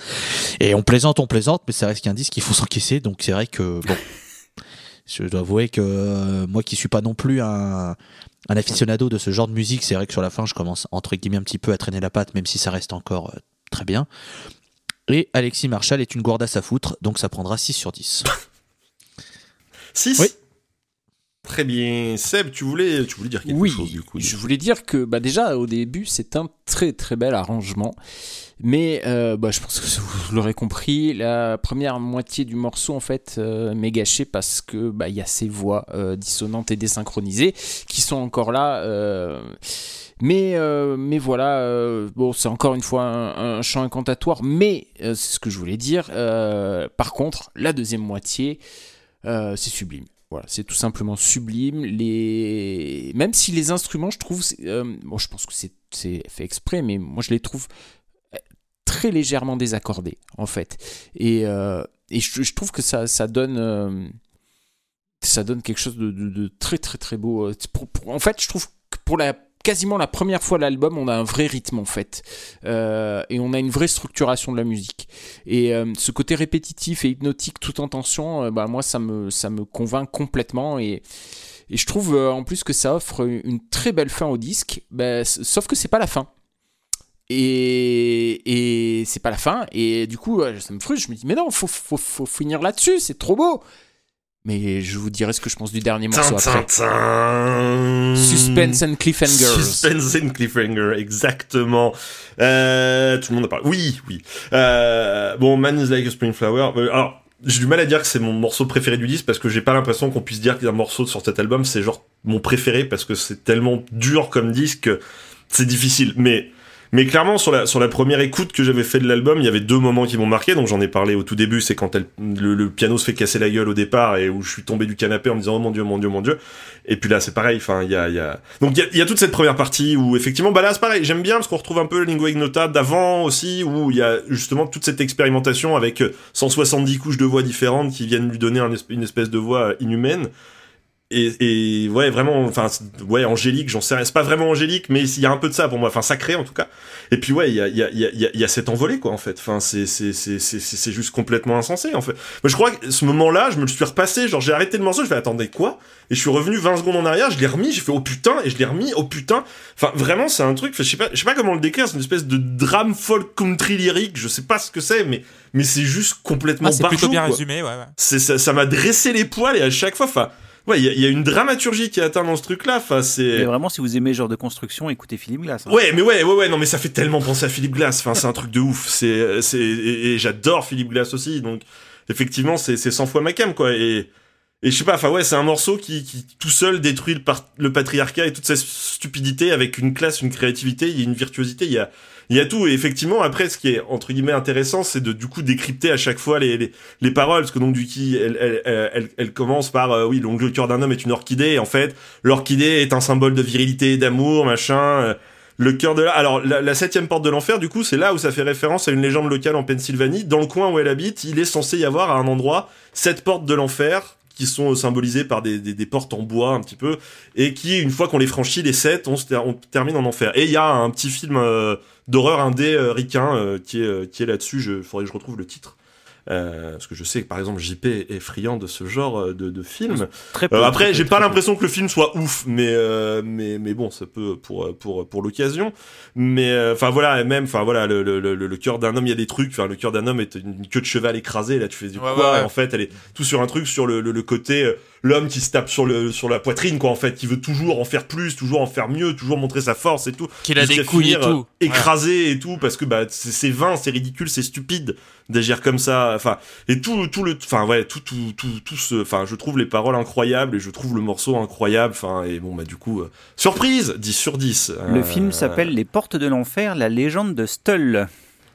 Et on plaisante, on plaisante, mais ça reste qu'un disque qu'il faut s'encaisser. Donc c'est vrai que bon, je dois avouer que euh, moi qui suis pas non plus un un aficionado de ce genre de musique, c'est vrai que sur la fin, je commence entre guillemets un petit peu à traîner la patte, même si ça reste encore très bien. Et Alexis Marshall est une gourdasse à foutre, donc ça prendra 6 sur 10. 6 Oui. Très bien. Seb, tu voulais, tu voulais dire quelque oui, chose du coup. je voulais dire que bah, déjà au début c'est un très très bel arrangement, mais euh, bah, je pense que vous l'aurez compris, la première moitié du morceau en fait euh, m'est gâchée parce que bah, il y a ces voix euh, dissonantes et désynchronisées qui sont encore là. euh, mais, mais voilà, bon, c'est encore une fois un, un chant incantatoire, mais c'est ce que je voulais dire. par contre, la deuxième moitié, c'est sublime. C'est tout simplement sublime. Les... Même si les instruments, je trouve, euh, je pense que c'est, fait exprès, mais moi je les trouve euh, très légèrement désaccordés, en fait. Et, euh, et je, trouve que ça, ça donne. euh, ça donne quelque chose de, très très très beau. En fait, je trouve que pour la quasiment la première fois l'album, on a un vrai rythme en fait, Euh, et on a une vraie structuration de la musique. Et euh, ce côté répétitif et hypnotique tout en tension, euh, bah moi ça me ça me convainc complètement et et je trouve en plus que ça offre une très belle fin au disque, bah, sauf que c'est pas la fin. Et, et c'est pas la fin, et du coup, ça me frustre. Je me dis, mais non, faut, faut, faut finir là-dessus, c'est trop beau. Mais je vous dirai ce que je pense du dernier morceau Tin, après. tin, tin. Suspense and Cliffhangers. Suspense and Cliffhanger, exactement. Euh, tout le monde a parlé. Oui, oui. Euh, bon, Man is like a Spring Flower. Euh, alors, j'ai du mal à dire que c'est mon morceau préféré du disque parce que j'ai pas l'impression qu'on puisse dire qu'un morceau sur cet album c'est genre mon préféré parce que c'est tellement dur comme disque que c'est difficile. Mais mais clairement sur la la première écoute que j'avais fait de l'album, il y avait deux moments qui m'ont marqué. Donc j'en ai parlé au tout début, c'est quand le, piano se fait casser la gueule au départ et où je suis tombé du canapé en me disant oh mon dieu mon dieu mon dieu. Et puis là c'est pareil. Enfin il y a y a donc il y a, toute cette première partie où effectivement bah là c'est pareil. J'aime bien parce qu'on retrouve un peu le lingua ignota d'avant aussi où il y a justement toute cette expérimentation avec euh, 170 couches de voix différentes qui viennent lui donner une espèce de voix inhumaine. Et, et ouais, vraiment, enfin, ouais, angélique, j'en sais rien. C'est pas vraiment angélique, mais il y a un peu de ça pour moi. Enfin, sacré en tout cas. Et puis ouais, il y a, il y, a, il y, a, il y a- cette envolée quoi en fait. Enfin, c'est c'est c'est c'est c'est juste complètement insensé en fait. Mais je crois que ce moment-là, je me le suis repassé. Genre j'ai arrêté le morceau, je fais attendez quoi? Et je suis revenu 20 secondes en arrière, je l'ai remis, j'ai fait oh putain et je l'ai remis oh putain. Enfin vraiment, c'est un truc. Je sais pas, je sais pas comment le décrire. C'est une espèce de drame folk country lyrique. Je sais pas ce que c'est, mais mais c'est juste complètement Ah, c'est plutôt bien quoi résumé, ouais, ouais. c'est ça ça m'a dressé les poils et à chaque fois enfin ouais il y, y a une dramaturgie qui est atteinte dans ce truc là enfin Mais c'est vraiment, si vous aimez genre de construction, écoutez Philippe Glass. hein. ouais mais ouais ouais ouais non mais ça fait tellement penser à Philippe Glass enfin c'est un truc de ouf c'est c'est et, et j'adore Philippe Glass aussi donc effectivement c'est c'est 100 fois ma cam quoi et et je sais pas, enfin ouais, c'est un morceau qui, qui tout seul détruit le, par- le patriarcat et toute sa stupidité avec une classe, une créativité, il y a une virtuosité, il y a, il y a tout. Et effectivement, après, ce qui est entre guillemets intéressant, c'est de du coup décrypter à chaque fois les, les, les paroles, parce que donc du coup, elle, elle, elle, elle, commence par euh, oui, donc le cœur d'un homme est une orchidée. Et en fait, l'orchidée est un symbole de virilité, d'amour, machin. euh, le cœur de la... Alors, la, la septième porte de l'enfer, du coup, c'est là où ça fait référence à une légende locale en Pennsylvanie. Dans le coin où elle habite, il est censé y avoir à un endroit sept portes de l'enfer qui sont symbolisées par des, des, des portes en bois un petit peu et qui, une fois qu'on les franchit, les sept, on, se on termine en enfer. Et il y a un petit film euh, d'horreur indé euh, ricain euh, qui est, euh, qui est là-dessus. Je faudrait que je retrouve le titre. Euh, parce que je sais que par exemple JP est friand de ce genre euh, de, de film. Très peu, Euh, après, j'ai pas l'impression que le film soit ouf, mais euh, mais mais bon, ça peut pour pour pour l'occasion. Mais euh, enfin voilà, et même enfin voilà, le le le, le cœur d'un homme, il y a des trucs. Enfin, le cœur d'un homme est une queue de cheval écrasée. Là, tu fais du Ouais, quoi ouais, ouais. En fait, elle est tout sur un truc sur le le, le côté l'homme qui se tape sur le sur la poitrine quoi. En fait, qui veut toujours en faire plus, toujours en faire mieux, toujours montrer sa force et tout. Qu'il a des couilles et tout. écrasé et tout parce que bah c'est vain, c'est ridicule, c'est stupide d'agir comme ça. Enfin et tout tout le enfin ouais tout tout tout tout ce enfin je trouve les paroles incroyables et je trouve le morceau incroyable. Enfin et bon bah du coup euh, surprise 10 sur 10. Le Euh, film s'appelle Les Portes de l'Enfer, la légende de Stull.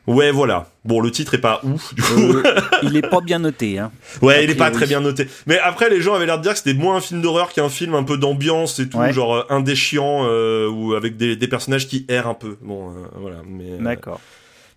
Ouais voilà. Bon le titre est pas ouf du coup. Euh, il est pas bien noté. Hein. (laughs) Ouais, il est pas très bien noté. Mais après, les gens avaient l'air de dire que c'était moins un film d'horreur qu'un film un peu d'ambiance et tout, Ouais. genre euh, indéchiant euh, ou avec des, des personnages qui errent un peu. Bon, euh, voilà. Mais, euh, D'accord.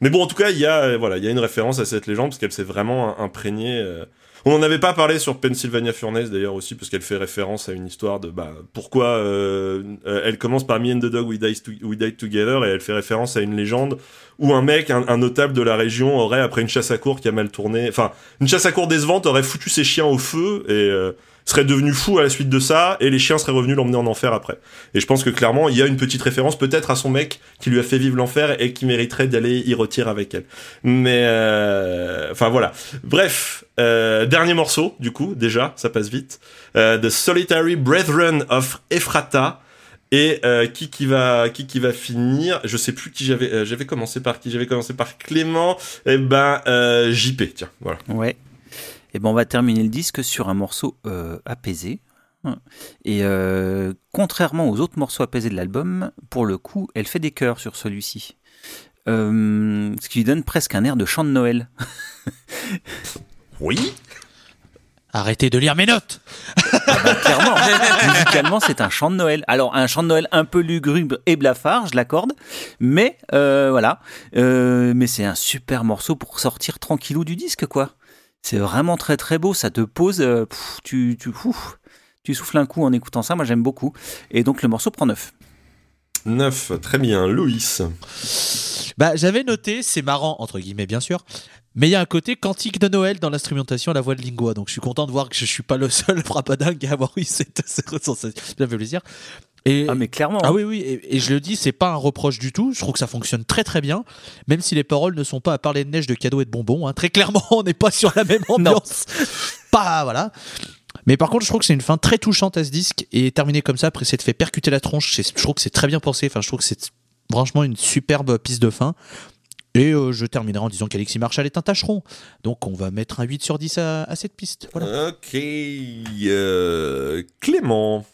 Mais bon, en tout cas, il y a, euh, voilà, il y a une référence à cette légende parce qu'elle s'est vraiment imprégnée. euh, On n'en avait pas parlé sur Pennsylvania Furnace d'ailleurs aussi parce qu'elle fait référence à une histoire de bah pourquoi euh, euh, elle commence par Me and the Dog We Died, to- We Together et elle fait référence à une légende où un mec, un, un notable de la région aurait après une chasse à cour qui a mal tourné, enfin une chasse à cour décevante aurait foutu ses chiens au feu et euh, serait devenu fou à la suite de ça et les chiens seraient revenus l'emmener en enfer après. Et je pense que clairement il y a une petite référence peut-être à son mec qui lui a fait vivre l'enfer et qui mériterait d'aller y retirer avec elle. Mais euh, enfin voilà. Bref, euh, dernier morceau du coup déjà, ça passe vite. Euh, The Solitary Brethren of Ephrata. Et euh, qui qui va qui qui va finir? Je sais plus qui j'avais euh, j'avais commencé par qui j'avais commencé par Clément. Et ben euh, JP tiens voilà. Ouais. Et ben on va terminer le disque sur un morceau euh, apaisé. Et euh, contrairement aux autres morceaux apaisés de l'album, pour le coup, elle fait des chœurs sur celui-ci. Euh, ce qui lui donne presque un air de chant de Noël. Oui. Arrêtez de lire mes notes Bah, clairement, musicalement, c'est un chant de Noël. Alors, un chant de Noël un peu lugubre et blafard, je l'accorde, mais euh, voilà. Euh, mais c'est un super morceau pour sortir tranquillou du disque, quoi. C'est vraiment très très beau, ça te pose, euh, pff, tu, tu, ouf, tu souffles un coup en écoutant ça, moi j'aime beaucoup. Et donc le morceau prend neuf. 9, très bien. Louis. Bah, j'avais noté, c'est marrant, entre guillemets, bien sûr. Mais il y a un côté cantique de Noël dans l'instrumentation à la voix de Lingua. Donc, je suis content de voir que je suis pas le seul (laughs) frappadingue à avoir eu cette, cette sensation. Ça fait plaisir. Et, Ah mais clairement. Ah oui, oui, et, et je le dis, c'est pas un reproche du tout. Je trouve que ça fonctionne très très bien, même si les paroles ne sont pas à parler de neige, de cadeaux et de bonbons. hein. Très clairement, (laughs) on n'est pas sur la même ambiance. pas, voilà. Mais par contre, je trouve que c'est une fin très touchante à ce disque et terminé comme ça, après s'être fait percuter la tronche, je trouve que c'est très bien pensé. Enfin, je trouve que c'est franchement une superbe piste de fin. Et euh, je terminerai en disant qu'Alexis Marshall est un tâcheron. Donc on va mettre un 8 sur 10 à, à cette piste. Voilà. Ok. euh, Clément.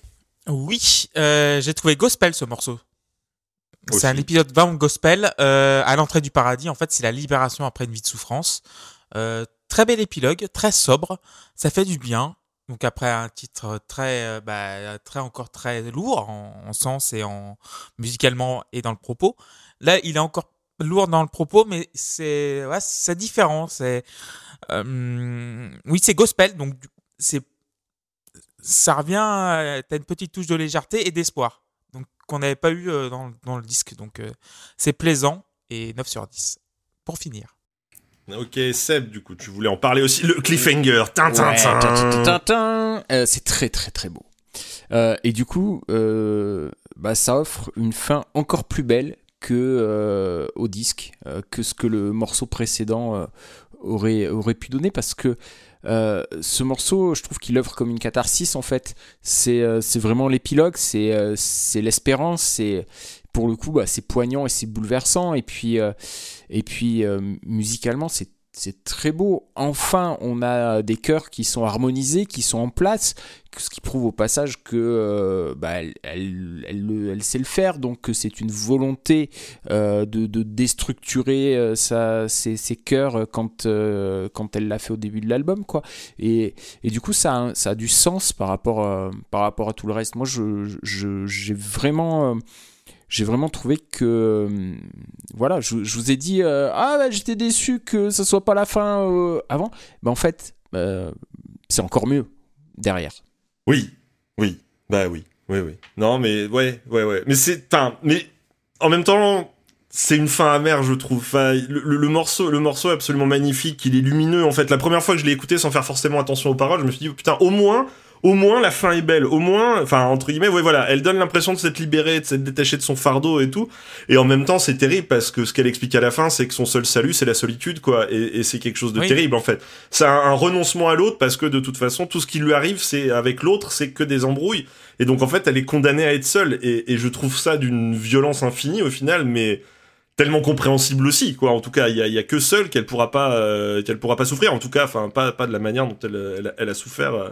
Oui, euh, j'ai trouvé gospel ce morceau. C'est un épisode vraiment gospel. Euh, à l'entrée du paradis, en fait, c'est la libération après une vie de souffrance. Euh, très bel épilogue, très sobre. Ça fait du bien. Donc après un titre très, euh, bah, très encore très lourd en, en sens et en musicalement et dans le propos. Là, il est encore lourd dans le propos, mais c'est, ouais, c'est différent. C'est, euh, oui, c'est gospel, donc c'est, ça revient. à- T'as une petite touche de légèreté et d'espoir, donc qu'on n'avait pas eu euh, dans, dans le disque. Donc euh, c'est plaisant et 9 sur 10 pour finir. Ok, Seb, du coup, tu voulais en parler aussi. Le cliffhanger. Ouais. Euh, c'est très très très beau. Euh, et du coup, euh, bah, ça offre une fin encore plus belle que euh, au disque, euh, que ce que le morceau précédent euh, aurait aurait pu donner, parce que euh, ce morceau, je trouve qu'il œuvre comme une catharsis en fait. C'est euh, vraiment l'épilogue, c'est euh, l'espérance, c'est pour le coup, bah, c'est poignant et c'est bouleversant. Et puis, euh, et puis euh, musicalement, c'est c'est très beau. Enfin, on a des chœurs qui sont harmonisés, qui sont en place, ce qui prouve au passage que euh, bah, sait le faire. Donc, que c'est une volonté euh, de, déstructurer euh, ses, chœurs euh, quand, elle l'a fait au début de l'album, quoi. Et, du coup, ça a, du sens par rapport, à tout le reste. Moi, j'ai vraiment. J'ai vraiment trouvé que euh, voilà je, je vous ai dit euh, ah bah, j'étais déçu que ce soit pas la fin euh, avant bah en fait c'est encore mieux derrière Oui, oui, bah oui, oui, oui. Non, mais ouais, ouais, ouais. Mais c'est, mais en même temps, c'est une fin amère, je trouve. Le morceau, le morceau est absolument magnifique. Il est lumineux. En fait, la première fois que je l'ai écouté sans faire forcément attention aux paroles, je me suis dit, putain, au moins. Au moins la fin est belle, au moins, enfin entre guillemets, ouais voilà, elle donne l'impression de s'être libérée, de s'être détachée de son fardeau et tout, et en même temps c'est terrible parce que ce qu'elle explique à la fin, c'est que son seul salut c'est la solitude quoi, et, et c'est quelque chose de Oui. terrible en fait. C'est un, un renoncement à l'autre parce que de toute façon tout ce qui lui arrive c'est avec l'autre c'est que des embrouilles, et donc en fait elle est condamnée à être seule, et, et je trouve ça d'une violence infinie au final, mais tellement compréhensible aussi quoi. En tout cas il y a, y a que seule qu'elle pourra pas euh, qu'elle pourra pas souffrir. En tout cas enfin pas pas de la manière dont elle elle, elle a souffert euh.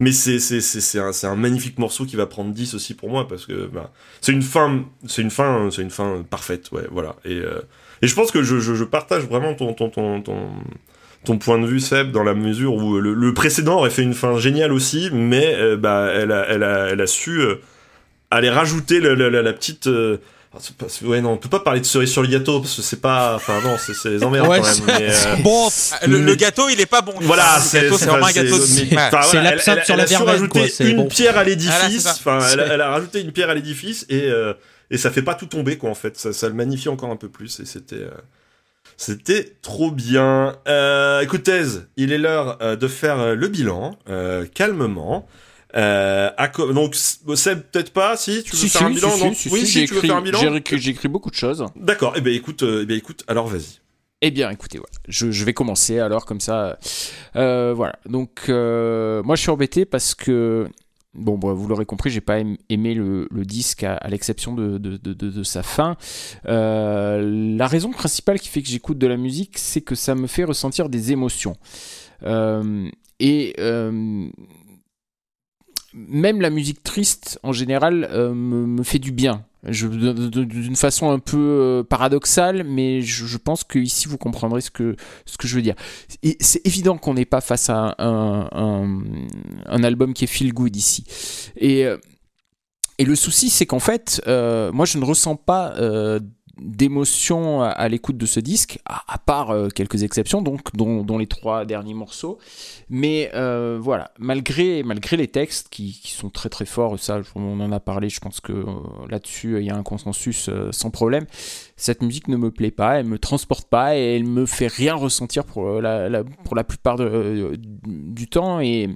Mais c'est c'est c'est un un magnifique morceau qui va prendre 10 aussi pour moi parce que bah, c'est une fin c'est une fin c'est une fin parfaite ouais voilà. Et euh, et je pense que je, je je partage vraiment ton ton ton ton point de vue Seb dans la mesure où le, le précédent aurait fait une fin géniale aussi mais euh, bah elle a elle a elle a su euh, aller rajouter le- le- la, la petite Ah, Ouais, non, on peut pas parler de cerise sur le gâteau parce que c'est pas. Enfin, non, c'est c'est les emmerdes Ouais, quand même. mais, euh, Bon, Ah, Le, gâteau, il est pas bon. Voilà, c'est vraiment un gâteau de c'est- voilà, l'absinthe elle- sur elle la a verveine, rajouter quoi, c'est une bon. pierre à l'édifice. ça. Enfin, elle, a- elle a rajouté une pierre à l'édifice et euh, et ça fait pas tout tomber quoi en fait. Ça, ça le magnifie encore un peu plus et c'était. euh, C'était trop bien. Euh, écoutez, il est l'heure euh, de faire euh, le bilan euh, calmement. Euh, à donc Seb peut-être pas si tu veux Si, faire si, un bilan si, non si, oui si, j'ai tu veux écrit- faire un bilan j'ai écrit- j'ai écrit beaucoup de choses. d'accord eh ben écoute euh, eh ben écoute alors vas-y Eh bien, écoutez, voilà. je, je vais commencer alors comme ça. Euh, voilà. Donc, euh, moi, je suis embêté parce que, bon, bon, vous l'aurez compris, j'ai pas aim- aimé le, le disque à, à l'exception de, de, de- de- de sa fin. Euh, la raison principale qui fait que j'écoute de la musique, c'est que ça me fait ressentir des émotions. Euh, et euh, même la musique triste, en général, euh, me, fait du bien. D'une façon un peu euh, paradoxale, mais je, pense que ici vous comprendrez ce que, ce que je veux dire. C'est évident qu'on n'est pas face à un, un- album qui est feel good ici. Et, euh, et le souci, c'est qu'en fait, moi je ne ressens pas d'émotion à, l'écoute de ce disque, à, part euh, quelques exceptions, donc dont, les trois derniers morceaux. Mais euh, voilà, malgré, malgré les textes qui, sont très très forts, ça on en a parlé, je pense que euh, là-dessus il y a un consensus sans problème. Cette musique ne me plaît pas, elle me transporte pas et elle me fait rien ressentir pour la, pour la plupart de- du temps. Et,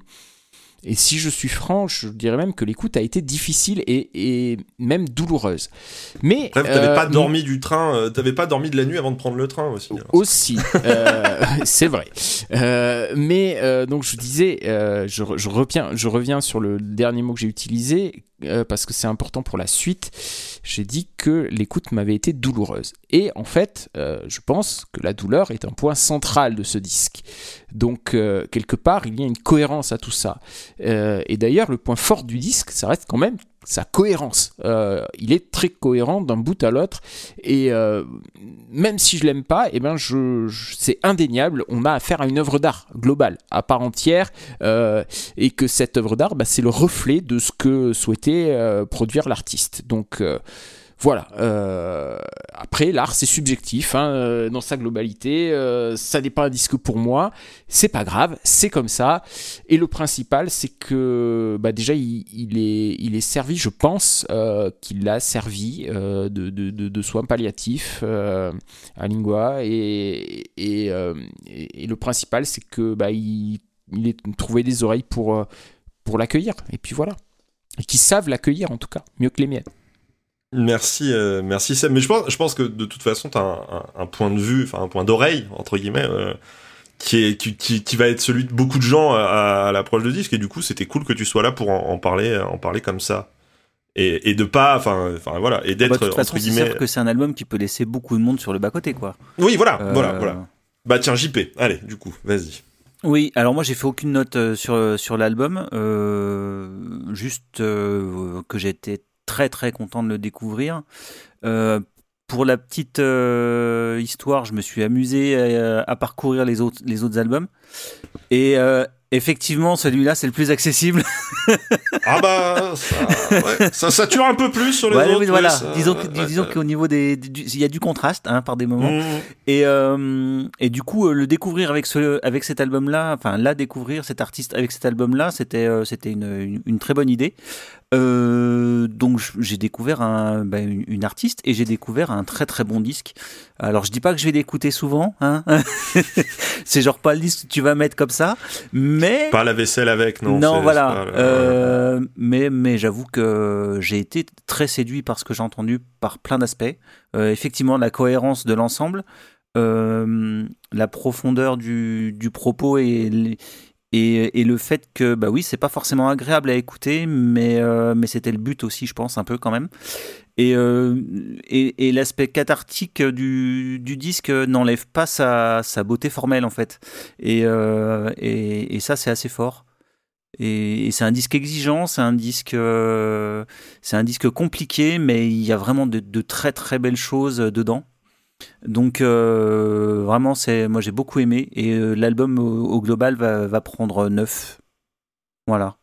et si je suis franc, je dirais même que l'écoute a été difficile et, et même douloureuse. Mais bref t'avais euh, pas dormi du train euh, t'avais pas dormi de la nuit avant de prendre le train aussi alors. aussi, euh, (laughs) c'est vrai. Euh, mais donc je disais, je, re- je reviens, je reviens sur le dernier mot que j'ai utilisé euh, parce que c'est important pour la suite. J'ai dit que l'écoute m'avait été douloureuse. Et en fait, euh, je pense que la douleur est un point central de ce disque. Donc euh, quelque part, il y a une cohérence à tout ça. Et d'ailleurs, le point fort du disque, ça reste quand même sa cohérence. Euh, il est très cohérent d'un bout à l'autre. Et euh, même si je l'aime pas, eh ben c'est indéniable. On a affaire à une œuvre d'art globale, à part entière, euh, et que cette œuvre d'art, bah, c'est le reflet de ce que souhaitait produire l'artiste. Donc voilà. euh, après, l'art, c'est subjectif hein, euh, dans sa globalité. euh, ça n'est pas un disque pour moi. C'est pas grave, c'est comme ça. Et le principal, c'est que bah, déjà, il, est, servi, je pense, qu'il a servi de, soins palliatifs à Lingua. Et, le principal, c'est que bah, il, il ait trouvé des oreilles pour, pour l'accueillir. Et puis voilà. Et qui savent l'accueillir, en tout cas, mieux que les miennes. Merci, euh, merci Seb. Mais je pense, je pense que de toute façon, t'as un, un, un point de vue, enfin un point d'oreille entre guillemets, euh, qui est qui, qui, qui va être celui de beaucoup de gens à, à l'approche de disque. Et du coup, c'était cool que tu sois là pour en, en parler, en parler comme ça. Et, et de pas, enfin, enfin voilà, et Bah, d'être de toute façon, entre guillemets. sûr que c'est un album qui peut laisser beaucoup de monde sur le bas côté, quoi. Oui, voilà, Euh, voilà, voilà. Bah tiens, JP, allez, du coup, vas-y. Oui, alors moi j'ai fait aucune note euh, sur, sur l'album, juste que j'étais très très content de le découvrir. Euh, pour la petite euh, histoire, je me suis amusé à, à parcourir les autres, les autres albums. Et euh, effectivement, celui-là c'est le plus accessible. (laughs) Ah bah ça, ouais, ça sature un peu plus sur les Ouais, autres. oui, voilà, ça- disons, ouais, disons qu'au niveau des, il y a du contraste hein, par des moments. Mmh. Et, euh, et du coup, euh, le découvrir avec, ce, avec cet album-là, enfin, la découvrir, cet artiste avec cet album-là, c'était euh, c'était une, une, une très bonne idée. Euh, donc, j'ai découvert un, bah, une, une artiste et j'ai découvert un très très bon disque. Alors, je dis pas que je vais l'écouter souvent, hein. (laughs) c'est genre pas le disque que tu vas mettre comme ça, mais. Pas la vaisselle avec, non. Non, voilà. le- Euh, mais mais j'avoue que j'ai été très séduit par ce que j'ai entendu par plein d'aspects. Euh, effectivement, la cohérence de l'ensemble, euh, la profondeur du, du propos et, les- et, le fait que, bah oui, c'est pas forcément agréable à écouter, mais, euh, mais c'était le but aussi, je pense, un peu quand même. Et, euh, et, et l'aspect cathartique du, du disque n'enlève pas sa, sa beauté formelle, en fait. Et, euh, et, ça, c'est assez fort. Et, c'est un disque exigeant, c'est un disque, c'est un disque compliqué, mais il y a vraiment de très très belles choses dedans. Donc euh, vraiment, c'est, moi j'ai beaucoup aimé et euh, l'album au, au global va, va prendre 9. Voilà.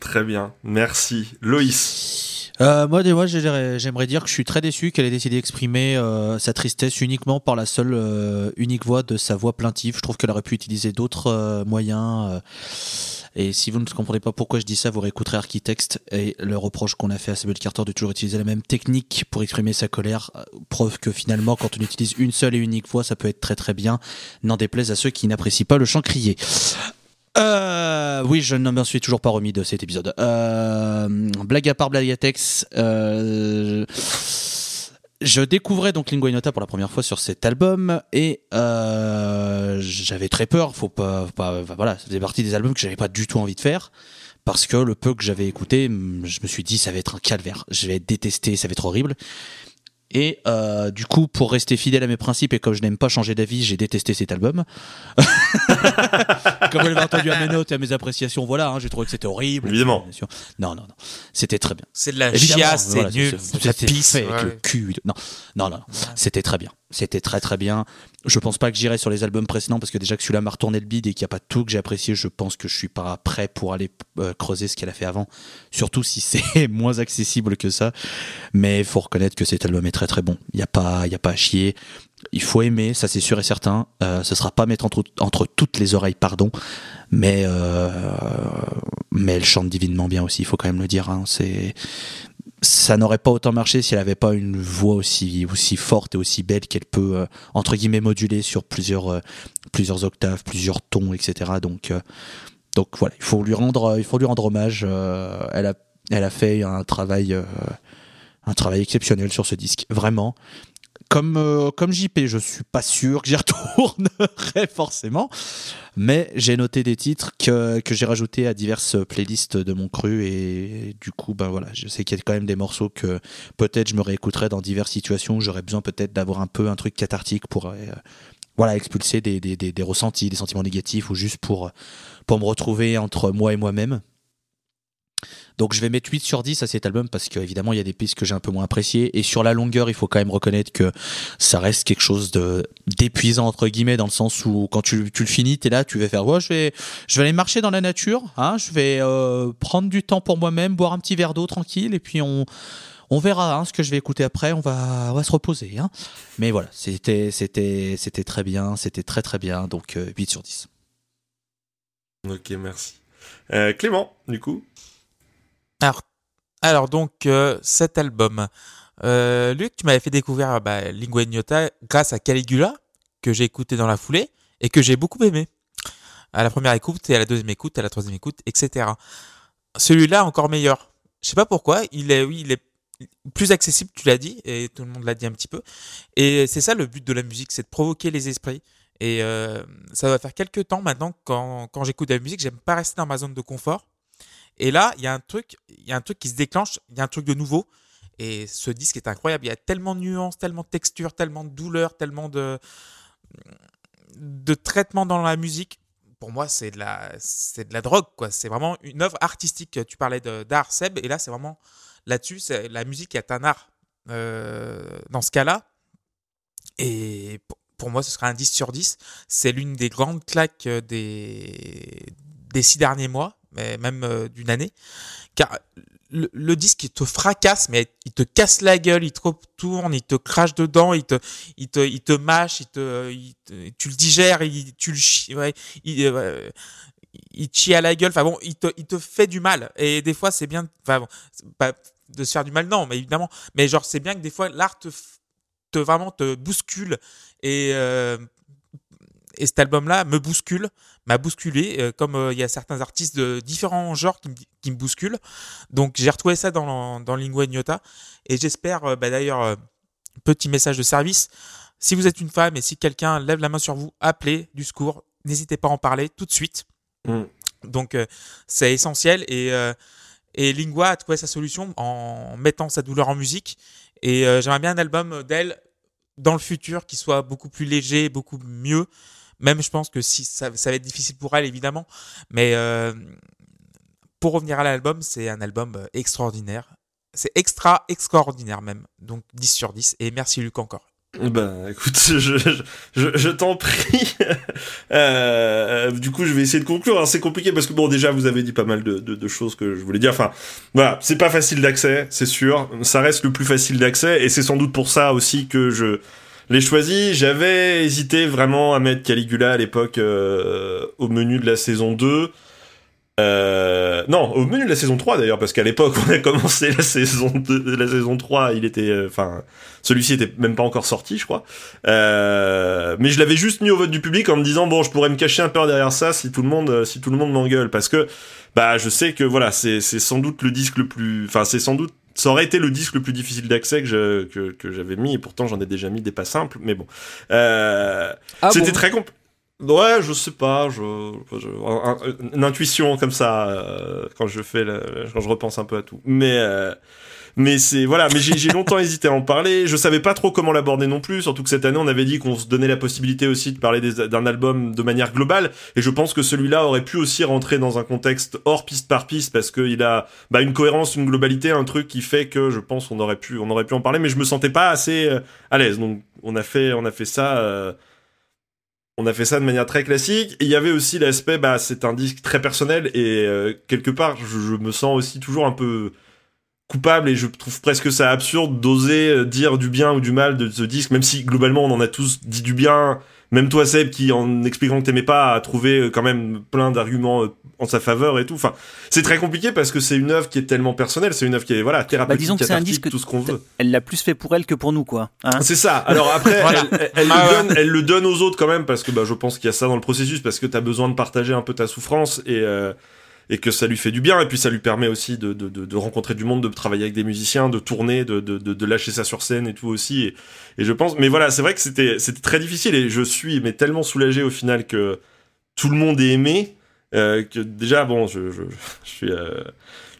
Très bien, merci. Loïs. Euh, moi, des- moi j'aimerais dire que je suis très déçu qu'elle ait décidé d'exprimer euh, sa tristesse uniquement par la seule euh, unique voix de sa voix plaintive. Je trouve qu'elle aurait pu utiliser d'autres euh, moyens. Et si vous ne comprenez pas pourquoi je dis ça, vous réécouterez Architect et le reproche qu'on a fait à Samuel Carter de toujours utiliser la même technique pour exprimer sa colère. Preuve que finalement, quand on utilise une seule et unique voix, ça peut être très très bien. N'en déplaise à ceux qui n'apprécient pas le chant crié. Euh, oui, je ne m'en suis toujours pas remis de cet épisode. Euh, blague à part, blague à texte. Euh, je découvrais donc Lingua pour la première fois sur cet album et euh, j'avais très peur. Faut pas, pas voilà, ça faisait partie des albums que j'avais pas du tout envie de faire parce que le peu que j'avais écouté, hum, je me suis dit ça va être un calvaire. Je vais détester, ça va être horrible. Et euh, du coup, pour rester fidèle à mes principes et comme je n'aime pas changer d'avis, j'ai détesté cet album. (laughs) comme vous l'avez entendu à mes notes et à mes appréciations, voilà, hein, j'ai trouvé que c'était horrible. Évidemment. Non, non, non. C'était très bien. C'est de la chiasse, c'est voilà, nul, c'est- pisse. avec ouais. le cul. Non, non, non. non. C'était très bien. C'était très très bien. Je pense pas que j'irai sur les albums précédents parce que déjà que celui-là m'a retourné le bide et qu'il n'y a pas tout que j'ai apprécié, je pense que je suis pas prêt pour aller euh, creuser ce qu'elle a fait avant. Surtout si (laughs) c'est moins accessible que ça. Mais il faut reconnaître que cet album est très très bon. Il n'y a pas, a pas à chier. Il faut aimer, ça c'est sûr et certain. Euh, ce sera pas mettre entre, entre toutes les oreilles, pardon. Mais euh, mais elle chante divinement bien aussi. Il faut quand même le dire. hein. Ça n'aurait pas autant marché si elle n'avait pas une voix aussi, forte et aussi belle qu'elle peut, euh, entre guillemets, moduler sur plusieurs, euh, octaves, plusieurs tons, etc. Donc, euh, donc voilà, il faut lui rendre, il faut lui rendre hommage. elle, a, elle a fait un travail, un travail exceptionnel sur ce disque, vraiment. Comme, euh, comme JP, je suis pas sûr que j'y (laughs) retournerai forcément, mais j'ai noté des titres que, que j'ai rajoutés à diverses playlists de mon cru et du coup, ben voilà, je sais qu'il y a quand même des morceaux que peut-être je me réécouterai dans diverses situations où j'aurais besoin peut-être d'avoir un peu un truc cathartique pour euh, voilà, expulser des, des, des, des ressentis, des sentiments négatifs ou juste pour, pour me retrouver entre moi et moi-même. Donc je vais mettre 8 sur 10 à cet album parce qu'évidemment il y a des pistes que j'ai un peu moins appréciées et sur la longueur il faut quand même reconnaître que ça reste quelque chose de d'épuisant entre guillemets dans le sens où quand tu, tu le finis t'es là tu vas faire ouais je vais je vais aller marcher dans la nature hein, je vais euh, prendre du temps pour moi-même boire un petit verre d'eau tranquille et puis on on verra hein, ce que je vais écouter après on va on va se reposer hein. mais voilà c'était c'était c'était très bien c'était très très bien donc euh, 8 sur 10 Ok, merci. Euh, Clément, du coup. Alors, donc, euh, cet album. Euh, Luc, tu m'avais fait découvrir bah, Lingua Ignota grâce à Caligula, que j'ai écouté dans la foulée et que j'ai beaucoup aimé. À la première écoute et à la deuxième écoute, à la troisième écoute, etc. Celui-là, encore meilleur. Je sais pas pourquoi, il est, oui, il est plus accessible, tu l'as dit, et tout le monde l'a dit un petit peu. Et c'est ça le but de la musique, c'est de provoquer les esprits. Et euh, ça va faire quelques temps maintenant, quand, quand j'écoute de la musique, j'aime pas rester dans ma zone de confort. Et là, il y a un truc, il y a un truc qui se déclenche, il y a un truc de nouveau. Et ce disque est incroyable. Il y a tellement de nuances, tellement de textures, tellement de douleur, tellement de de traitement dans la musique. Pour moi, c'est de la c'est de la drogue quoi. C'est vraiment une œuvre artistique. Tu parlais d'art Seb et là, c'est vraiment là-dessus. La musique est un art euh, dans ce cas-là. Et pour- pour moi, ce sera un 10 sur 10. C'est l'une des grandes claques euh, des, des six derniers mois, mais même euh, d'une année. Car le, le disque, il te fracasse, mais il te casse la gueule, il te retourne, il te crache dedans, il te, il te, il te mâche, il te, il te- tu le digères, il, tu le chi- ouais, il, euh, il chie à la gueule. Enfin bon, il te, il te fait du mal. Et des fois, c'est bien, enfin bon, pas de se faire du mal, non, mais évidemment. Mais genre, c'est bien que des fois, l'art te, te vraiment te bouscule et euh, et cet album-là me bouscule, m'a bousculé, euh, comme euh, il y a certains artistes de différents genres qui me, qui me bousculent. Donc j'ai retrouvé ça dans, dans Lingua Ignota. Et j'espère, euh, bah, d'ailleurs, petit message de service, si vous êtes une femme et si quelqu'un lève la main sur vous, appelez du secours, n'hésitez pas à en parler tout de suite. Mm. Donc c'est essentiel et, et Lingua a trouvé sa solution en mettant sa douleur en musique. Et j'aimerais bien un album d'elle dans le futur qui soit beaucoup plus léger, beaucoup mieux. Même je pense que si ça, va être difficile pour elle évidemment, mais euh, pour revenir à l'album, c'est un album euh, extraordinaire. C'est extra extraordinaire même. Donc 10 sur 10 et merci Luc encore. Ben, écoute, (laughs) je, je, je, t'en prie. (laughs) Euh, du coup, je vais essayer de conclure. Alors, c'est compliqué parce que bon, déjà, vous avez dit pas mal de, de, de choses que je voulais dire. Enfin, voilà, c'est pas facile d'accès, c'est sûr. Ça reste le plus facile d'accès et c'est sans doute pour ça aussi que je l'ai choisi. J'avais hésité vraiment à mettre Caligula à l'époque euh, au menu de la saison 2. Euh, non, au menu de la saison 3 d'ailleurs, parce qu'à l'époque (laughs) on a commencé la saison 2, la saison 3, il était, euh, enfin, celui-ci était même pas encore sorti, je crois. Euh, mais je l'avais juste mis au vote du public en me disant bon, je pourrais me cacher un peu derrière ça si tout le monde, euh, si tout le monde m'engueule, parce que bah je sais que voilà, c'est c'est sans doute le disque le plus, enfin c'est sans doute ça aurait été le disque le plus difficile d'accès que je, que, que j'avais mis et pourtant j'en ai déjà mis des pas simples, mais bon. Euh, Ah c'était bon très compl Ouais, je sais pas, je, je- un- un- une intuition comme ça euh, quand je fais, le- quand je repense un peu à tout. Mais euh, mais c'est voilà, mais j'ai longtemps (laughs) hésité à en parler. Je savais pas trop comment l'aborder non plus, surtout que cette année on avait dit qu'on se donnait la possibilité aussi de parler d'un album de manière globale. Et je pense que celui-là aurait pu aussi rentrer dans un contexte hors piste par piste parce qu'il a bah, une cohérence, une globalité, un truc qui fait que je pense on aurait pu on aurait pu en parler, mais je me sentais pas assez euh, à l'aise. Donc on a fait on a fait ça. euh, on a fait ça de manière très classique. Et il y avait aussi l'aspect, bah, c'est un disque très personnel et euh, quelque part, je me sens aussi toujours un peu coupable et je trouve presque ça absurde d'oser euh, dire du bien ou du mal de ce disque, même si globalement on en a tous dit du bien. Même toi, Seb, qui en expliquant que t'aimais pas, a trouvé euh, quand même plein d'arguments euh, en sa faveur et tout. Enfin, c'est très compliqué parce que c'est une œuvre qui est tellement personnelle, c'est une œuvre qui est voilà thérapeutique, disons que c'est un disque- tout ce qu'on veut. Elle l'a plus fait pour elle que pour nous, quoi. Hein C'est ça. Alors après, (laughs) elle, elle- elle Ah le ouais. donne, elle le donne aux autres quand même parce que bah, je pense qu'il y a ça dans le processus parce que t'as besoin de partager un peu ta souffrance et euh, et que ça lui fait du bien et puis ça lui permet aussi de, de, de, rencontrer du monde, de travailler avec des musiciens, de tourner, de, de, lâcher ça sur scène et tout aussi. Et, et je pense, mais voilà, c'est vrai que c'était c'était très difficile et je suis mais tellement soulagé au final que tout le monde ait aimé euh, que déjà bon, je je, je suis euh,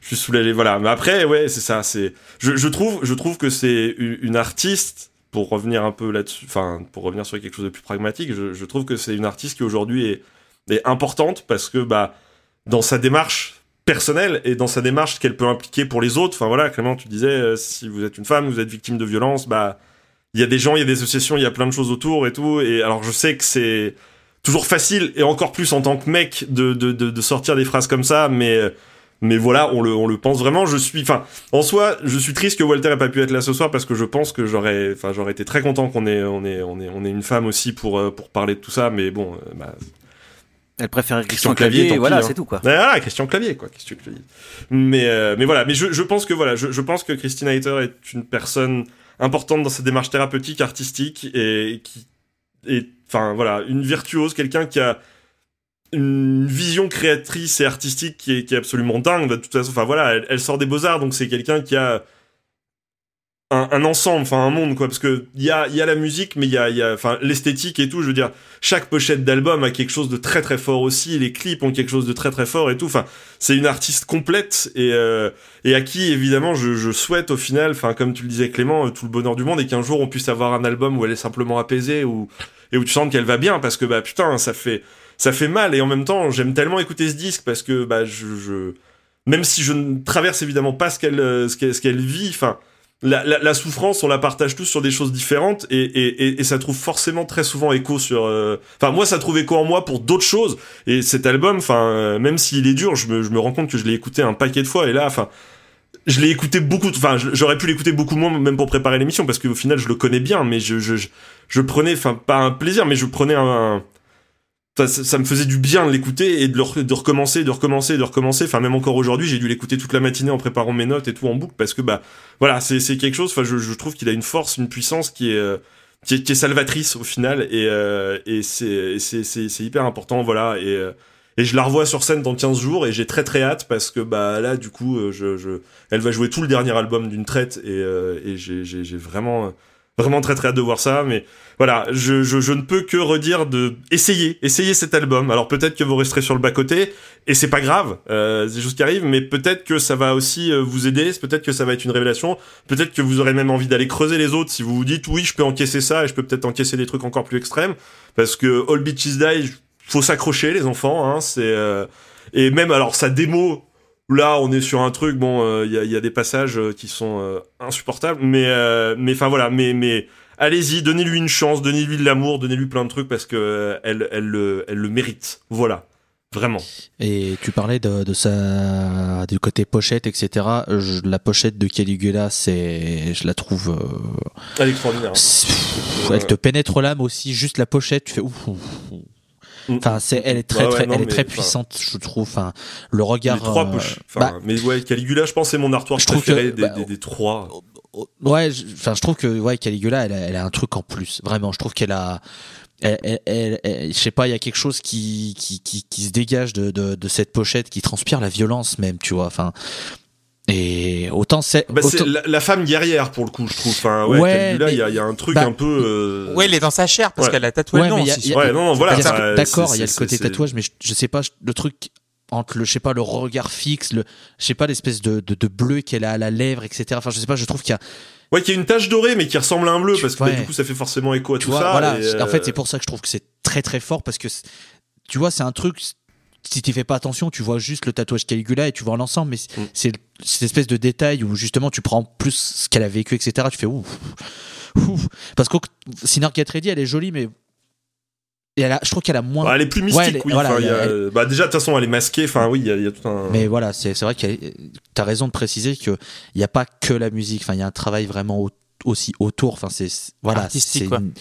je suis soulagé. Voilà. Mais après, ouais, c'est ça. C'est je, je trouve je trouve que c'est une, artiste pour revenir un peu là-dessus, enfin pour revenir sur quelque chose de plus pragmatique, je, je trouve que c'est une artiste qui aujourd'hui est, est importante parce que bah dans sa démarche personnelle et dans sa démarche qu'elle peut impliquer pour les autres. Enfin voilà, Clément, tu disais euh, si vous êtes une femme, vous êtes victime de violence, bah il y a des gens, il y a des associations, il y a plein de choses autour et tout. Et alors je sais que c'est toujours facile et encore plus en tant que mec de de, de, sortir des phrases comme ça, mais mais voilà, on le, on le pense vraiment. Je suis, enfin, en soi, je suis triste que Walter ait pas pu être là ce soir parce que je pense que j'aurais, enfin, j'aurais été très content qu'on ait, on ait, on ait, on ait une femme aussi pour, euh, pour parler de tout ça. Mais bon, euh, bah, Elle préfère Christian Christian Clavier, Clavier, voilà, hein. c'est tout, quoi. voilà, Christian Clavier, quoi, Christian Clavier. Mais, euh, mais voilà, mais je, je pense que voilà, je, je pense que Christine Hayter est une personne importante dans sa démarche thérapeutique, artistique et qui est, enfin voilà, une virtuose, quelqu'un qui a une vision créatrice et artistique qui est, qui est absolument dingue. De toute façon, enfin voilà, elle, elle sort des beaux arts, donc c'est quelqu'un qui a un, un ensemble, enfin un monde quoi, parce que il y a, y a la musique, mais il y a, y a, enfin l'esthétique et tout. Je veux dire, chaque pochette d'album a quelque chose de très très fort aussi. Les clips ont quelque chose de très très fort et tout. Enfin, c'est une artiste complète et euh, et à qui évidemment je, je souhaite au final, enfin comme tu le disais Clément, euh, tout le bonheur du monde et qu'un jour on puisse avoir un album où elle est simplement apaisée ou et où tu sens qu'elle va bien parce que bah putain ça fait ça fait mal et en même temps j'aime tellement écouter ce disque parce que bah je, je même si je ne traverse évidemment pas ce qu'elle euh, ce qu'elle vit enfin la, souffrance on la partage tous sur des choses différentes et, et, ça trouve forcément très souvent écho sur euh, enfin moi ça trouve écho en moi pour d'autres choses. Et cet album enfin euh, même s'il est dur je me, rends compte que je l'ai écouté un paquet de fois et là enfin je l'ai écouté beaucoup enfin j'aurais pu l'écouter beaucoup moins même pour préparer l'émission parce qu'au final je le connais bien mais je prenais enfin pas un plaisir mais je prenais un, ça, ça me faisait du bien de l'écouter et de, le, de recommencer, de recommencer, de recommencer. Enfin, même encore aujourd'hui, j'ai dû l'écouter toute la matinée en préparant mes notes et tout en boucle parce que bah voilà, c'est quelque chose. Enfin, je, je trouve qu'il a une force, une puissance qui est euh, qui est, qui est salvatrice au final et euh, et c'est c'est hyper important. Voilà et euh, et je la revois sur scène dans 15 jours et j'ai très très hâte parce que bah là du coup euh, je, je elle va jouer tout le dernier album d'une traite et euh, et j'ai vraiment vraiment très très hâte de voir ça mais voilà, je, je, je ne peux que redire de essayer, essayer cet album. Alors peut-être que vous resterez sur le bas côté et c'est pas grave, euh, c'est choses qui arrivent, mais peut-être que ça va aussi euh, vous aider, peut-être que ça va être une révélation, peut-être que vous aurez même envie d'aller creuser les autres si vous vous dites oui, je peux encaisser ça et je peux peut-être encaisser des trucs encore plus extrêmes parce que All Beaches Die, faut s'accrocher les enfants, hein, c'est euh, et même alors sa démo Là, on est sur un truc. Bon, il y, a, y a des passages euh, qui sont euh, insupportables, mais euh, mais enfin voilà, mais mais allez-y, donnez-lui une chance, donnez-lui de l'amour, donnez-lui plein de trucs parce que euh, elle, elle, le, elle le mérite. Voilà. Vraiment. Et tu parlais de, de sa, du côté pochette, etc. Je- la pochette de Caligula, c'est, je la trouve, euh, Elle est extraordinaire. pff, elle te pénètre l'âme aussi. Juste la pochette, tu fais ouf. ouf, ouf. Enfin, c'est, elle est très, Ouais, ouais, très, non, elle est très puissante, je trouve. Enfin, le regard. Les trois euh, poches. bah, mais ouais, Caligula, je pense, c'est mon trouve préféré que, des, bah, des, des trois. Ouais, je- enfin, je trouve que ouais, Caligula, elle a, elle a un truc en plus. Vraiment, je trouve qu'elle a, elle, elle- elle- elle- je sais pas, il y a quelque chose qui qui, qui, qui se dégage de, de, de cette pochette, qui transpire la violence même, tu vois. Enfin, et autant c'est, Bah, autant- la, la femme guerrière pour le coup, je trouve. Enfin, ouais, Ouais, Caligula, il y, a- y un truc bah, un peu. euh, Ouais, il est dans sa chair parce Ouais. qu'elle a tatoué Ouais, le nom mais y a- aussi. y a- Ouais, non, non, voilà. D'accord, il y a le côté c'est- tatouage, mais je, je sais pas le truc entre le, je sais pas, le regard fixe, le, je sais pas, l'espèce de, de, de bleu qu'elle a à la lèvre, etc. Enfin, je sais pas, je trouve qu'il y a, Ouais, qu'il y a une tache dorée, mais qui ressemble à un bleu, Tu- parce que bah, du coup, ça fait forcément écho à tu tout vois, ça. voilà. et, En fait, euh, c'est pour ça que je trouve que c'est très très fort parce que, tu vois, c'est un truc. Si tu fais pas attention, tu vois juste le tatouage Caligula et tu vois l'ensemble, mais c'est- Mm. c'est cette espèce de détail où justement tu prends plus ce qu'elle a vécu, etc. Tu fais ouf, ouf. Parce que Sinner Ready, elle est jolie, mais et elle a, je trouve qu'elle a moins. bah, elle est plus mystique, Ouais, elle est- oui. voilà, Enfin, il y a- elle- bah, déjà, de toute façon, elle est masquée. Enfin, oui, il y, a- il y a tout un. Mais voilà, c'est c'est vrai que tu as raison de préciser qu'il n'y a pas que la musique, enfin, il y a un travail vraiment au- aussi autour. Enfin, c'est voilà, Artistique, une-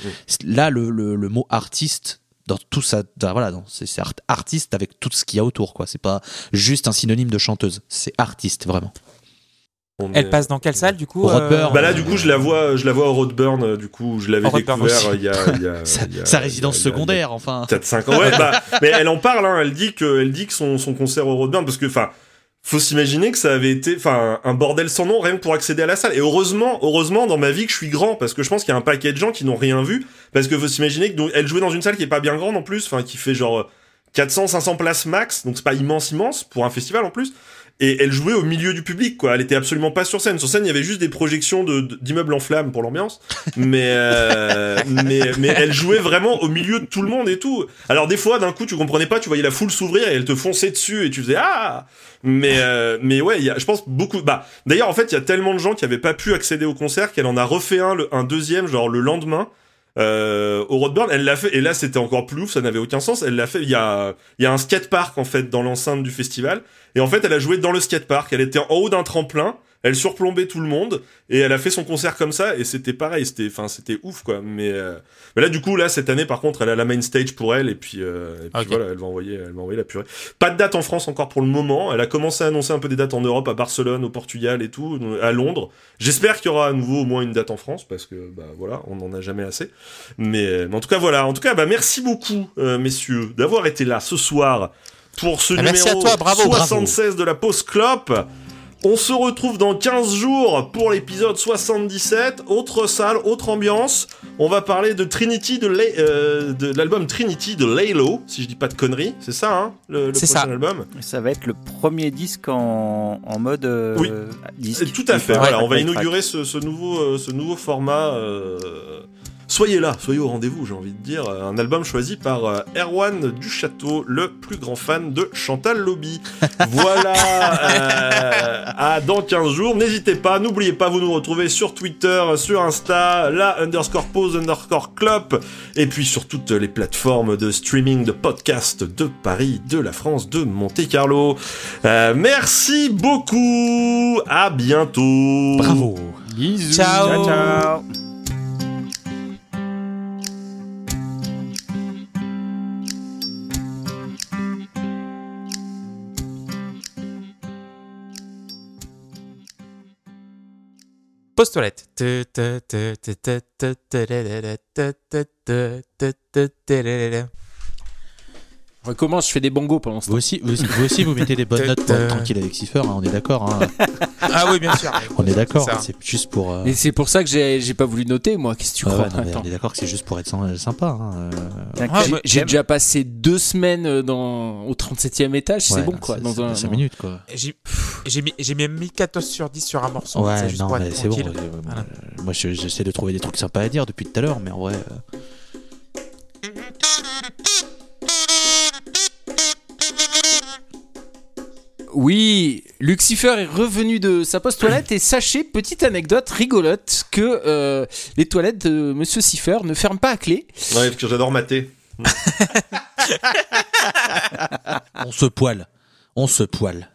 Là, le, le, le mot artiste, dans tout ça, voilà, dans- c'est c'est art- artiste avec tout ce qu'il y a autour, quoi. C'est pas juste un synonyme de chanteuse, c'est artiste, vraiment. on Elle est- passe dans quelle salle du coup Roadburn. Bah là, du coup, je la vois, je la vois au Roadburn. euh, Du coup, je l'avais découvert aussi. euh, il y a, il y a- (laughs) Sa, il y a- sa il y a- résidence il y a- secondaire, enfin. 4-5 ans. Ouais, bah, mais elle en parle, hein, elle dit que, elle dit que son, son concert au Roadburn, parce que, enfin, faut s'imaginer que ça avait été, enfin, un bordel sans nom, rien que pour accéder à la salle. Et heureusement, heureusement, dans ma vie, que je suis grand, parce que je pense qu'il y a un paquet de gens qui n'ont rien vu, parce que faut s'imaginer que, donc, elle jouait dans une salle qui est pas bien grande en plus, enfin, qui fait genre 400, 500 places max, donc c'est pas immense, immense, pour un festival en plus. Et elle jouait au milieu du public, quoi. Elle était absolument pas sur scène. Sur scène, il y avait juste des projections d'immeubles en flammes pour l'ambiance. Mais, euh, (laughs) mais, mais elle jouait vraiment au milieu de tout le monde et tout. Alors, des fois, d'un coup, tu comprenais pas, tu voyais la foule s'ouvrir et elle te fonçait dessus et tu faisais Ah! Mais, euh, mais ouais, y a, je pense beaucoup. Bah, d'ailleurs, en fait, il y a tellement de gens qui avaient pas pu accéder au concert qu'elle en a refait un, un deuxième, genre le lendemain. Euh, au Roadburn, elle l'a fait, et là c'était encore plus ouf, ça n'avait aucun sens. Elle l'a fait, il y a, y a un skatepark en fait dans l'enceinte du festival, et en fait elle a joué dans le skatepark. Elle était en haut d'un tremplin, elle surplombait tout le monde, et elle a fait son concert comme ça, et c'était pareil, c'était, enfin c'était ouf quoi. Mais, euh, mais là du coup là cette année par contre, elle a la main stage pour elle, et puis, euh, et puis voilà, elle va envoyer, elle va envoyer la purée. Pas de date en France encore pour le moment. Elle a commencé à annoncer un peu des dates en Europe, à Barcelone, au Portugal et tout, à Londres. J'espère qu'il y aura à nouveau au moins une date en France parce que bah voilà, on n'en a jamais assez. Mais, mais en tout cas voilà, en tout cas bah merci beaucoup euh, messieurs d'avoir été là ce soir pour ce Ah, merci numéro à toi, bravo, bravo. 76 de la pause clope. On se retrouve dans 15 jours pour l'épisode 77. Autre salle, autre ambiance. On va parler de Trinity, de euh, de l'album Trinity de Laylo, si je dis pas de conneries. C'est ça, hein, le, le C'est prochain ça. album? Ça va être le premier disque en, en mode euh, Oui. disque. Tout à fait. Voilà, on va inaugurer ce, ce nouveau, euh, ce nouveau format. euh, Soyez là, soyez au rendez-vous, j'ai envie de dire. Un album choisi par euh, Erwan Duchâteau, le plus grand fan de Chantal Lobby. (laughs) voilà, euh, à dans 15 jours. N'hésitez pas, n'oubliez pas, vous nous retrouvez sur Twitter, sur Insta, la underscore pause underscore club, et puis sur toutes les plateformes de streaming de podcasts de Paris, de la France, de Monte-Carlo. Euh, merci beaucoup, à bientôt. Bravo. Bisous. Ciao. Ciao, ciao. Postolette. On recommence, je fais des bongos pendant ce Vous temps. aussi, vous, vous aussi, vous mettez des bonnes notes pour être tranquille avec Cipher, hein, on est d'accord. hein. Ah oui, bien sûr. On est d'accord, C'est juste pour. euh, Et c'est pour ça que j'ai pas voulu noter, moi. Qu'est-ce que tu ouais, crois? ouais, non, mais Attends. on est d'accord que c'est juste pour être sy- sympa. hein, euh, Ah, J'ai déjà passé deux semaines euh, dans, au 37e étage, ouais, c'est bon quoi. c'est- Dans c'est un, 5 minutes quoi. J'ai j'ai mis, j'ai même mis 14 sur 10 sur un morceau. Ouais, non, mais c'est bon. euh, Voilà. Moi, je- j'essaie de trouver des trucs sympas à dire depuis tout à l'heure, mais en Oui, Lucifer est revenu de sa poste toilette et sachez, petite anecdote rigolote, que euh, les toilettes de Monsieur Cipher ne ferment pas à clé. Ouais, parce que j'adore mater. (laughs) On se poile. On se poile.